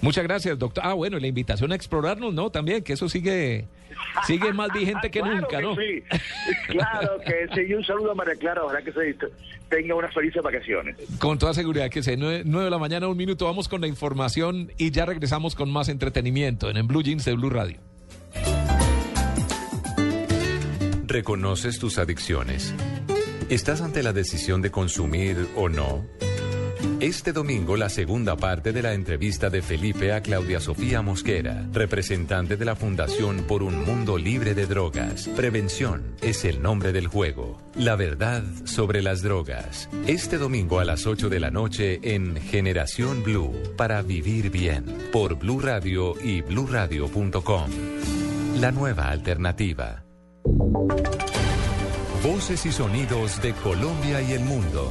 Muchas gracias, doctor. Ah, bueno, y la invitación a explorarnos, ¿no? También, que eso sigue, sigue más vigente que Claro nunca, ¿no? sí. Claro que sí. Y un saludo a María Clara, ojalá que se tenga unas felices vacaciones. Con toda seguridad que sí. Nueve, nueve de la mañana, un minuto, vamos con la información y ya regresamos con más entretenimiento en, en Blue Jeans de Blue Radio. ¿Reconoces tus adicciones? ¿Estás ante la decisión de consumir o no? Este domingo la segunda parte de la entrevista de Felipe a Claudia Sofía Mosquera, representante de la Fundación por un Mundo Libre de Drogas. Prevención es el nombre del juego. La verdad sobre las drogas. Este domingo a las 8 de la noche en Generación Blue para vivir bien por Blue Radio y bluradio.com. La nueva alternativa. Voces y sonidos de Colombia y el mundo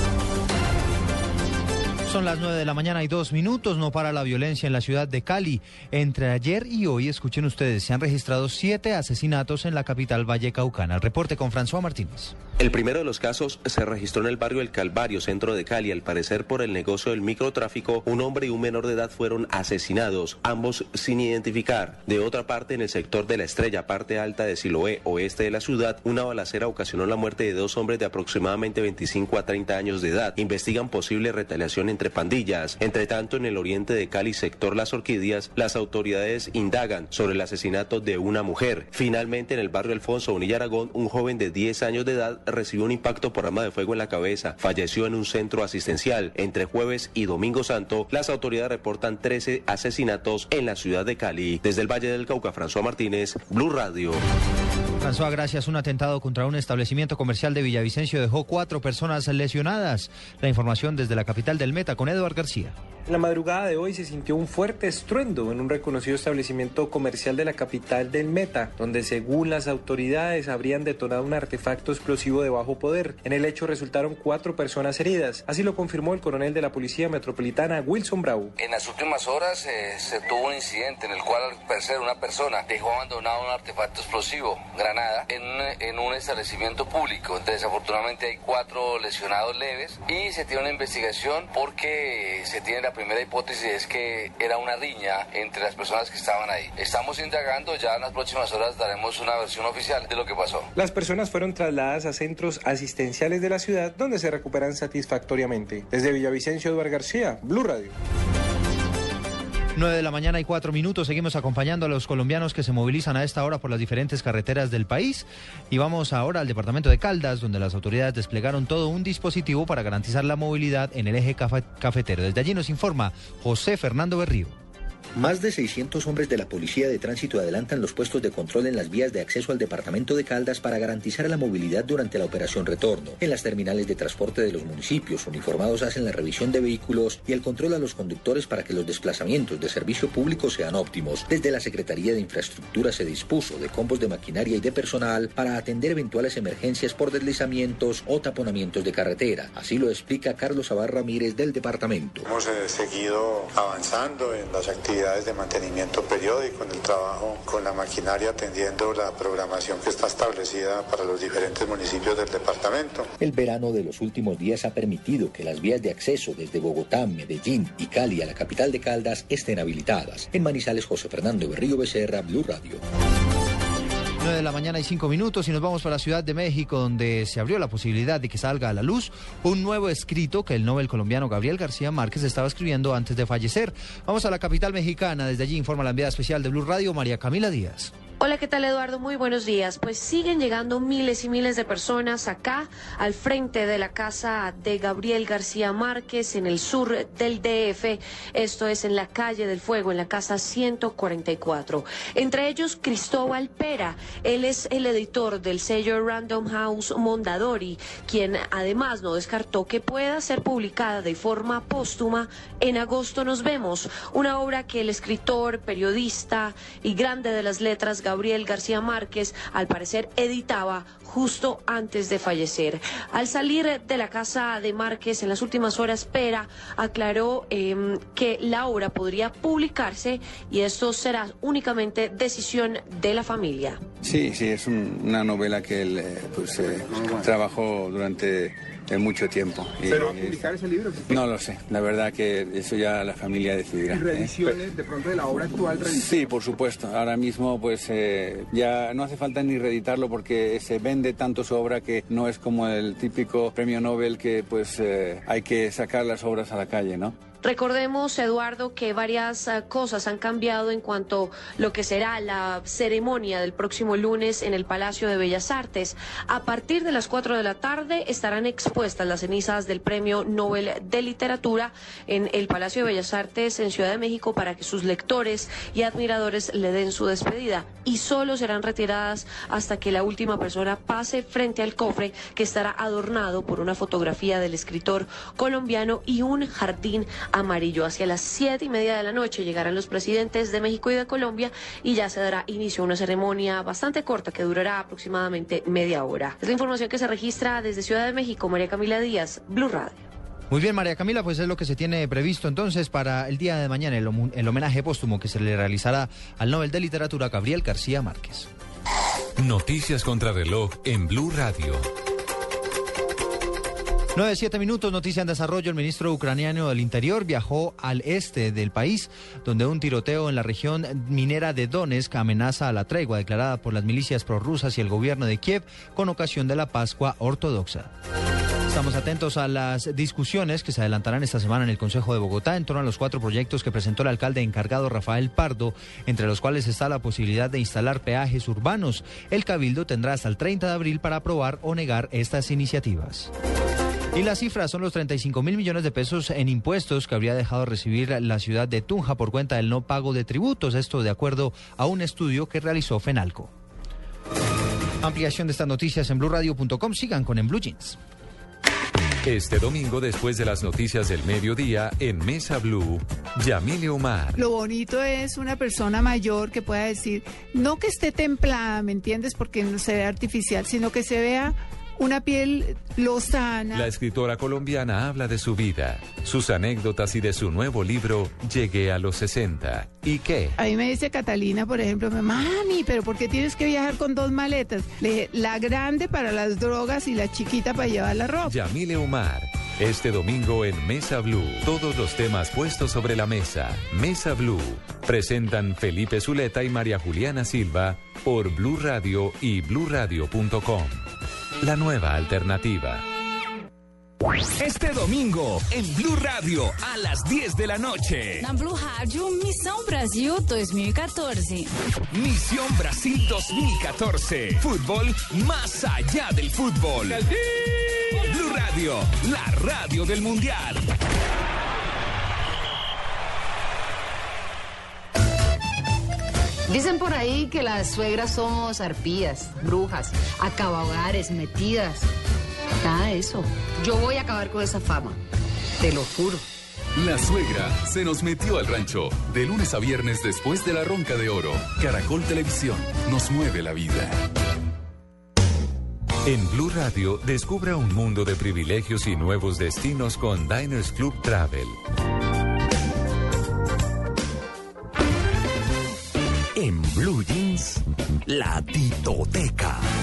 Son las 9 de la mañana y dos minutos. No para la violencia en la ciudad de Cali. Entre ayer y hoy, escuchen ustedes, se han registrado siete asesinatos en la capital vallecaucana. El reporte con François Martínez. El primero de los casos se registró en el barrio El Calvario, centro de Cali. Al parecer, por el negocio del microtráfico, un hombre y un menor de edad fueron asesinados, ambos sin identificar. De otra parte, en el sector de la Estrella, parte alta de Siloé, oeste de la ciudad, una balacera ocasionó la muerte de dos hombres de aproximadamente 25 a 30 años de edad. Investigan posible retaliación entre pandillas. Entre tanto, en el oriente de Cali, sector Las Orquídeas, las autoridades indagan sobre el asesinato de una mujer. Finalmente, en el barrio Alfonso Bonilla Aragón, un joven de 10 años de edad recibió un impacto por arma de fuego en la cabeza. Falleció en un centro asistencial. Entre jueves y domingo santo, las autoridades reportan 13 asesinatos en la ciudad de Cali. Desde el Valle del Cauca, François Martínez, Blue Radio. François, gracias. Un atentado contra un establecimiento comercial de Villavicencio dejó cuatro personas lesionadas. La información desde la capital del Meta con Eduard García. En la madrugada de hoy se sintió un fuerte estruendo en un reconocido establecimiento comercial de la capital del Meta, donde según las autoridades habrían detonado un artefacto explosivo de bajo poder. En el hecho resultaron cuatro personas heridas, así lo confirmó el coronel de la Policía Metropolitana Wilson Bravo. En las últimas horas eh, se tuvo un incidente en el cual al parecer una persona dejó abandonado un artefacto explosivo, granada, en en un establecimiento público. Desafortunadamente hay cuatro lesionados leves y se tiene una investigación porque se tiene la primera hipótesis es que era una riña entre las personas que estaban ahí. Estamos indagando, ya en las próximas horas daremos una versión oficial de lo que pasó. Las personas fueron trasladadas a centros asistenciales de la ciudad donde se recuperan satisfactoriamente. Desde Villavicencio, Eduardo García, Blue Radio. 9 de la mañana y cuatro minutos. Seguimos acompañando a los colombianos que se movilizan a esta hora por las diferentes carreteras del país. Y vamos ahora al departamento de Caldas, donde las autoridades desplegaron todo un dispositivo para garantizar la movilidad en el eje cafe- cafetero. Desde allí nos informa José Fernando Berrío. Más de 600 hombres de la Policía de Tránsito adelantan los puestos de control en las vías de acceso al departamento de Caldas para garantizar la movilidad durante la operación retorno. En las terminales de transporte de los municipios, uniformados hacen la revisión de vehículos y el control a los conductores para que los desplazamientos de servicio público sean óptimos. Desde la Secretaría de Infraestructura se dispuso de combos de maquinaria y de personal para atender eventuales emergencias por deslizamientos o taponamientos de carretera. Así lo explica Carlos Abar Ramírez del departamento. Hemos eh, seguido avanzando en las actividades de mantenimiento periódico, en el trabajo con la maquinaria, atendiendo la programación que está establecida para los diferentes municipios del departamento. El verano de los últimos días ha permitido que las vías de acceso desde Bogotá, Medellín y Cali a la capital de Caldas estén habilitadas. En Manizales, José Fernando Berrío Becerra, Blue Radio. 9 de la mañana y 5 minutos y nos vamos para la Ciudad de México donde se abrió la posibilidad de que salga a la luz un nuevo escrito que el Nobel colombiano Gabriel García Márquez estaba escribiendo antes de fallecer. Vamos a la capital mexicana, desde allí informa la enviada especial de Blue Radio María Camila Díaz. Hola, ¿qué tal Eduardo? Muy buenos días. Pues siguen llegando miles y miles de personas acá al frente de la casa de Gabriel García Márquez en el sur del DF. Esto es en la calle del Fuego, en la casa 144. Entre ellos Cristóbal Pera. Él es el editor del sello Random House Mondadori, quien además no descartó que pueda ser publicada de forma póstuma en agosto nos vemos. Una obra que el escritor, periodista y grande de las letras Gabriel García Márquez, al parecer editaba justo antes de fallecer. Al salir de la casa de Márquez en las últimas horas, Pera aclaró eh, que la obra podría publicarse y esto será únicamente decisión de la familia. Sí, sí, es un, una novela que él eh, pues, eh, trabajó durante eh, mucho tiempo. ¿Pero va a publicar ese libro? No lo sé, la verdad que eso ya la familia decidirá. ¿Y ¿eh? reediciones de pronto de la obra actual? reediciones? Sí, por supuesto. Ahora mismo pues eh, ya no hace falta ni reeditarlo porque se vende tanto su obra que no es como el típico premio Nobel que pues eh, hay que sacar las obras a la calle, ¿no? Recordemos, Eduardo, que varias eh, cosas han cambiado en cuanto a lo que será la ceremonia del próximo lunes en el Palacio de Bellas Artes. A partir de las 4 de la tarde estarán expuestas las cenizas del Premio Nobel de Literatura en el Palacio de Bellas Artes en Ciudad de México para que sus lectores y admiradores le den su despedida. Y solo serán retiradas hasta que la última persona pase frente al cofre que estará adornado por una fotografía del escritor colombiano y un jardín amarillo. Hacia las siete y media de la noche llegarán los presidentes de México y de Colombia y ya se dará inicio a una ceremonia bastante corta que durará aproximadamente media hora. Es la información que se registra desde Ciudad de México. María Camila Díaz, Blue Radio. Muy bien, María Camila, pues es lo que se tiene previsto entonces para el día de mañana, el, homenaje póstumo que se le realizará al Nobel de Literatura Gabriel García Márquez. Noticias contra reloj en Blue Radio. 9, 7 minutos, noticia en desarrollo. El ministro ucraniano del Interior viajó al este del país, donde un tiroteo en la región minera de Donetsk amenaza a la tregua declarada por las milicias prorrusas y el gobierno de Kiev con ocasión de la Pascua Ortodoxa. Estamos atentos a las discusiones que se adelantarán esta semana en el Consejo de Bogotá en torno a los cuatro proyectos que presentó el alcalde encargado Rafael Pardo, entre los cuales está la posibilidad de instalar peajes urbanos. El Cabildo tendrá hasta el 30 de abril para aprobar o negar estas iniciativas. Y las cifras son los 35 mil millones de pesos en impuestos que habría dejado de recibir la ciudad de Tunja por cuenta del no pago de tributos. Esto de acuerdo a un estudio que realizó Fenalco. Ampliación de estas noticias en blurradio.com. Sigan con En Blue Jeans. Este domingo, después de las noticias del mediodía, en Mesa Blue, Yamile Omar. Lo bonito es una persona mayor que pueda decir, no que esté templada, ¿me entiendes? Porque no se ve artificial, sino que se vea una piel lozana. La escritora colombiana habla de su vida, sus anécdotas y de su nuevo libro, Llegué a los 60. ¿Y qué? A mí me dice Catalina, por ejemplo, mami, pero ¿por qué tienes que viajar con dos maletas? Le dije, la grande para las drogas y la chiquita para llevar la ropa. Yamile Omar. Este domingo en Mesa Blue, todos los temas puestos sobre la mesa. Mesa Blue. Presentan Felipe Zuleta y María Juliana Silva por Blue Radio y bluradio.com. La nueva alternativa. Este domingo en Blue Radio a las 10 de la noche. Na Blue Rádio, Missão Brasil 2014. Misión Brasil 2014. Fútbol más allá del fútbol. Blue Radio, la radio del mundial. Dicen por ahí que las suegras somos arpías, brujas, acabahogares, metidas. Nada de eso. Yo voy a acabar con esa fama. Te lo juro. La suegra se nos metió al rancho. De lunes a viernes después de la ronca de oro. Caracol Televisión nos mueve la vida. En Blue Radio, descubra un mundo de privilegios y nuevos destinos con Diners Club Travel. Blue Jeans, la titoteca.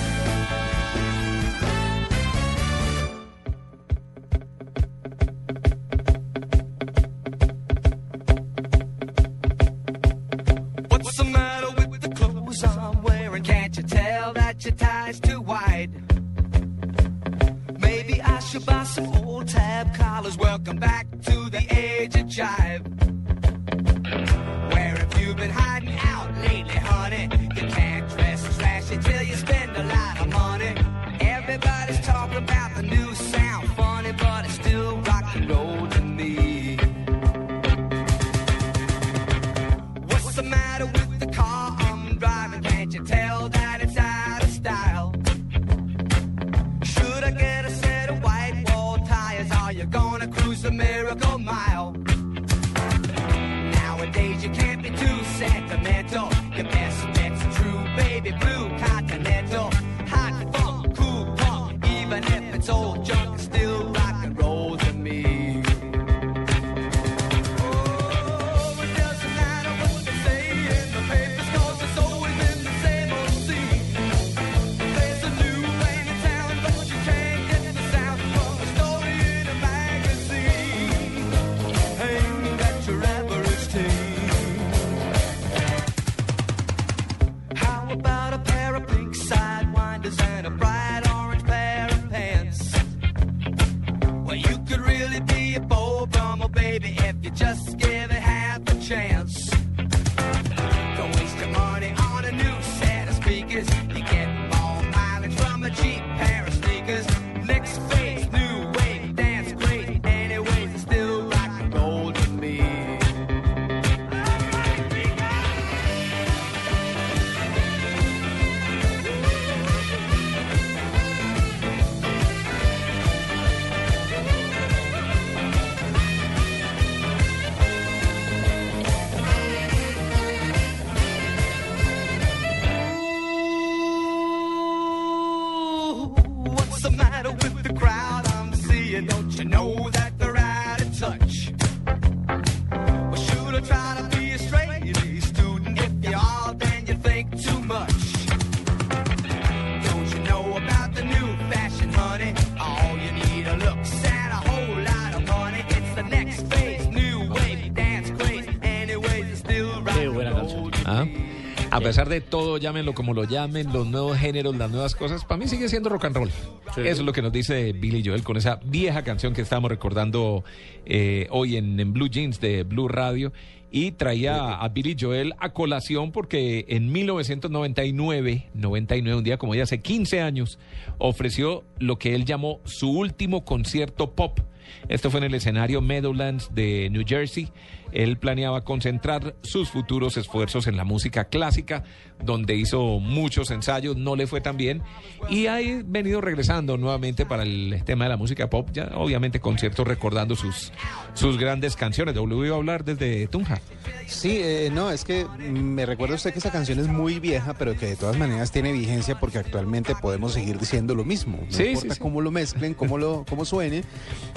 Pesar de todo, llámenlo como lo llamen, los nuevos géneros, las nuevas cosas, para mí sigue siendo rock and roll. Eso es lo que nos dice Billy Joel con esa vieja canción que estamos recordando eh, hoy en, en Blue Jeans de Blue Radio. Y traía a Billy Joel a colación porque en 1999, 99, un día como ya hace 15 años, ofreció lo que él llamó su último concierto pop. Esto fue en el escenario Meadowlands de New Jersey. Él planeaba concentrar sus futuros esfuerzos en la música clásica, donde hizo muchos ensayos, no le fue tan bien, y ha venido regresando nuevamente para el tema de la música pop, ya obviamente conciertos recordando sus, sus grandes canciones. W iba a hablar desde Tunja. Sí, eh, no, es que me recuerda usted que esa canción es muy vieja, pero que de todas maneras tiene vigencia porque actualmente podemos seguir diciendo lo mismo. No Sí, importa sí, sí. cómo lo mezclen, cómo lo cómo suene,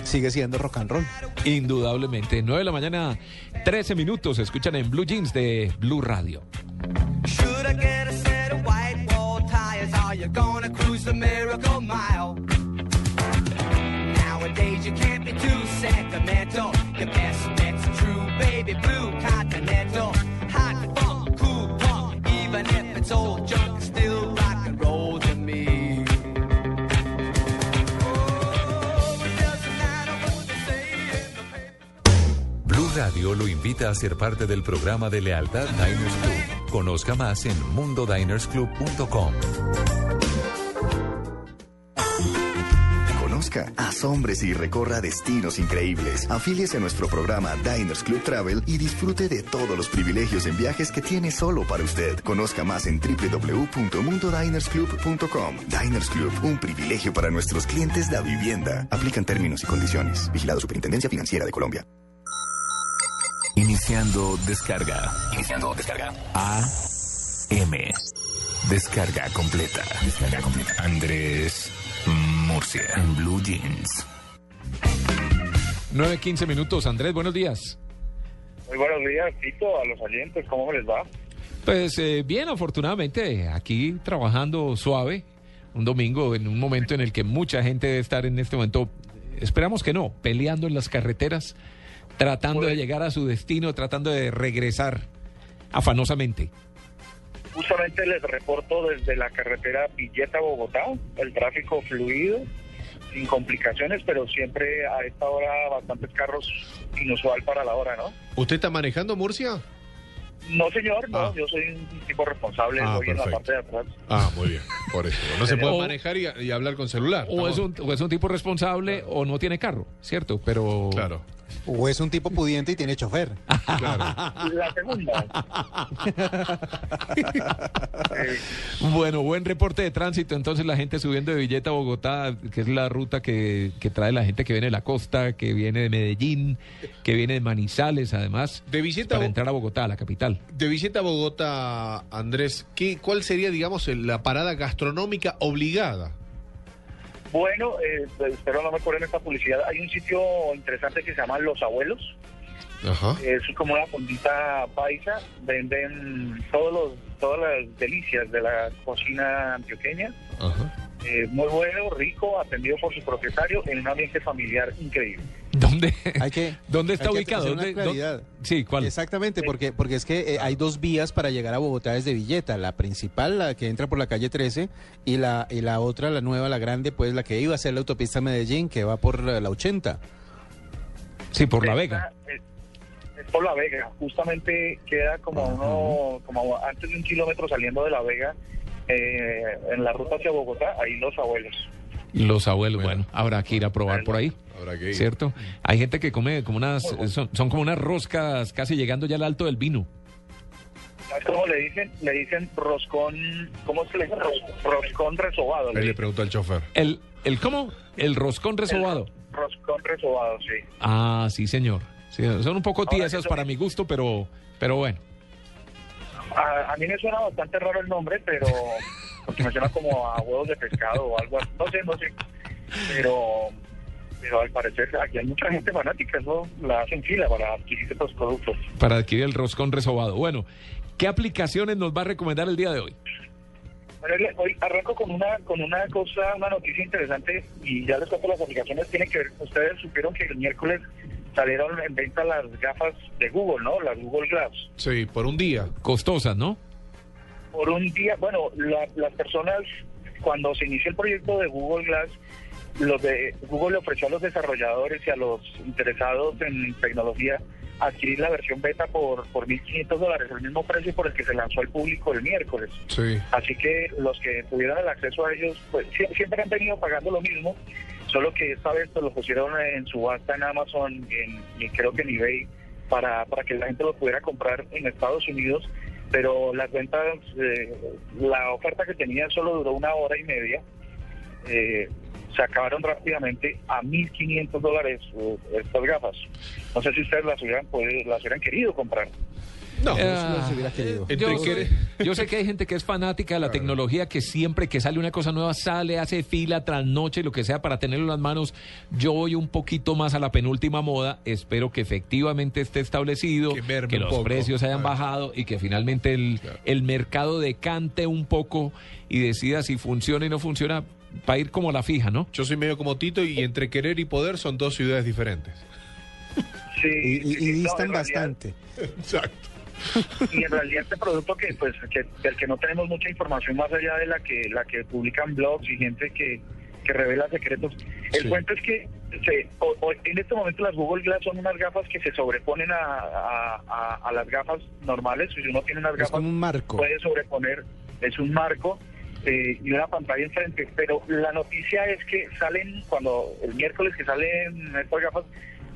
sigue siendo rock and roll. Indudablemente. 9 de la mañana, 13 minutos. Escuchan en Blue Jeans de Blue Radio. Baby blue continental. Hot even if it's old Radio lo invita a ser parte del programa de lealtad Diners Club. Conozca más en mundodinersclub.com. Conozca asómbrese y recorra destinos increíbles. Afíliese a nuestro programa Diners Club Travel y disfrute de todos los privilegios en viajes que tiene solo para usted. Conozca más en www.mundodinersclub.com. Diners Club, un privilegio para nuestros clientes de vivienda. Aplican términos y condiciones. Vigilado Superintendencia Financiera de Colombia. Iniciando descarga. Iniciando descarga. A M. Descarga completa. Descarga completa. Andrés Murcia. En Blue Jeans. 9.15 minutos. Andrés, buenos días. Muy buenos días, Tito, a los oyentes, ¿cómo les va? Pues eh, bien, afortunadamente, aquí trabajando suave, un domingo, en un momento en el que mucha gente debe estar en este momento, esperamos que no, peleando en las carreteras, tratando de llegar a su destino, tratando de regresar afanosamente. Justamente les reporto desde la carretera Villeta-Bogotá, el tráfico fluido, sin complicaciones, pero siempre a esta hora bastantes carros inusual para la hora, ¿no? ¿Usted está manejando Murcia? No, señor, no, Ah. yo soy un tipo responsable, Ah, voy en la parte de atrás. Ah, muy bien. Por eso. No se puede O- manejar y, y hablar con celular. O es, un, o es un tipo responsable o no tiene carro, ¿cierto? Pero... Claro. O es un tipo pudiente y tiene chofer. La segunda. Bueno, buen reporte de tránsito. Entonces la gente subiendo de Villeta a Bogotá, que es la ruta que, que trae la gente que viene de la costa, que viene de Medellín, que viene de Manizales, además, De Villeta para a- entrar a Bogotá, a la capital. De Villeta a Bogotá, Andrés, ¿qué, ¿cuál sería, digamos, la parada gastronómica obligada? Bueno, eh, espero no me acuerden esta publicidad. Hay un sitio interesante que se llama Los Abuelos. Ajá. Es como una fondita paisa. Venden todos los, todas las delicias de la cocina antioqueña. Ajá. Eh, muy bueno, rico, atendido por su propietario en un ambiente familiar increíble. ¿Dónde, Hay que, ¿dónde está hay que ubicado? hacer una ¿Dónde- claridad. dónde- Sí, ¿cuál? Exactamente, porque, porque es que eh, hay dos vías para llegar a Bogotá desde Villeta. La principal, la que entra por la calle 13, y la, y la otra, la nueva, la grande, pues la que iba a ser la autopista Medellín, que va por eh, la 80. Sí, por La Vega. Es, es por La Vega. Justamente queda como uno, como antes de un kilómetro saliendo de La Vega, eh, en la ruta hacia Bogotá, ahí los abuelos. Los abuelos, bueno, habrá que ir a probar por ahí. Habrá que ir. ¿Cierto? Hay gente que come como unas, son, son como unas roscas casi llegando ya al alto del vino. ¿Sabes cómo le dicen? Le dicen roscón, ¿cómo se le dice? Ros- Roscón resobado. Ahí le preguntó al chofer. ¿El, el cómo? El roscón resobado. Roscón resobado, sí. Ah, sí, señor. Sí, son un poco tiesas para mi gusto, pero, pero bueno. A, a mí me suena bastante raro el nombre, pero porque me suena como a huevos de pescado o algo así. No sé, no sé. Pero, pero al parecer aquí hay mucha gente fanática, eso la hacen fila para adquirir estos productos. Para adquirir el roscón resobado. Bueno, ¿qué aplicaciones nos va a recomendar el día de hoy? Bueno, hoy arranco con una con una cosa, una noticia interesante y ya les cuento las aplicaciones. Tiene que ver, ustedes supieron que el miércoles salieron en venta las gafas de Google, ¿no? Las Google Glass. Sí, por un día. Costosas, ¿no? por un día, bueno, la- las personas, cuando se inició el proyecto de Google Glass, los de Google le ofreció a los desarrolladores y a los interesados en tecnología adquirir la versión beta por, por 1.500 dólares, el mismo precio por el que se lanzó al público el miércoles. Sí. Así que los que tuvieran el acceso a ellos, pues sie- siempre han venido pagando lo mismo, solo que esta vez pues, lo pusieron en subasta en Amazon en- y creo que en eBay para, para que la gente lo pudiera comprar en Estados Unidos, pero las ventas, eh, la oferta que tenían solo duró una hora y media, eh, se acabaron rápidamente a 1.500 dólares eh, estas gafas. No sé si ustedes las hubieran, podido- las hubieran querido comprar. No, Ah, querido. yo, sé, yo sé que hay gente que es fanática de la tecnología, que siempre que sale una cosa nueva sale, hace fila, trasnoche, lo que sea para tenerlo en las manos. Yo voy un poquito más a la penúltima moda. Espero que efectivamente esté establecido, que, un los poco. precios hayan bajado y que finalmente el, el mercado decante un poco y decida si funciona y no funciona para ir como la fija, ¿no? Yo soy medio como Tito y entre querer y poder son dos ciudades diferentes. Sí, Y, y- y sí, no, distan bastante. Exacto. y en realidad este producto que pues que, del que no tenemos mucha información más allá de la que la que publican blogs y gente que, que revela secretos el Sí. cuento es que se- o- o- en este momento las Google Glass son unas gafas que se sobreponen a, a- a- a las gafas normales si uno tiene unas Es gafas un marco. puede sobreponer es un marco eh, y una pantalla enfrente. Pero la noticia es que salen, cuando el miércoles que salen estas gafas,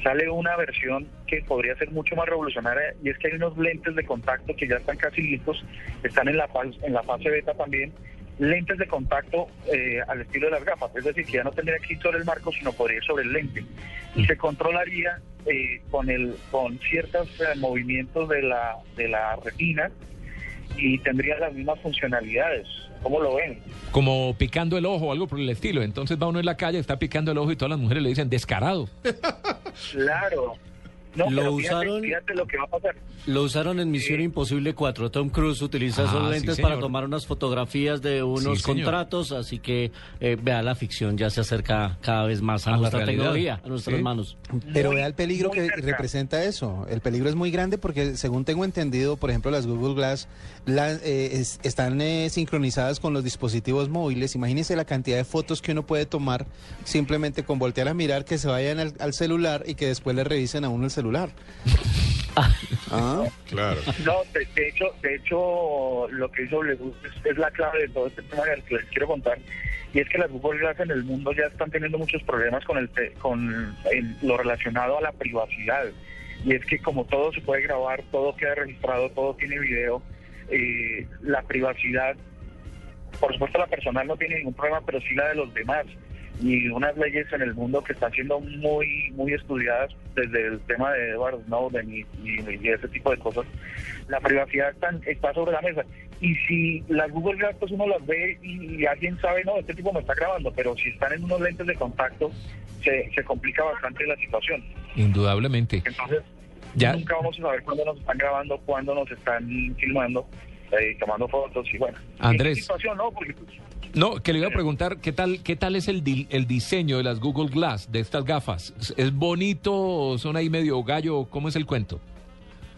sale una versión que podría ser mucho más revolucionaria y es que hay unos lentes de contacto que ya están casi listos, están en la, fase- en la fase beta también, lentes de contacto eh, al estilo de las gafas, es decir, que ya no tendría que ir sobre el marco, sino podría ir sobre el lente. Y se controlaría eh, con, el, con ciertos eh, movimientos de la, de la retina y tendría las mismas funcionalidades. ¿Cómo lo ven? Como picando el ojo o algo por el estilo. Entonces va uno en la calle, está picando el ojo y todas las mujeres le dicen descarado. Claro. No, Lo pero usaron- fíjate lo que va a pasar. Lo usaron en Misión Imposible 4. Tom Cruise utiliza Ah, esos lentes para tomar unas fotografías de unos Sí, señor. contratos, así que eh, vea, la ficción ya se acerca cada vez más a, nuestra tecnología, a nuestras Sí. manos. Pero vea el peligro que representa eso. El peligro es muy grande porque, según tengo entendido, por ejemplo, las Google Glass la- eh, es- están eh, sincronizadas con los dispositivos móviles. Imagínese la cantidad de fotos que uno puede tomar simplemente con voltear a mirar, que se vayan al, al celular y que después le revisen a uno el celular. Ah, Claro. No, de, de hecho, de hecho, lo que hizo Google es, es la clave de todo este tema que les quiero contar. Y es que las Google Glass en el mundo ya están teniendo muchos problemas con el con el- lo relacionado a la privacidad. Y es que como todo se puede grabar, todo queda registrado, todo tiene video, eh, la privacidad, por supuesto la personal no tiene ningún problema, pero sí la de los demás. Y unas leyes en el mundo que están siendo muy muy estudiadas desde el tema de Edward Snowden y, y- y ese tipo de cosas. La privacidad está, está sobre la mesa. Y si las Google Glass, pues uno las ve y, y alguien sabe, no, este tipo me está grabando, pero si están en unos lentes de contacto, se, se complica bastante la situación. Indudablemente. Entonces, Ya. nunca vamos a saber cuándo nos están grabando, cuándo nos están filmando, eh, tomando fotos y bueno. Andrés. ¿Qué situación, no? Porque pues, No, que le iba a preguntar, ¿qué tal, qué tal es el, di- el diseño de las Google Glass, de estas gafas? ¿Es- ¿Es bonito? ¿Son ahí medio gallo? ¿Cómo es el cuento?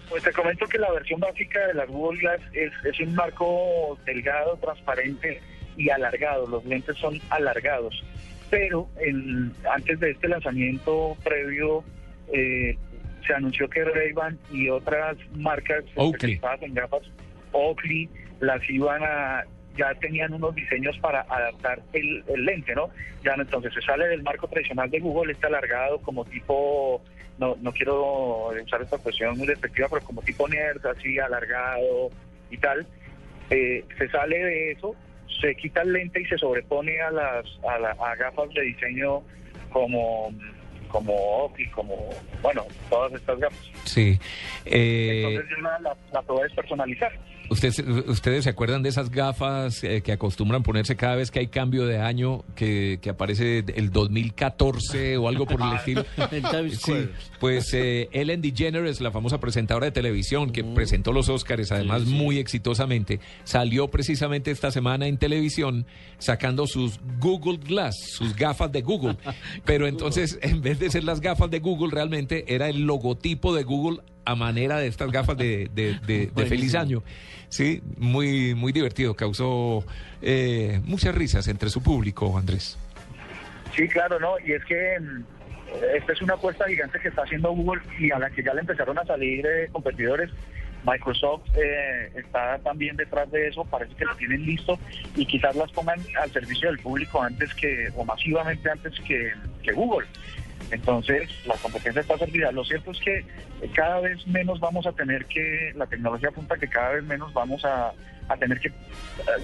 Pues te comento que la versión básica de las Google Glass es, es un marco delgado, transparente y alargado. Los lentes son alargados. Pero en- antes de este lanzamiento previo, eh, se anunció que Ray-Ban y otras marcas Oakley. en gafas, Oakley, las iban a ya tenían unos diseños para adaptar el, el lente, ¿no? Ya entonces se sale del marco tradicional de Google, está alargado como tipo, no, no quiero usar esta expresión muy despectiva, pero como tipo nerd, así alargado y tal. Eh, se sale de eso, se quita el lente y se sobrepone a las a, la- a gafas de diseño como como Oakley, como bueno, todas estas gafas. Sí. Eh, Entonces yo la, la, la puedes personalizar. ¿Ustedes, ¿Ustedes se acuerdan de esas gafas eh, que acostumbran ponerse cada vez que hay cambio de año, que, que aparece el 2014 o algo por el estilo? En Times Sí, pues eh, Ellen DeGeneres, la famosa presentadora de televisión que presentó los Oscars, además muy exitosamente, salió precisamente esta semana en televisión sacando sus Google Glass, sus gafas de Google. Pero entonces, en vez de ser las gafas de Google, realmente era el logotipo de Google a manera de estas gafas de, de- de- de feliz año. Sí, muy, muy divertido, causó eh, muchas risas entre su público, Andrés. Sí, claro, ¿no? Y es que mm, esta es una apuesta gigante que está haciendo Google y a la que ya le empezaron a salir eh, competidores. Microsoft eh, está también detrás de eso, parece que lo tienen listo y quizás las pongan al servicio del público antes que, o masivamente antes que, que Google. Entonces, la competencia está servida. Lo cierto es que eh, cada vez menos vamos a tener que, la tecnología apunta que cada vez menos vamos a, a tener que eh,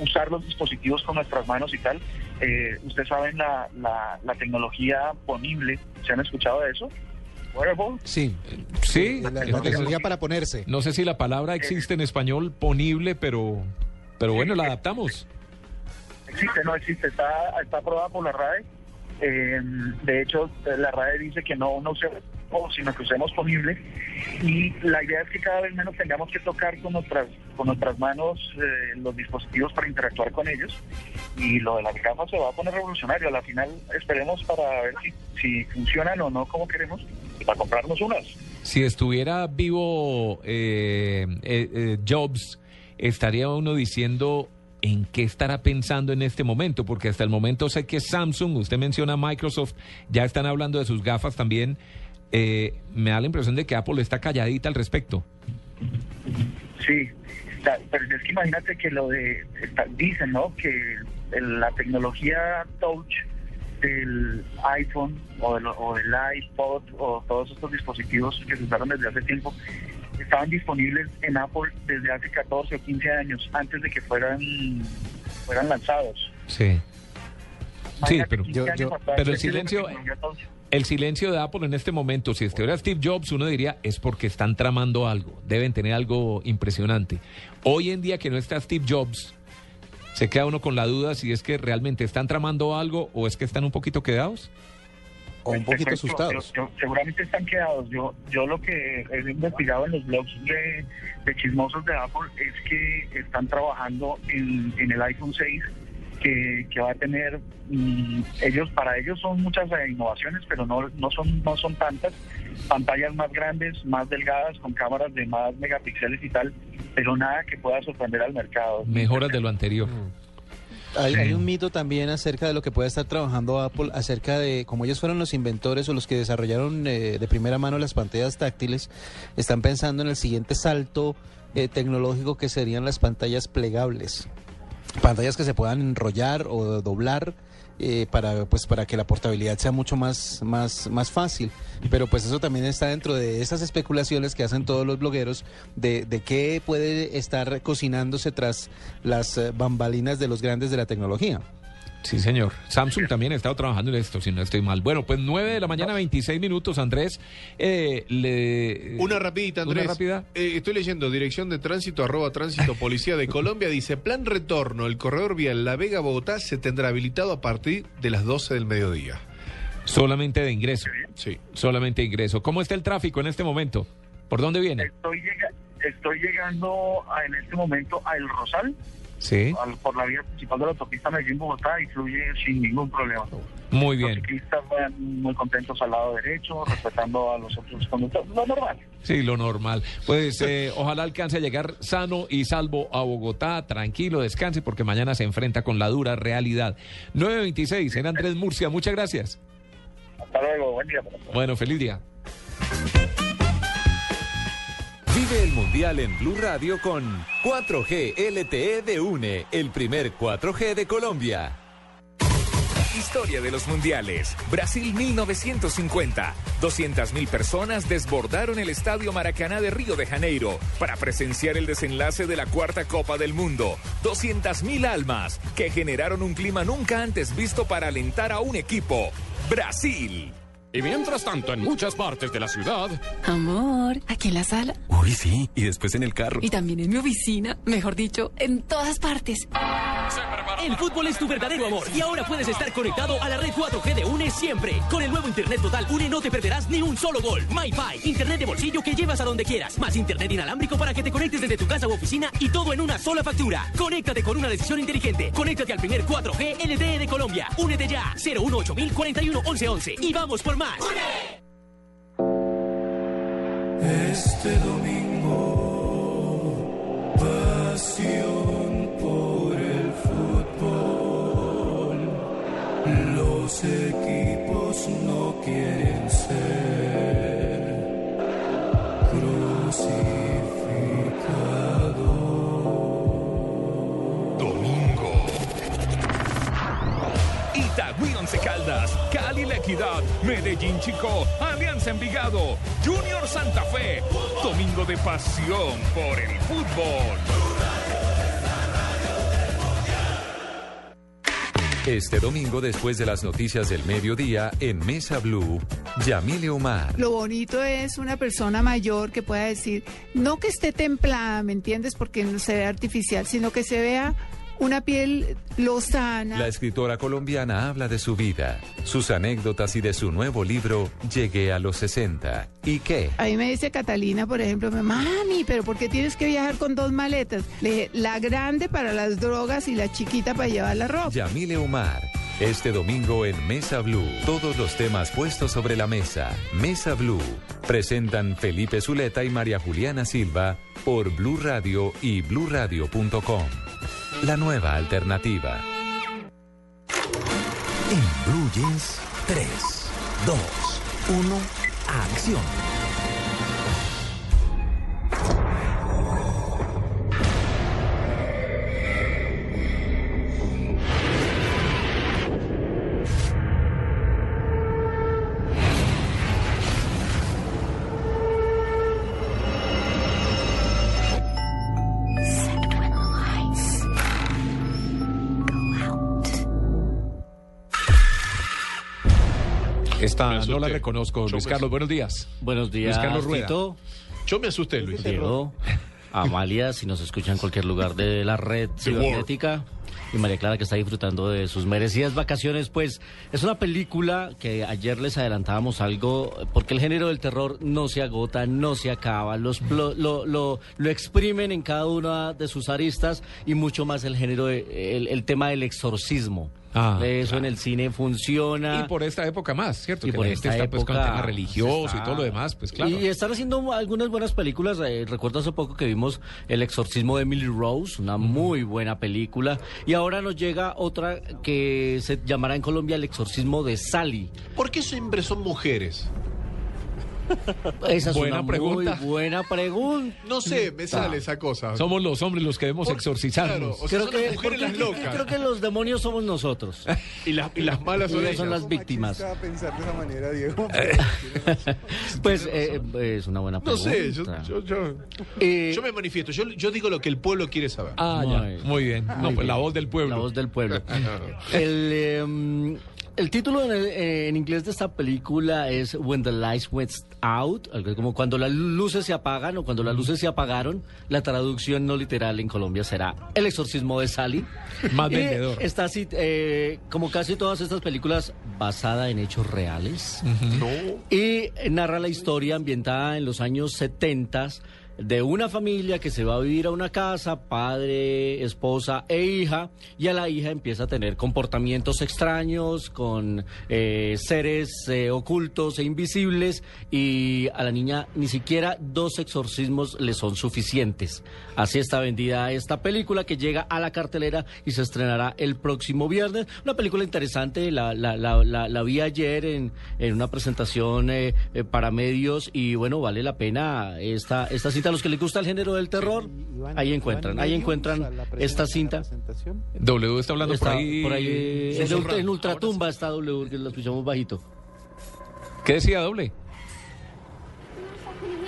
usar los dispositivos con nuestras manos y tal. Eh, Ustedes saben la, la, la tecnología ponible, ¿se han escuchado de eso? Wearable. sí. Sí, La, tecnología para ponerse. No sé si la palabra existe en español ponible, pero, pero bueno, la adaptamos. Existe, no existe, está, está aprobada por la RAE. Eh, de hecho, la RAE dice que no, no usemos, sino que usemos ponible. Y la idea es que cada vez menos tengamos que tocar con nuestras, con nuestras manos eh, los dispositivos para interactuar con ellos. Y lo de las gafas se va a poner revolucionario. A final esperemos para ver si, si funcionan o no como queremos para comprarnos unas. Si estuviera vivo eh, eh, eh, Jobs, estaría uno diciendo en qué estará pensando en este momento, porque hasta el momento sé que Samsung, usted menciona Microsoft, ya están hablando de sus gafas también. Eh, me da la impresión de que Apple está calladita al respecto. Sí, Pero es que imagínate que lo de, dicen, ¿no? Que la tecnología touch del iPhone o, del- o del iPod o todos estos dispositivos que se usaron desde hace tiempo estaban disponibles en Apple desde hace 14 o 15 años antes de que fueran fueran lanzados. Sí. Sí, pero, 15 años atrás, pero el silencio, el silencio de Apple en este momento, si estuviera Steve Jobs, uno diría es porque están tramando algo, deben tener algo impresionante. Hoy en día que no está Steve Jobs, se queda uno con la duda si es que realmente están tramando algo o es que están un poquito quedados. O un Te poquito cuento, asustados. yo- yo- seguramente están quedados. Yo, yo lo que he investigado en los blogs de, de chismosos de Apple es que están trabajando en, en el iPhone 6 que, que va a tener mm, ellos para ellos son muchas eh, innovaciones pero no no son no son tantas pantallas más grandes más delgadas con cámaras de más megapíxeles y tal pero nada que pueda sorprender al mercado Mejoras de lo anterior. Hay, hay un mito también acerca de lo que puede estar trabajando Apple, acerca de como ellos fueron los inventores o los que desarrollaron eh, de primera mano las pantallas táctiles, están pensando en el siguiente salto eh, tecnológico que serían las pantallas plegables. Pantallas que se puedan enrollar o doblar eh, para pues para que la portabilidad sea mucho más más más fácil. Pero pues eso también está dentro de esas especulaciones que hacen todos los blogueros de, de qué puede estar cocinándose tras las eh, bambalinas de los grandes de la tecnología Sí, señor. Samsung también ha estado trabajando en esto, si no estoy mal. Bueno, pues 9 de la mañana, 26 minutos, Andrés. Eh, le... Una rapidita, Andrés. Una rápida. Eh, estoy leyendo Dirección de Tránsito, arroba Tránsito Policía de Colombia. Dice, plan retorno, el corredor vial La Vega-Bogotá se tendrá habilitado a partir de las 12 del mediodía. Solamente de ingreso. Sí. Solamente de ingreso. ¿Cómo está el tráfico en este momento? ¿Por dónde viene? estoy estoy llegando a- en este momento a El Rosal Sí. al- por la vía principal de la autopista Medellín-Bogotá y fluye sin ningún problema. Muy Los bien. ciclistas van muy contentos al lado derecho, respetando a los otros conductores. Lo normal. Sí, lo normal. Pues eh, ojalá alcance a llegar sano y salvo a Bogotá, tranquilo, descanse, porque mañana se enfrenta con la dura realidad. 926 en Andrés Murcia, muchas gracias. Hasta luego, buen día. Bueno, feliz día. Vive el Mundial en Blue Radio con 4G LTE de UNE, el primer 4G de Colombia. Historia de los mundiales. Brasil 1950. 200.000 personas desbordaron el Estadio Maracaná de Río de Janeiro para presenciar el desenlace de la cuarta Copa del Mundo. 200.000 almas que generaron un clima nunca antes visto para alentar a un equipo. Brasil. Y mientras tanto, en muchas partes de la ciudad, Amor, aquí en la sala Uy, sí, y después en el carro. y también en mi oficina, mejor dicho, en todas partes. El fútbol es tu verdadero amor y ahora puedes estar conectado a la red 4G de UNE siempre. Con el nuevo Internet Total UNE no te perderás ni un solo gol. MyPi, Internet de bolsillo que llevas a donde quieras. Más Internet inalámbrico para que te conectes desde tu casa u oficina y todo en una sola factura. Conéctate con una decisión inteligente. Conéctate al primer 4G LTE de Colombia. Únete ya. 018 41 11 y vamos por Este domingo, pasión por el fútbol. Los equipos Equidad, Medellín Chico, Alianza Envigado, Junior Santa Fe. Domingo de pasión por el fútbol. Este domingo, después de las noticias del mediodía, en Mesa Blue, Yamile Omar. Lo bonito es una persona mayor que pueda decir, no que esté templada, ¿me entiendes? Porque no se ve artificial, sino que se vea una piel lozana. La escritora colombiana habla de su vida, sus anécdotas y de su nuevo libro, Llegué a los 60. ¿Y qué? A mí me dice Catalina, por ejemplo, mami, pero ¿por qué tienes que viajar con dos maletas? Le dije, la grande para las drogas y la chiquita para llevar la ropa. Yamile Omar. Este domingo en Mesa Blue, todos los temas puestos sobre la mesa. Mesa Blue. Presentan Felipe Zuleta y María Juliana Silva por Blue Radio y bluradio.com. La nueva alternativa. En Blue Jeans, 3, 2, 1, acción. Esta Me no la reconozco. Yo Luis Carlos, buenos días. Buenos días, Luis Carlos Rueda. Tito. Yo me asusté, Luis. Diego, Amalia, si nos escucha en cualquier lugar de la red cibernética. Y María Clara, que está disfrutando de sus merecidas vacaciones, pues es una película que ayer les adelantábamos algo, porque el género del terror no se agota, no se acaba, los, lo, lo, lo- lo exprimen en cada una de sus aristas y mucho más el género, de- el, el tema del exorcismo. Ah, Eso en el cine funciona. Y por esta época más, ¿cierto? Y que por la gente esta está pues, con época tema religioso se y todo lo demás, pues claro. Y están haciendo algunas buenas películas. eh, recuerdo hace poco que vimos El exorcismo de Emily Rose, una muy buena película. Y ahora nos llega otra que se llamará en Colombia El exorcismo de Sally. ¿Por qué siempre son mujeres? Esa es Buena una pregunta. muy buena pregunta. No sé, me sale esa cosa. Somos los hombres los que debemos Por- exorcizarnos. claro, o sea, Creo que, las locas. creo los demonios somos nosotros. Y las, y las malas son Ellas son las víctimas. Estaba pensando de esa manera, Diego. Pues eh, eh, es una buena No pregunta. sé, yo, yo, yo, Eh, yo me manifiesto. Yo, yo digo lo que el pueblo quiere saber. Ah, Muy- ya. Muy bien. No, pues la voz del pueblo. La voz del pueblo. el, eh, el título en, el- eh, en inglés de esta película es When the Lights Went Out, algo como cuando las luces se apagan o cuando las luces se apagaron. La traducción no literal en Colombia será El exorcismo de Sally. Más Y vendedor. Está así, eh, como casi todas estas películas, basada en hechos reales. Y narra la historia ambientada en los años 70 de una familia que se va a vivir a una casa, padre, esposa e hija, y a la hija empieza a tener comportamientos extraños con eh, seres eh, ocultos e invisibles, y a la niña ni siquiera dos exorcismos le son suficientes. Así está vendida esta película que llega a la cartelera y se estrenará el próximo viernes. Una película interesante, la, vi ayer en, en una presentación eh, para medios y bueno, vale la pena esta, esta cinta. A los que les gusta el género del terror, ahí encuentran, ahí encuentran esta cinta. W está hablando Está por ahí. por ahí, eh, en, ultra- en Ultratumba está W, que lo escuchamos bajito. ¿Qué decía doble?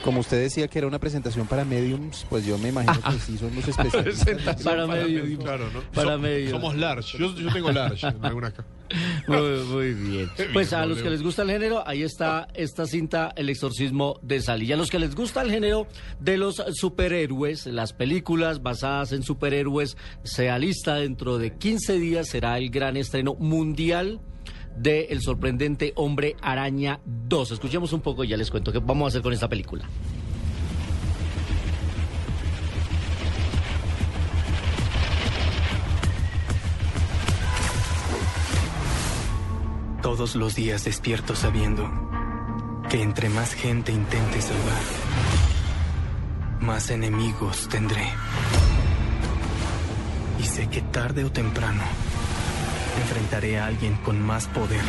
Como usted decía que era una presentación para mediums, pues yo me imagino que sí son los especialistas. Para medio. Claro, ¿no? Para Som- medio. Somos large. Yo, yo tengo large en alguna Muy, muy bien. Pues a los que les gusta el género, ahí está esta cinta, El exorcismo de Sally. Y a los que les gusta el género de los superhéroes, las películas basadas en superhéroes, se alista dentro de 15 días, será el gran estreno mundial de El sorprendente Hombre Araña 2. Escuchemos un poco y ya les cuento qué vamos a hacer con esta película. Todos los días despierto sabiendo que entre más gente intente salvar, más enemigos tendré. Y sé que tarde o temprano enfrentaré a alguien con más poder.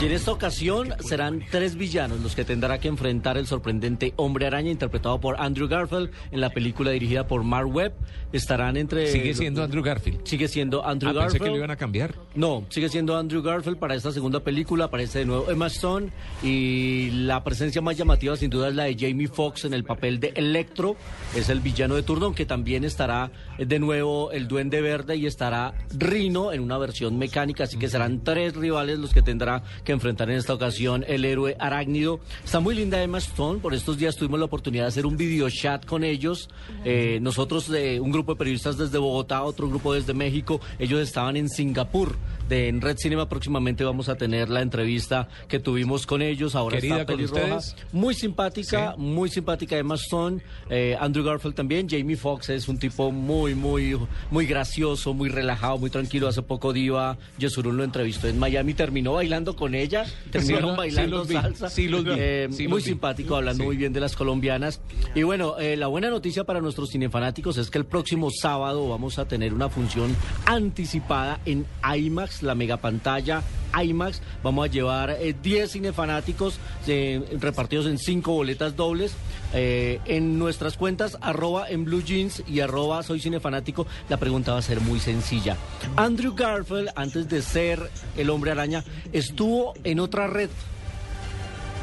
Y en esta ocasión serán tres villanos los que tendrá que enfrentar el sorprendente Hombre Araña, interpretado por Andrew Garfield, en la película dirigida por Mark Webb. Estarán entre... Sigue siendo Andrew Garfield. Sigue siendo Andrew Ah, Garfield. pensé que lo iban a cambiar. No, sigue siendo Andrew Garfield para esta segunda película. Aparece de nuevo Emma Stone. Y la presencia más llamativa, sin duda, es la de Jamie Foxx en el papel de Electro. Es el villano de turno, aunque también estará de nuevo el Duende Verde y estará Rino en una versión mecánica. Así que serán tres rivales los que tendrá que enfrentar en esta ocasión el héroe arácnido. Está muy linda Emma Stone. Por estos días tuvimos la oportunidad de hacer un video chat con ellos. Eh, nosotros, de un grupo de periodistas desde Bogotá, otro grupo desde México, ellos estaban en Singapur. De, en Red Cinema próximamente vamos a tener la entrevista que tuvimos con ellos. Ahora Querida está con pelirroja. ustedes. Muy simpática, muy simpática Emma Stone. Eh, Andrew Garfield también. Jamie Foxx es un tipo muy, muy, muy gracioso, muy relajado, muy tranquilo. Hace poco Diva Yesurún lo entrevistó en Miami. Terminó bailando con ella. Terminaron Sí, bailando salsa. sí los vi, Eh, muy simpático, hablando muy bien de las colombianas. Y bueno, eh, la buena noticia para nuestros cinefanáticos es que el próximo sábado vamos a tener una función anticipada en IMAX, la megapantalla IMAX. Vamos a llevar eh, 10 cinefanáticos eh, repartidos en 5 boletas dobles. Eh, en nuestras cuentas, arroba en Blue Jeans y arroba soy cinefanático, la pregunta va a ser muy sencilla. Andrew Garfield, antes de ser el hombre araña, estuvo en otra red.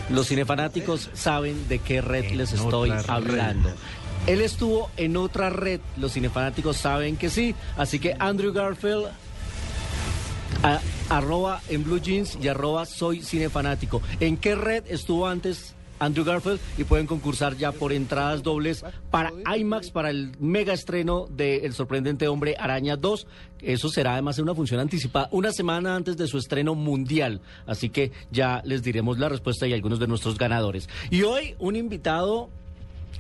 Los cinefanáticos saben de qué red les estoy red. hablando. Él estuvo en otra red, los cinefanáticos saben que sí, así que Andrew Garfield, arroba en Blue Jeans y arroba soy cinefanático. ¿En qué red estuvo antes Andrew Garfield? Y pueden concursar ya por entradas dobles para IMAX, para el mega estreno de El sorprendente hombre Araña 2. Eso será además una función anticipada una semana antes de su estreno mundial. Así que ya les diremos la respuesta y algunos de nuestros ganadores. Y hoy un invitado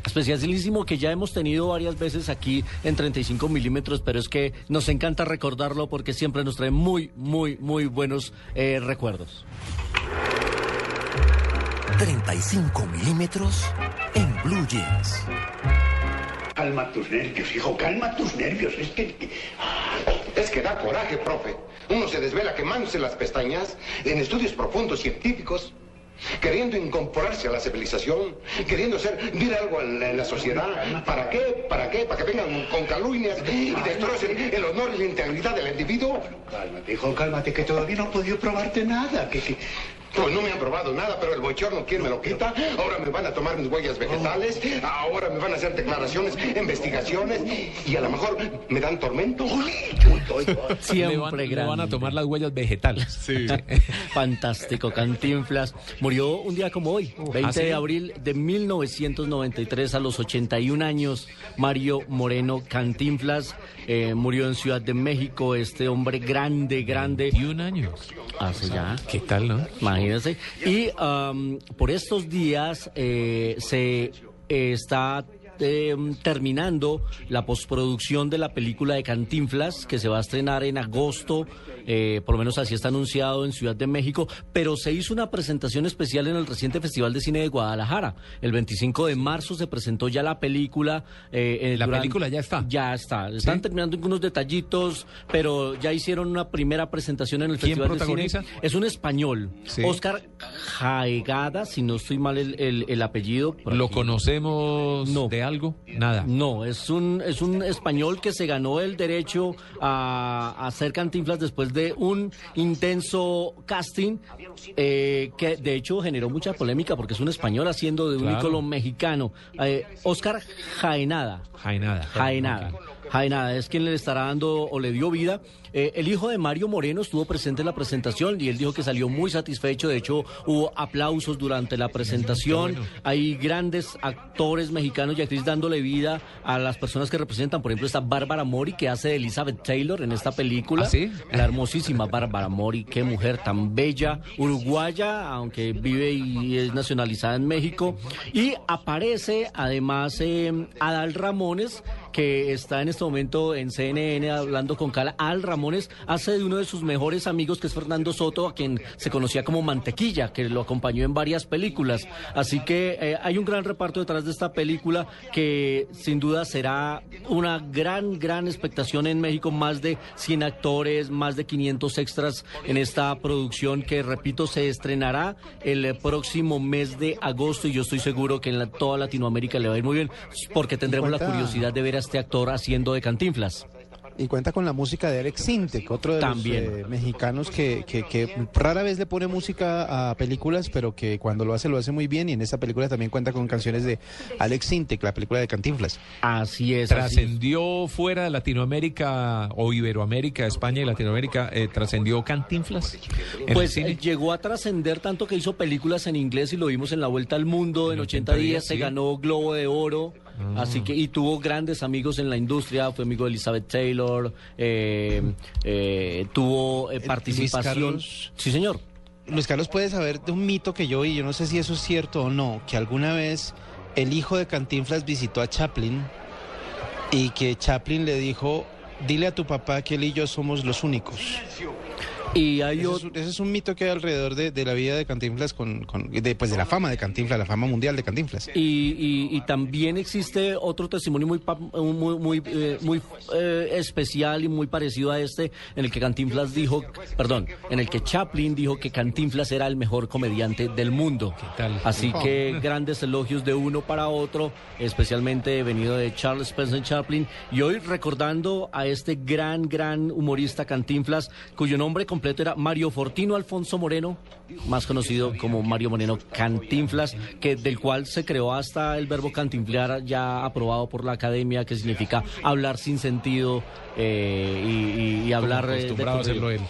especialísimo que ya hemos tenido varias veces aquí en 35 milímetros, pero es que nos encanta recordarlo porque siempre nos trae muy, muy, muy buenos eh, recuerdos. 35 milímetros en Blue Jeans. Calma tus nervios, hijo, calma tus nervios. Es que. Es que da coraje, profe. Uno se desvela quemándose las pestañas en estudios profundos científicos, queriendo incorporarse a la civilización, queriendo ser, dir algo en la, sociedad. ¿Para qué? ¿Para qué? ¿Para que vengan con calumnias y destrocen el honor y la integridad del individuo? Cálmate, hijo, cálmate, que todavía no he podido probarte nada. Que, que- Pues no me han probado nada, pero el bochorno, ¿quién me lo quita? Ahora me van a tomar mis huellas vegetales, ahora me van a hacer declaraciones, investigaciones, y a lo mejor me dan tormento. Siempre le, van, le grande. van a tomar las huellas vegetales. Fantástico, Cantinflas. Murió un día como hoy, 20 ¿Ah, sí? de abril de 1993, a los 81 años. Mario Moreno Cantinflas eh, murió en Ciudad de México. Este hombre grande, grande. 21 años. Hace ya. ¿Qué tal, no? Y am, por estos días eh, se eh, está eh, terminando la postproducción de la película de Cantinflas, que se va a estrenar en agosto. eh, por lo menos así está anunciado en Ciudad de México, pero se hizo una presentación especial en el reciente Festival de Cine de Guadalajara. El 25 de marzo se presentó ya la película. eh, eh, La durante- película ya está. Ya está. Están terminando algunos detallitos, pero ya hicieron una primera presentación en el ¿Quién Festival de protagoniza? Cine. Es un español. Sí. Oscar Jaegada, si no estoy mal el, el- el apellido. ¿Lo aquí. conocemos de algo? Nada. No, es un, es un español que se ganó el derecho a, a hacer cantinflas después de un intenso casting eh, que de hecho generó mucha polémica porque es un español haciendo de un Claro. ícono mexicano. Eh, Oscar Jaenada. Jaenada. Jaenada. Jaenada es quien le estará dando o le dio vida. Eh, el hijo de Mario Moreno estuvo presente en la presentación y él dijo que salió muy satisfecho. De hecho, hubo aplausos durante la presentación. Hay grandes actores mexicanos y actrices dándole vida a las personas que representan. Por ejemplo, está Bárbara Mori, que hace de Elizabeth Taylor en esta película. ¿Ah, sí? La hermosísima Bárbara Mori, qué mujer tan bella, uruguaya, aunque vive y es nacionalizada en México. Y aparece además eh, Adal Ramones, que está en este momento en CNN hablando con Cala. Al Ramones hace de uno de sus mejores amigos, que es Fernando Soto, a quien se conocía como Mantequilla, que lo acompañó en varias películas. Así que eh, hay un gran reparto detrás de esta película que sin duda será una gran, gran expectación en México. Más de 100 actores, más de 500 extras en esta producción que, repito, se estrenará el próximo mes de agosto y yo estoy seguro que en la- toda Latinoamérica le va a ir muy bien porque tendremos la curiosidad de ver a este actor haciendo de Cantinflas. Y cuenta con la música de Alex Sintek, otro de También. los eh, mexicanos que, que, que rara vez le pone música a películas, pero que cuando lo hace lo hace muy bien. Y en esta película también cuenta con canciones de Alex Sintek, la película de Cantinflas. Así es. ¿Trascendió fuera de Latinoamérica o Iberoamérica, España y Latinoamérica? eh, ¿Trascendió Cantinflas? en Pues eh, llegó a trascender tanto que hizo películas en inglés y lo vimos en la Vuelta al Mundo en 80 días, se sí. ganó Globo de Oro. Así que, y tuvo grandes amigos en la industria, fue amigo de Elizabeth Taylor, eh, eh, tuvo eh, participación. Carlos. Sí, señor. Luis Carlos puede saber de un mito que yo oí, yo no sé si eso es cierto o no, que alguna vez el hijo de Cantinflas visitó a Chaplin y que Chaplin le dijo, dile a tu papá que él y yo somos los únicos. Y hay ese, es, un- ese es un mito que hay alrededor de, de la vida de Cantinflas, con, con- de, pues de la fama de Cantinflas, la fama mundial de Cantinflas. Y, y- y también existe otro testimonio muy pa- muy muy, eh, muy, eh, especial y muy parecido a este en el que Cantinflas dijo, perdón, en el que Chaplin dijo que Cantinflas era el mejor comediante del mundo. Así que grandes elogios de uno para otro, especialmente venido de Charles Spencer Chaplin y hoy recordando a este gran gran humorista Cantinflas cuyo nombre completo era Mario Fortino Alfonso Moreno, más conocido como Mario Moreno Cantinflas, que del cual se creó hasta el verbo cantinflar ya aprobado por la academia, que significa hablar sin sentido eh, y, hablar eh, de a hacerlo él.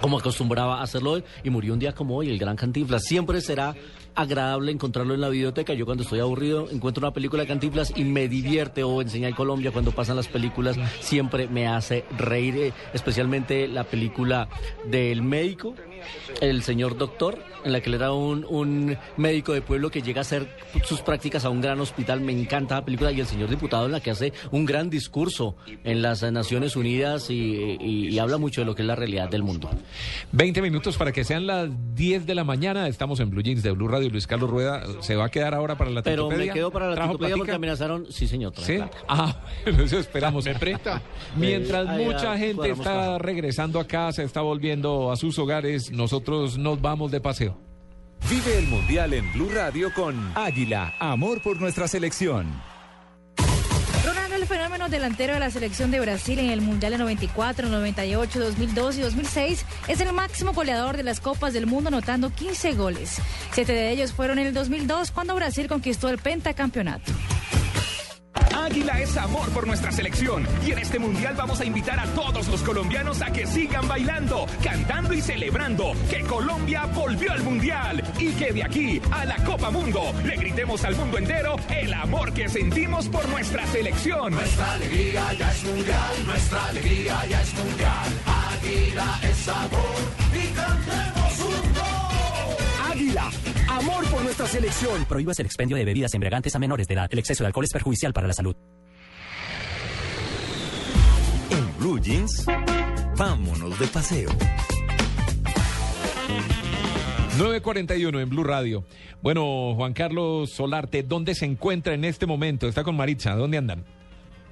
como acostumbraba a hacerlo él, y murió un día como hoy, el gran Cantinflas. Siempre será agradable encontrarlo en la biblioteca. Yo cuando estoy aburrido encuentro una película de Cantinflas y me divierte, o en Señal Colombia cuando pasan las películas, siempre me hace reír, eh, especialmente la película del médico, el señor doctor, en la que le era un, un médico de pueblo que llega a hacer sus prácticas a un gran hospital. Me encanta la película y el señor diputado en la que hace un gran discurso en las Naciones Unidas y, y- y habla mucho de lo que es la realidad del mundo. 20 minutos para que sean las 10 de la mañana. Estamos en Blue Jeans de Blue Radio. Luis Carlos Rueda se va a quedar ahora para la Pero me quedo para la ¿Trajo titopedia porque amenazaron, sí señor. ¿Sí? plata. Ah, eso esperamos. ¿Me presta? Mientras Eh, mucha gente está regresando a casa, está volviendo a sus hogares, nosotros nos vamos de paseo. Vive el Mundial en Blue Radio con Águila, amor por nuestra selección. Ronaldo, el fenómeno delantero de la selección de Brasil en el Mundial de 94, 98, 2002 y 2006, es el máximo goleador de las Copas del Mundo, anotando 15 goles. Siete de ellos fueron en el 2002, cuando Brasil conquistó el pentacampeonato. Águila es amor por nuestra selección y en este mundial vamos a invitar a todos los colombianos a que sigan bailando, cantando y celebrando que Colombia volvió al mundial y que de aquí a la Copa Mundo le gritemos al mundo entero el amor que sentimos por nuestra selección. Nuestra alegría ya es mundial, nuestra alegría ya es mundial. Águila es sabor y cantemos un gol. Águila, amor por nuestra selección. Prohíbas el expendio de bebidas embriagantes a menores de edad. El exceso de alcohol es perjudicial para la salud. En Blue Jeans, vámonos de paseo. 941 en Blue Radio. Bueno, Juan Carlos Solarte, ¿dónde se encuentra en este momento? Está con Maritza, ¿dónde andan?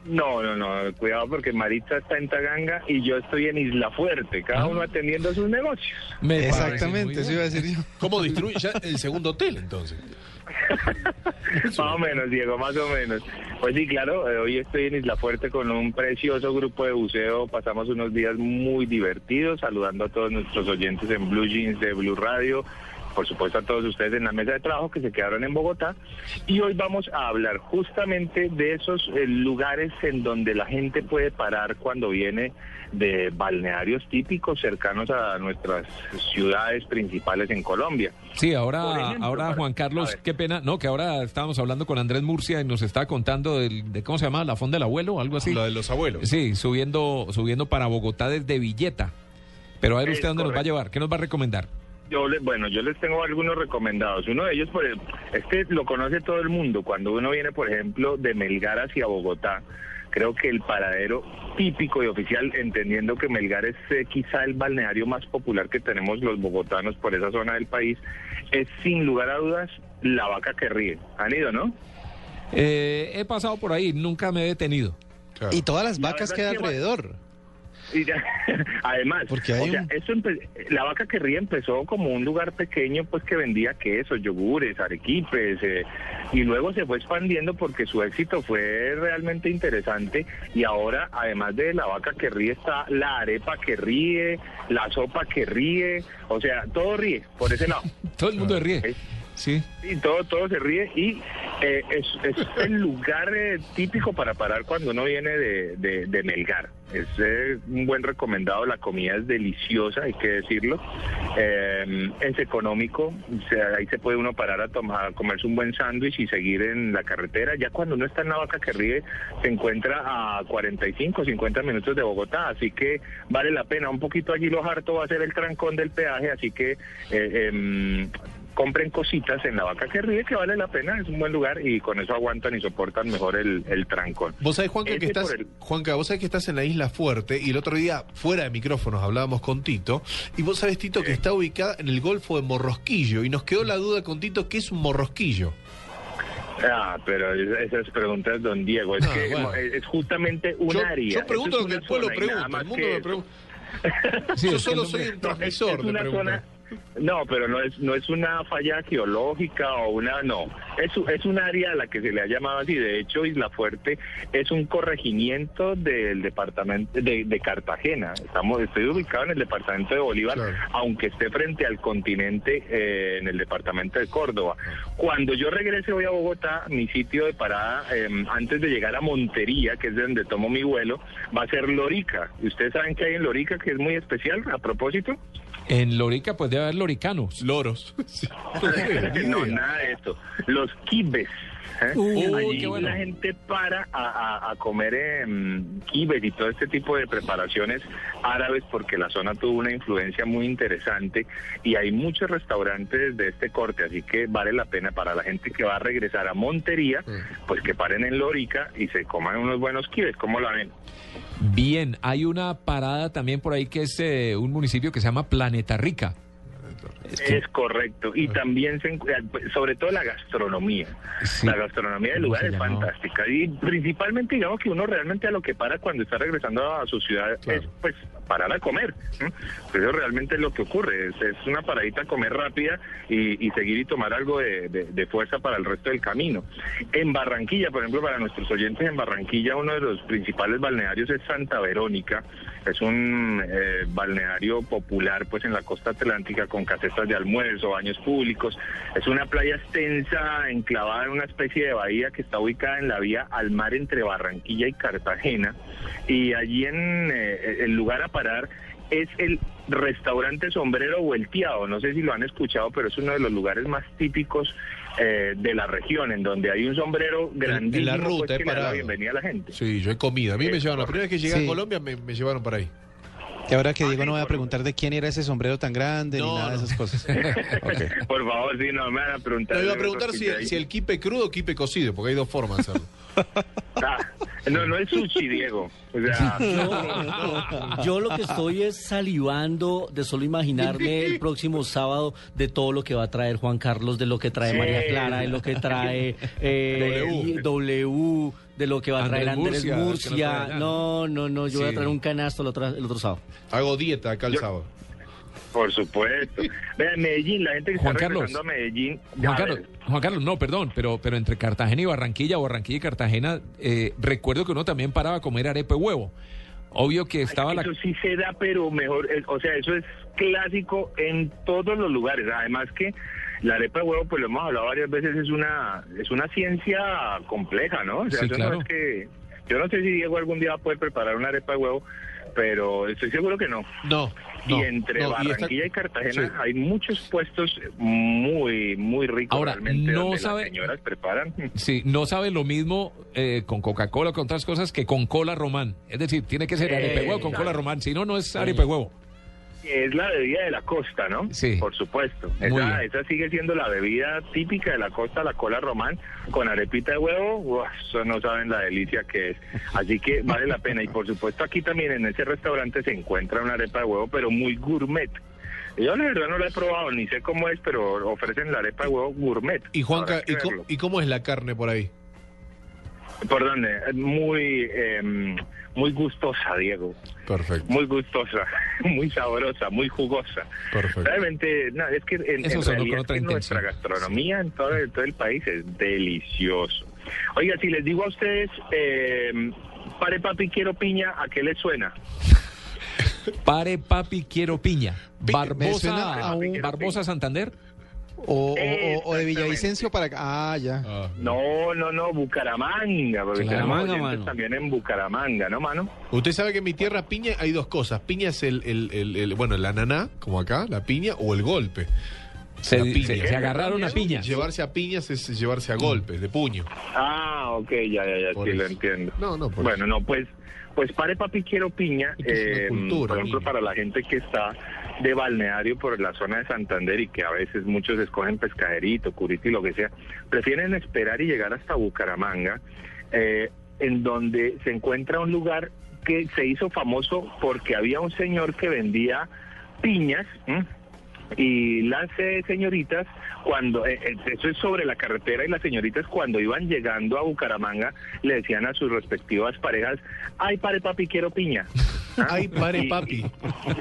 No, no, no, cuidado porque Maritza está en Taganga y yo estoy en Isla Fuerte, cada uno atendiendo sus negocios. Me Exactamente, eso iba a decir yo. ¿Cómo destruye ya el segundo hotel entonces? Más o menos, Diego, más o menos. Pues sí, claro, eh, hoy estoy en Isla Fuerte con un precioso grupo de buceo. Pasamos unos días muy divertidos, saludando a todos nuestros oyentes en Blue Jeans de Blue Radio. Por supuesto a todos ustedes en la mesa de trabajo que se quedaron en Bogotá. Y hoy vamos a hablar justamente de esos eh, lugares en donde la gente puede parar cuando viene de balnearios típicos cercanos a nuestras ciudades principales en Colombia. Sí, ahora, ejemplo, ahora para- Juan Carlos, qué pena, no, que ahora estábamos hablando con Andrés Murcia y nos está contando del- de, cómo se llama, la fonda del abuelo, algo así. Lo de los abuelos. Sí, subiendo, subiendo para Bogotá desde Villeta. Pero a ver Es usted dónde nos va a llevar, ¿qué nos va a recomendar? Yo le- bueno, yo les tengo algunos recomendados. Uno de ellos, por el- este lo conoce todo el mundo. Cuando uno viene, por ejemplo, de Melgar hacia Bogotá, creo que el paradero típico y oficial, entendiendo que Melgar es eh, quizá el balneario más popular que tenemos los bogotanos por esa zona del país, es sin lugar a dudas la vaca que ríe. Han ido, ¿no? Eh, he pasado por ahí, nunca me he detenido. Y todas las La vacas que hay alrededor. Y ya- además, Porque hay o sea, un- eso empe- la vaca que ríe empezó como un lugar pequeño, pues que vendía quesos, yogures, arequipes, eh, y luego se fue expandiendo porque su éxito fue realmente interesante. Y ahora, además de la vaca que ríe, está la arepa que ríe, la sopa que ríe, o sea, todo ríe por ese lado. Todo el mundo ríe. ¿Eh? Sí. Sí, todo, todo se ríe y eh, es, es el lugar eh, típico para parar cuando uno viene de, de- de Melgar. Es eh, un buen recomendado, la comida es deliciosa, hay que decirlo. Eh, es económico, o sea, ahí se puede uno parar a, tomar, a comerse un buen sándwich y seguir en la carretera. Ya cuando uno está en la vaca que ríe, se encuentra a 45, 50 minutos de Bogotá, así que vale la pena. Un poquito allí lo harto va a ser el trancón del peaje, así que... compren cositas en la vaca que ríe que vale la pena, es un buen lugar y con eso aguantan y soportan mejor el, el trancón. Vos sabés, Juanca, que Ese estás, el- Juanca, vos sabés que estás en la isla Fuerte y el otro día, fuera de micrófonos, hablábamos con Tito. Y vos sabés, Tito, que está ubicada en el Golfo de Morrosquillo. Y nos quedó la duda con Tito, ¿qué es un morrosquillo? Ah, pero es- esas preguntas, don Diego, es Ah, que bueno. es, justamente un Yo- área. yo pregunto es lo que el pueblo pregunta, el mundo que me pregunta. Sí, Yo que solo soy un No, es- transmisor es de una preguntas. No, pero no es no es una falla geológica o una no. Es es un área a la que se le ha llamado así. De hecho, Isla Fuerte es un corregimiento del departamento de, de Cartagena. Estamos estoy ubicado en el departamento de Bolívar, aunque esté frente al continente eh, en el departamento de Córdoba. Cuando yo regrese hoy a Bogotá, mi sitio de parada eh, antes de llegar a Montería, que es de donde tomo mi vuelo, va a ser Lorica. ¿Y ustedes saben que hay en Lorica que es muy especial a propósito? En Lorica, pues debe haber loricanos. Loros. no, nada de esto. Los kibes. ¿Eh? Allí qué bueno. la gente para a, a- a comer kibes y todo este tipo de preparaciones árabes porque la zona tuvo una influencia muy interesante y hay muchos restaurantes de este corte, así que vale la pena para la gente que va a regresar a Montería, pues que paren en Lorica y se coman unos buenos kibes. ¿Cómo la ven? Bien, hay una parada también por ahí que es eh, un municipio que se llama Planeta Rica. Es correcto. Y también, se, eh, sobre todo la gastronomía. La gastronomía del ¿Cómo lugar es fantástica. Y principalmente, digamos que uno realmente a lo que para cuando está regresando a su ciudad es pues parar a comer. Eso realmente es lo que ocurre. Es, es una paradita a comer rápida y, y seguir y tomar algo de, de- de fuerza para el resto del camino. En Barranquilla, por ejemplo, para nuestros oyentes en Barranquilla, uno de los principales balnearios es Santa Verónica. Es un eh, balneario popular pues en la costa atlántica con casetas de almuerzo, baños públicos. Es una playa extensa, enclavada en una especie de bahía que está ubicada en la vía al mar entre Barranquilla y Cartagena. Y allí en eh, el lugar a parar es el restaurante sombrero volteado. No sé si lo han escuchado, pero es uno de los lugares más típicos eh, de la región, en donde hay un sombrero grandísimo en la pues, ruta, que he le da la bienvenida a la gente. Sí, yo he comido. A mí me llevaron. La primera vez que llegué Sí. a Colombia me, me llevaron para ahí. Y ahora que digo, no voy a preguntar de quién era ese sombrero tan grande ni nada de esas cosas. Por favor, sí, no me van a preguntar. No, iba a preguntar si, si el kipe crudo o kipe cocido, porque hay dos formas de hacerlo. Ah, no, no es sushi, Diego. O sea, Yo, yo lo que estoy es salivando de solo imaginarme el próximo sábado de todo lo que va a traer Juan Carlos, de lo que trae Sí. María Clara, de lo que trae eh, W. de lo que va a traer Andrés Andrés Murcia, no Murcia. No, no, no, yo voy a traer un canasto el otro, el otro sábado. Hago dieta acá el Yo- sábado. Por supuesto. Vean, Medellín, la gente que Juan está Carlos. regresando a Medellín. Juan Carlos, Juan Carlos, no, perdón, pero, pero entre Cartagena y Barranquilla, o Barranquilla y Cartagena, eh, recuerdo que uno también paraba a comer arepa y huevo. Obvio que estaba la... Eso sí se da, pero mejor, eh, o sea, eso es clásico en todos los lugares. Además que la arepa de huevo, pues lo hemos hablado varias veces, es una es una ciencia compleja, ¿no? O sea, Sí, eso claro. no es que... Yo no sé si Diego algún día va a poder preparar una arepa de huevo, pero estoy seguro que no. No, y entre no, y está- Barranquilla y, Cartagena Sí. hay muchos puestos muy, muy ricos Ahora, realmente no donde sabe- las señoras preparan. Sí, no sabe lo mismo eh, con Coca-Cola con otras cosas que con cola román. Es decir, tiene que ser y huevo con cola román, si no, no es arepa y huevo. Es la bebida de la costa, ¿no? Sí. Por supuesto. Esa, esa sigue siendo la bebida típica de la costa, la cola román, con arepita de huevo. Uf, eso no saben la delicia que es. Así que vale la pena. Y por supuesto, aquí también en ese restaurante se encuentra una arepa de huevo, pero muy gourmet. Yo la verdad no la he probado, ni sé cómo es, pero ofrecen la arepa de huevo gourmet. Y Juanca, ¿y, verlo. ¿y cómo es la carne por ahí? ¿Por dónde? Muy, em, muy gustosa, Diego. Perfecto. Muy gustosa, muy sabrosa, muy jugosa. Perfecto. Realmente, no, es que en, en realidad que nuestra gastronomía en todo, el- todo el país es delicioso. Oiga, si les digo a ustedes, eh, pare papi, quiero piña, ¿a qué les suena? Pare papi, quiero piña. Barbosa, a un- Barbosa Santander. O, o- o- o de Villavicencio para acá. Ah, ya. No, no, no, Bucaramanga, porque Bucaramanga, mano. también en Bucaramanga, ¿no, mano? Usted sabe que en mi tierra piña hay dos cosas. Piña es el, el, el- el- bueno, el ananá, como acá, la piña, o el golpe. Se- La se- se agarraron a piñas. Llevarse a piñas es llevarse a golpes, de puño. Ah, ok, ya, ya, ya, Por sí lo entiendo. No, no, por Bueno, no, pues, pues pare papi, quiero piña. Eh, cultura, por ejemplo, para la gente que está de balneario por la zona de Santander y que a veces muchos escogen pescaderito, curito y lo que sea, prefieren esperar y llegar hasta Bucaramanga, eh, en donde se encuentra un lugar que se hizo famoso porque había un señor que vendía piñas. Y las eh, señoritas cuando eh, eh, eso es sobre la carretera y las señoritas cuando iban llegando a Bucaramanga le decían a sus respectivas parejas ay pare papi quiero piña Ay, pare, Y- papi.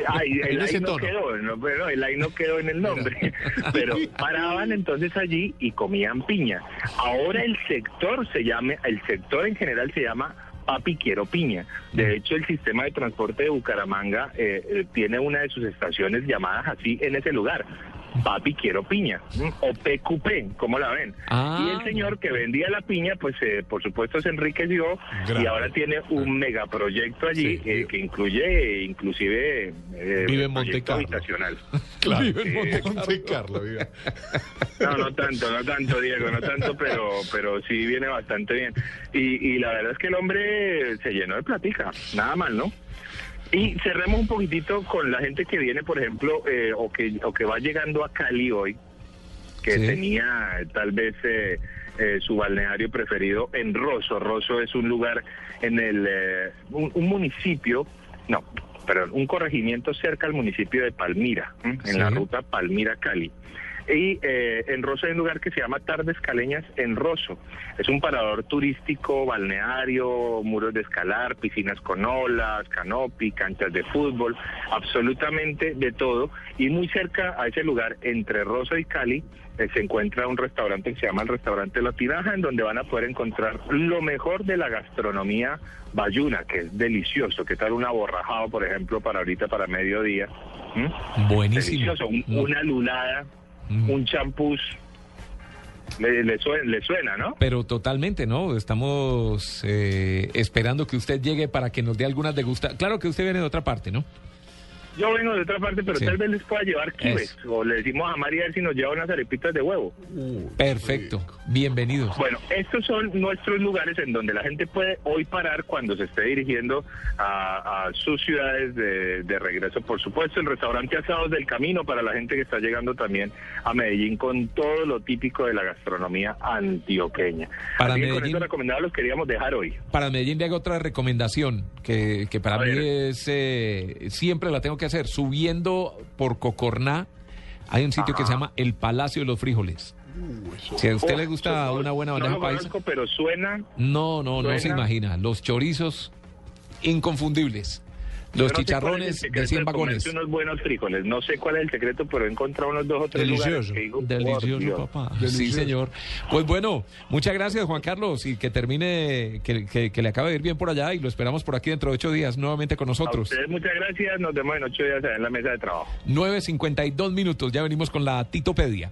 Ay, el ahí no tono. quedó, no, pero el ahí no quedó en el nombre. Pero paraban entonces allí y comían piña. Ahora el sector se llama, el sector en general se llama Papi Quiero Piña. De hecho, el sistema de transporte de Bucaramanga eh, eh, tiene una de sus estaciones llamadas así en ese lugar. Papi Quiero Piña, o PQP, ¿cómo la ven? Ah. y el señor que vendía la piña, pues eh, por supuesto se enriqueció y ahora tiene un megaproyecto allí Sí. eh, que incluye inclusive eh, Vive en proyecto Montecarlo. habitacional. Claro. Vive en Monte Carlo. Monte Carlo, vive. No, no tanto, no tanto, Diego, no tanto, pero pero sí viene bastante bien. Y, y la verdad es que el hombre se llenó de platica, nada mal, ¿no? Y cerremos un poquitito con la gente que viene, por ejemplo, eh, o, que, o que va llegando a Cali hoy, que Sí. tenía eh, tal vez eh, eh, su balneario preferido en Rosso. Rosso es un lugar en el, eh, un, un municipio, no, perdón, un corregimiento cerca al municipio de Palmira, en Sí. la ruta Palmira-Cali. Y eh, en Rosso hay un lugar que se llama Tardes Caleñas en Rosso. Es un parador turístico, balneario, muros de escalar, piscinas con olas, canopy, canchas de fútbol, absolutamente de todo. Y muy cerca a ese lugar, entre Rosso y Cali, eh, se encuentra un restaurante que se llama el Restaurante La Tinaja, en donde van a poder encontrar lo mejor de la gastronomía bayuna, que es delicioso. ¿Qué tal un aborrajado, por ejemplo, para ahorita, para mediodía? ¿Mm? Buenísimo. Delicioso, un- una lulada, Mm. un champús. Le, le suena, le suena, ¿no? Pero totalmente, ¿no? Estamos eh, esperando que usted llegue para que nos dé algunas degustaciones. Claro que usted viene de otra parte, ¿no? Yo vengo de otra parte, pero Sí. tal vez les pueda llevar kibes. O le decimos a María a ver si nos lleva unas arepitas de huevo. Perfecto. Bienvenidos. Bueno, estos son nuestros lugares en donde la gente puede hoy parar cuando se esté dirigiendo a, a sus ciudades de, de regreso. Por supuesto, el restaurante Asados del Camino para la gente que está llegando también a Medellín con todo lo típico de la gastronomía antioqueña. Para Así que con Medellín- recomendados los queríamos dejar hoy. Para Medellín le hago otra recomendación que, que para A mí ver. es eh, siempre la tengo que hacer. Subiendo por Cocorná hay un sitio que se llama El Palacio de los Frijoles. Si a usted Oh, le gusta no- una buena no bandeja lo paisa, pero suena no, no, no se imagina. Los chorizos inconfundibles. Los chicharrones de 100 comerse vagones. unos buenos frijoles. No sé cuál es el secreto, pero he encontrado unos dos o tres lugares Delicioso. que digo, Delicioso, Dios. papá. Sí, señor. Pues bueno, muchas gracias, Juan Carlos, y que termine, que, que- que le acabe de ir bien por allá y lo esperamos por aquí dentro de ocho días nuevamente con A nosotros. ustedes muchas gracias. Nos vemos en ocho días en la mesa de trabajo. 9.52 minutos, ya venimos con la Titopedia.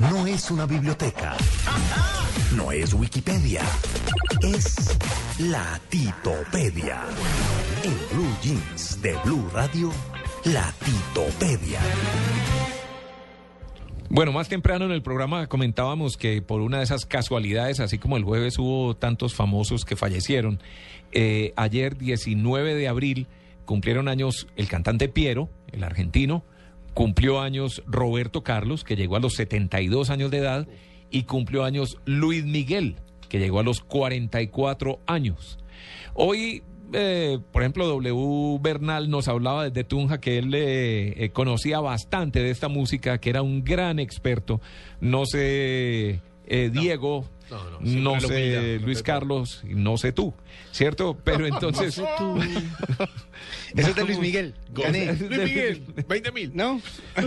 No es una biblioteca. No es Wikipedia. Es la Titopedia. En Blue Jeans de Blue Radio, la Titopedia. Bueno, más temprano en el programa comentábamos que por una de esas casualidades, así como el jueves hubo tantos famosos que fallecieron, eh, ayer 19 de abril cumplieron años el cantante Piero, el argentino, cumplió años Roberto Carlos, que llegó a los 72 años de edad, y cumplió años Luis Miguel, que llegó a los 44 años. Hoy, eh, por ejemplo, W. Bernal nos hablaba desde Tunja que él eh, eh, conocía bastante de esta música, que era un gran experto. No sé, Diego, no, no, sé Luis Carlos, no sé tú, ¿cierto? Pero entonces... No sé tú. Eso es de Luis Miguel. Gané. Luis Miguel, 20 mil. ¿No?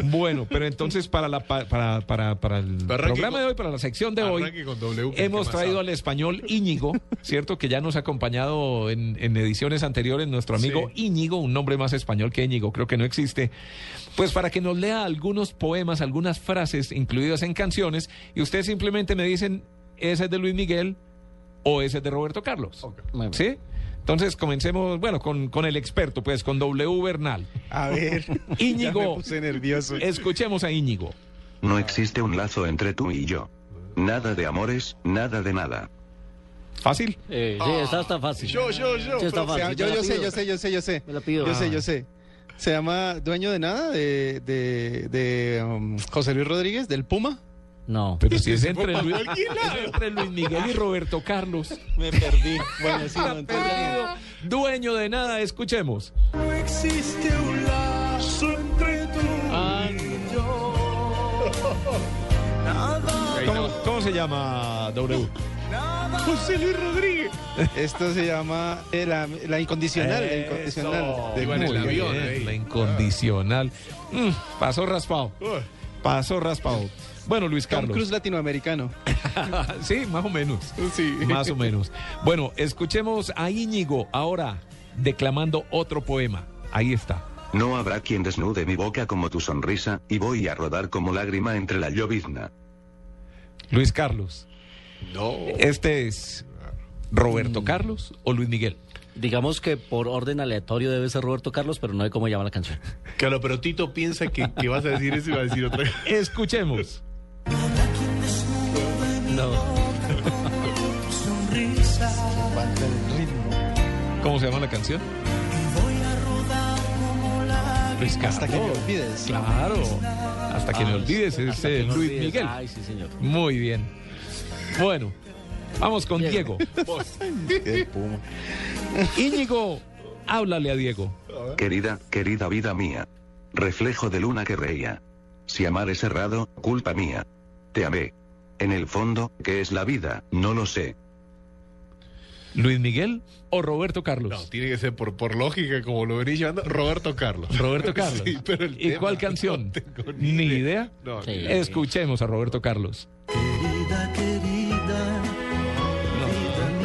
Bueno, pero entonces para la pa- para, para, para el Arranque programa con- de hoy, para la sección de hoy, con W, hemos traído sabe. al español Íñigo, ¿cierto? Que ya nos ha acompañado en, en ediciones anteriores, nuestro amigo Íñigo, un nombre más español que Íñigo, creo que no existe. Pues para que nos lea algunos poemas, algunas frases incluidas en canciones, y ustedes simplemente me dicen, ese es de Luis Miguel o ese es de Roberto Carlos. ¿Sí? Entonces comencemos, bueno, con, con el experto, pues, con W Bernal. A ver, Íñigo. ya me puse nervioso. Escuchemos a Íñigo. No existe un lazo entre tú y yo. Nada de amores, nada de nada. ¿Fácil? Eh, sí, esa está fácil. Yo, yo, yo. Sí, está fácil. yo, sé, yo sé, yo sé, yo sé. Me la pido. Yo sé, Ah. yo sé. Se llama Dueño de Nada de, de, de um, José Luis Rodríguez, del Puma. No. Pero si es entre, Luis, es entre Luis Miguel y Roberto Carlos. Me perdí. Bueno, sí, no, entonces. Dueño de nada, escuchemos. No existe un lazo entre tú y yo. Nada, ¿Cómo, cómo se llama W? José Luis Rodríguez. Esto se llama eh, la, la incondicional. La incondicional. Eso. de en el avión, bien. ahí. La incondicional. Mm, pasó raspado. Pasó raspado. Bueno, Luis Tom Carlos. Cruise latinoamericano. sí, más o menos. Sí. Más o menos. Bueno, escuchemos a Íñigo ahora declamando otro poema. Ahí está. No habrá quien desnude mi boca como tu sonrisa, y voy a rodar como lágrima entre la llovizna. Luis Carlos. No. ¿Este es Roberto Carlos o Luis Miguel? Digamos que por orden aleatorio debe ser Roberto Carlos, pero no sé cómo llama la canción. Claro, pero Tito piensa que, que vas a decir eso y va a decir otra. Escuchemos. ¿Cómo se llama la canción? Luis Carlos. Hasta que me olvides. Claro. Hasta que me olvides es eh, Luis olvides. Miguel. Ay, sí, señor. Muy bien. Bueno, vamos con Diego. Puma. Íñigo, háblale a Diego. Querida, querida vida mía. Reflejo de luna que reía. Si amar es errado, culpa mía. Te amé. En el fondo, ¿qué es la vida? No lo sé. ¿Luis Miguel o Roberto Carlos? No, tiene que ser por, por lógica, como lo venís llevando, Roberto Carlos. Roberto Carlos. Sí, pero el ¿Y tema cuál no canción? tengo ni idea. No, Sí. ni idea. Escuchemos a Roberto Carlos. querida, querida.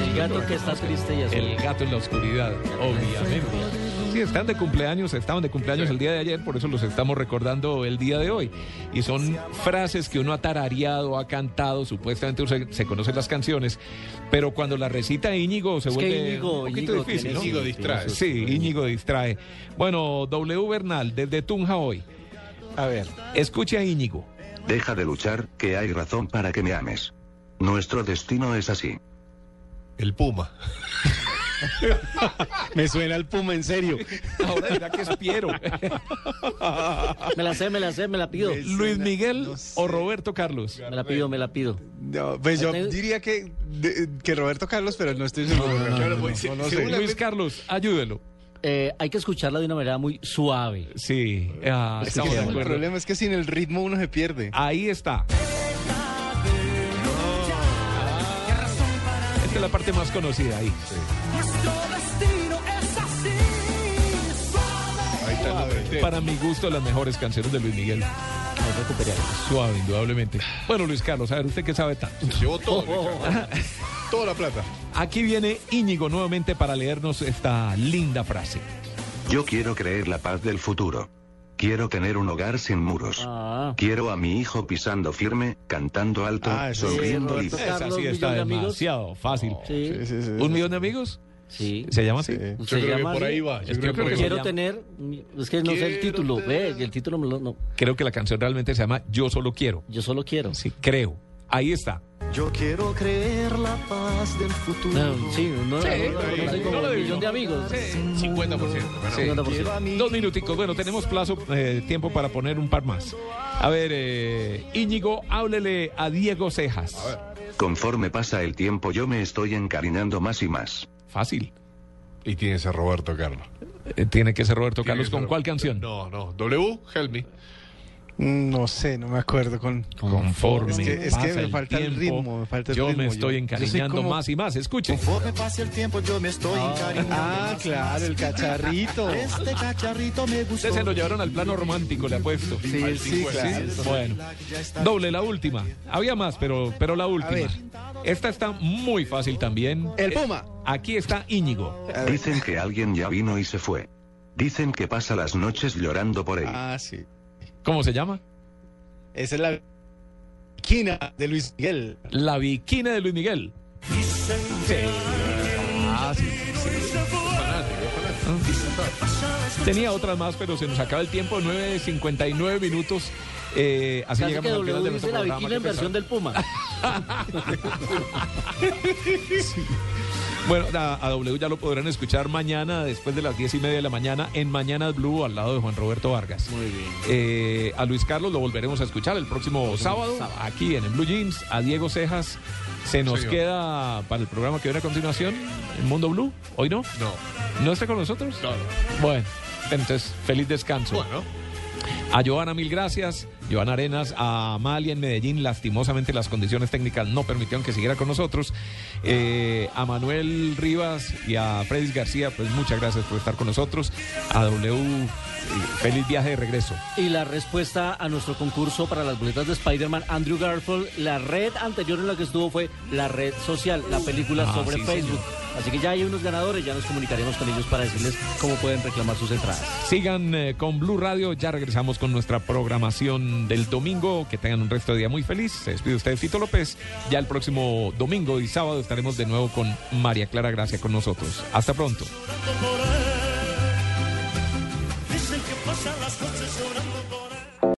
El gato que está triste y azul. El gato en la oscuridad, obviamente. Sí, están de cumpleaños, estaban de cumpleaños el día de ayer, por eso los estamos recordando el día de hoy. Y son frases que uno ha tarareado, ha cantado, supuestamente se, se conocen las canciones, pero cuando la recita Íñigo se Es que vuelve Íñigo- un poquito Íñigo difícil, tiene- ¿no? sí, Íñigo distrae. Sí, Íñigo distrae. Bueno, W Bernal, desde Tunja hoy. A ver. Escuche a Íñigo. Deja de luchar, que hay razón para que me ames. Nuestro destino es así. El Puma. Me suena el Puma, en serio. Ahora dirá que es Piero. Me la sé, me la sé, me la pido. Luis Miguel no sé. o Roberto Carlos. Me la pido, me la pido. No, pues yo Tengo- diría que, de- que Roberto Carlos, pero no estoy seguro. Claro, pues, no, Luis Carlos, ayúdelo. Eh, hay que escucharla de una manera muy suave. Sí, ah, estamos de el problema es que sin el ritmo uno se pierde. Ahí está. Esta es la parte más conocida ahí. Nuestro destino es así. Suave. Ahí está el nombre entero. Para mi gusto, las mejores canciones de Luis Miguel. Suave, indudablemente. Bueno, Luis Carlos, a ver, ¿usted qué sabe tanto? Se llevó todo. Toda la plata. Aquí viene Íñigo nuevamente para leernos esta linda frase. Yo quiero creer la paz del futuro. Quiero tener un hogar sin muros. Ah. Quiero a mi hijo pisando firme, cantando alto, Ah, sí, sonriendo libre. Esa sí millón está de amigos. demasiado fácil. Sí. Sí, sí, sí. ¿Un millón de amigos? Sí. ¿Se llama así? Sí. Yo ¿Se creo que llama por ahí va. Yo Es creo que. Quiero tener. Es que no sé el título. tener- Ve, el título me lo- no. Creo que la canción realmente se llama Yo solo quiero. Yo solo quiero. Sí, creo. Ahí está. Yo quiero creer la paz del futuro. No, sí, no, no, Sí, no, sí, no, sí, no, no como lo un millón de amigos. 50%. bueno. Sí. 50%. Dos minuticos. Bueno, tenemos plazo, eh, tiempo para poner un par más. A ver, eh, Íñigo, háblele a Diego Cejas. Conforme pasa el tiempo yo me estoy encariñando más y más. Fácil. Y tiene ese Roberto Carlos. Eh, tiene que ser Roberto Carlos. que ¿Con ser- cuál canción? No, no. W, help me. No sé, no me acuerdo con. Conforme Es que- es que me falta el tiempo, ritmo, me falta el yo ritmo. me estoy Yo- encariñando yo soy como- más y más. Escuche. Conforme pase el tiempo yo me estoy encariñando. Ah, más y claro, más. el cacharrito. Este cacharrito me gustó. Ustedes se lo llevaron al plano romántico, le apuesto. Sí, sí, claro. Bueno, doble, la última. Había más, pero, pero la última. ver. Esta está muy fácil también. El Eh, Puma. Aquí está Íñigo. Dicen que alguien ya vino y se fue. Dicen que pasa las noches llorando por él. Ah, sí. ¿Cómo se llama? Esa es la esquina de Luis Miguel. La Viquina de Luis Miguel. Ah, sí, sí. Tenía otras más, pero se nos acaba el tiempo, 9.59 minutos. Eh, así Casi que llegamos al final de nuestro la programa. vigilia en versión del Puma. Bueno, a, a W ya lo podrán escuchar mañana después de las diez y media de la mañana en Mañana Blue al lado de Juan Roberto Vargas. Muy bien. Eh, a Luis Carlos lo volveremos a escuchar el próximo sábado, aquí en el Blue Jeans. A Diego Cejas se nos Señor. queda para el programa que viene a continuación, en Mundo Blue. ¿Hoy no? No. ¿No está con nosotros? No, no. Bueno, entonces feliz descanso. Bueno. A Joana, mil gracias. Joana Arenas, a Amalia en Medellín, lastimosamente las condiciones técnicas no permitieron que siguiera con nosotros. Eh, a Manuel Rivas y a Freddy García, pues muchas gracias por estar con nosotros. A W, feliz viaje de regreso. Y la respuesta a nuestro concurso para las boletas de Spider-Man, Andrew Garfield, la red anterior en la que estuvo fue la red social, la película Ah, sobre sí, Facebook. Así que ya hay unos ganadores, ya nos comunicaremos con ellos para decirles cómo pueden reclamar sus entradas. Sigan eh, con Blue Radio, ya regresamos con nuestra programación del domingo. Que tengan un resto de día muy feliz. Se despide usted, Tito López. Ya el próximo domingo y sábado estaremos de nuevo con María Clara Gracia con nosotros. Hasta pronto.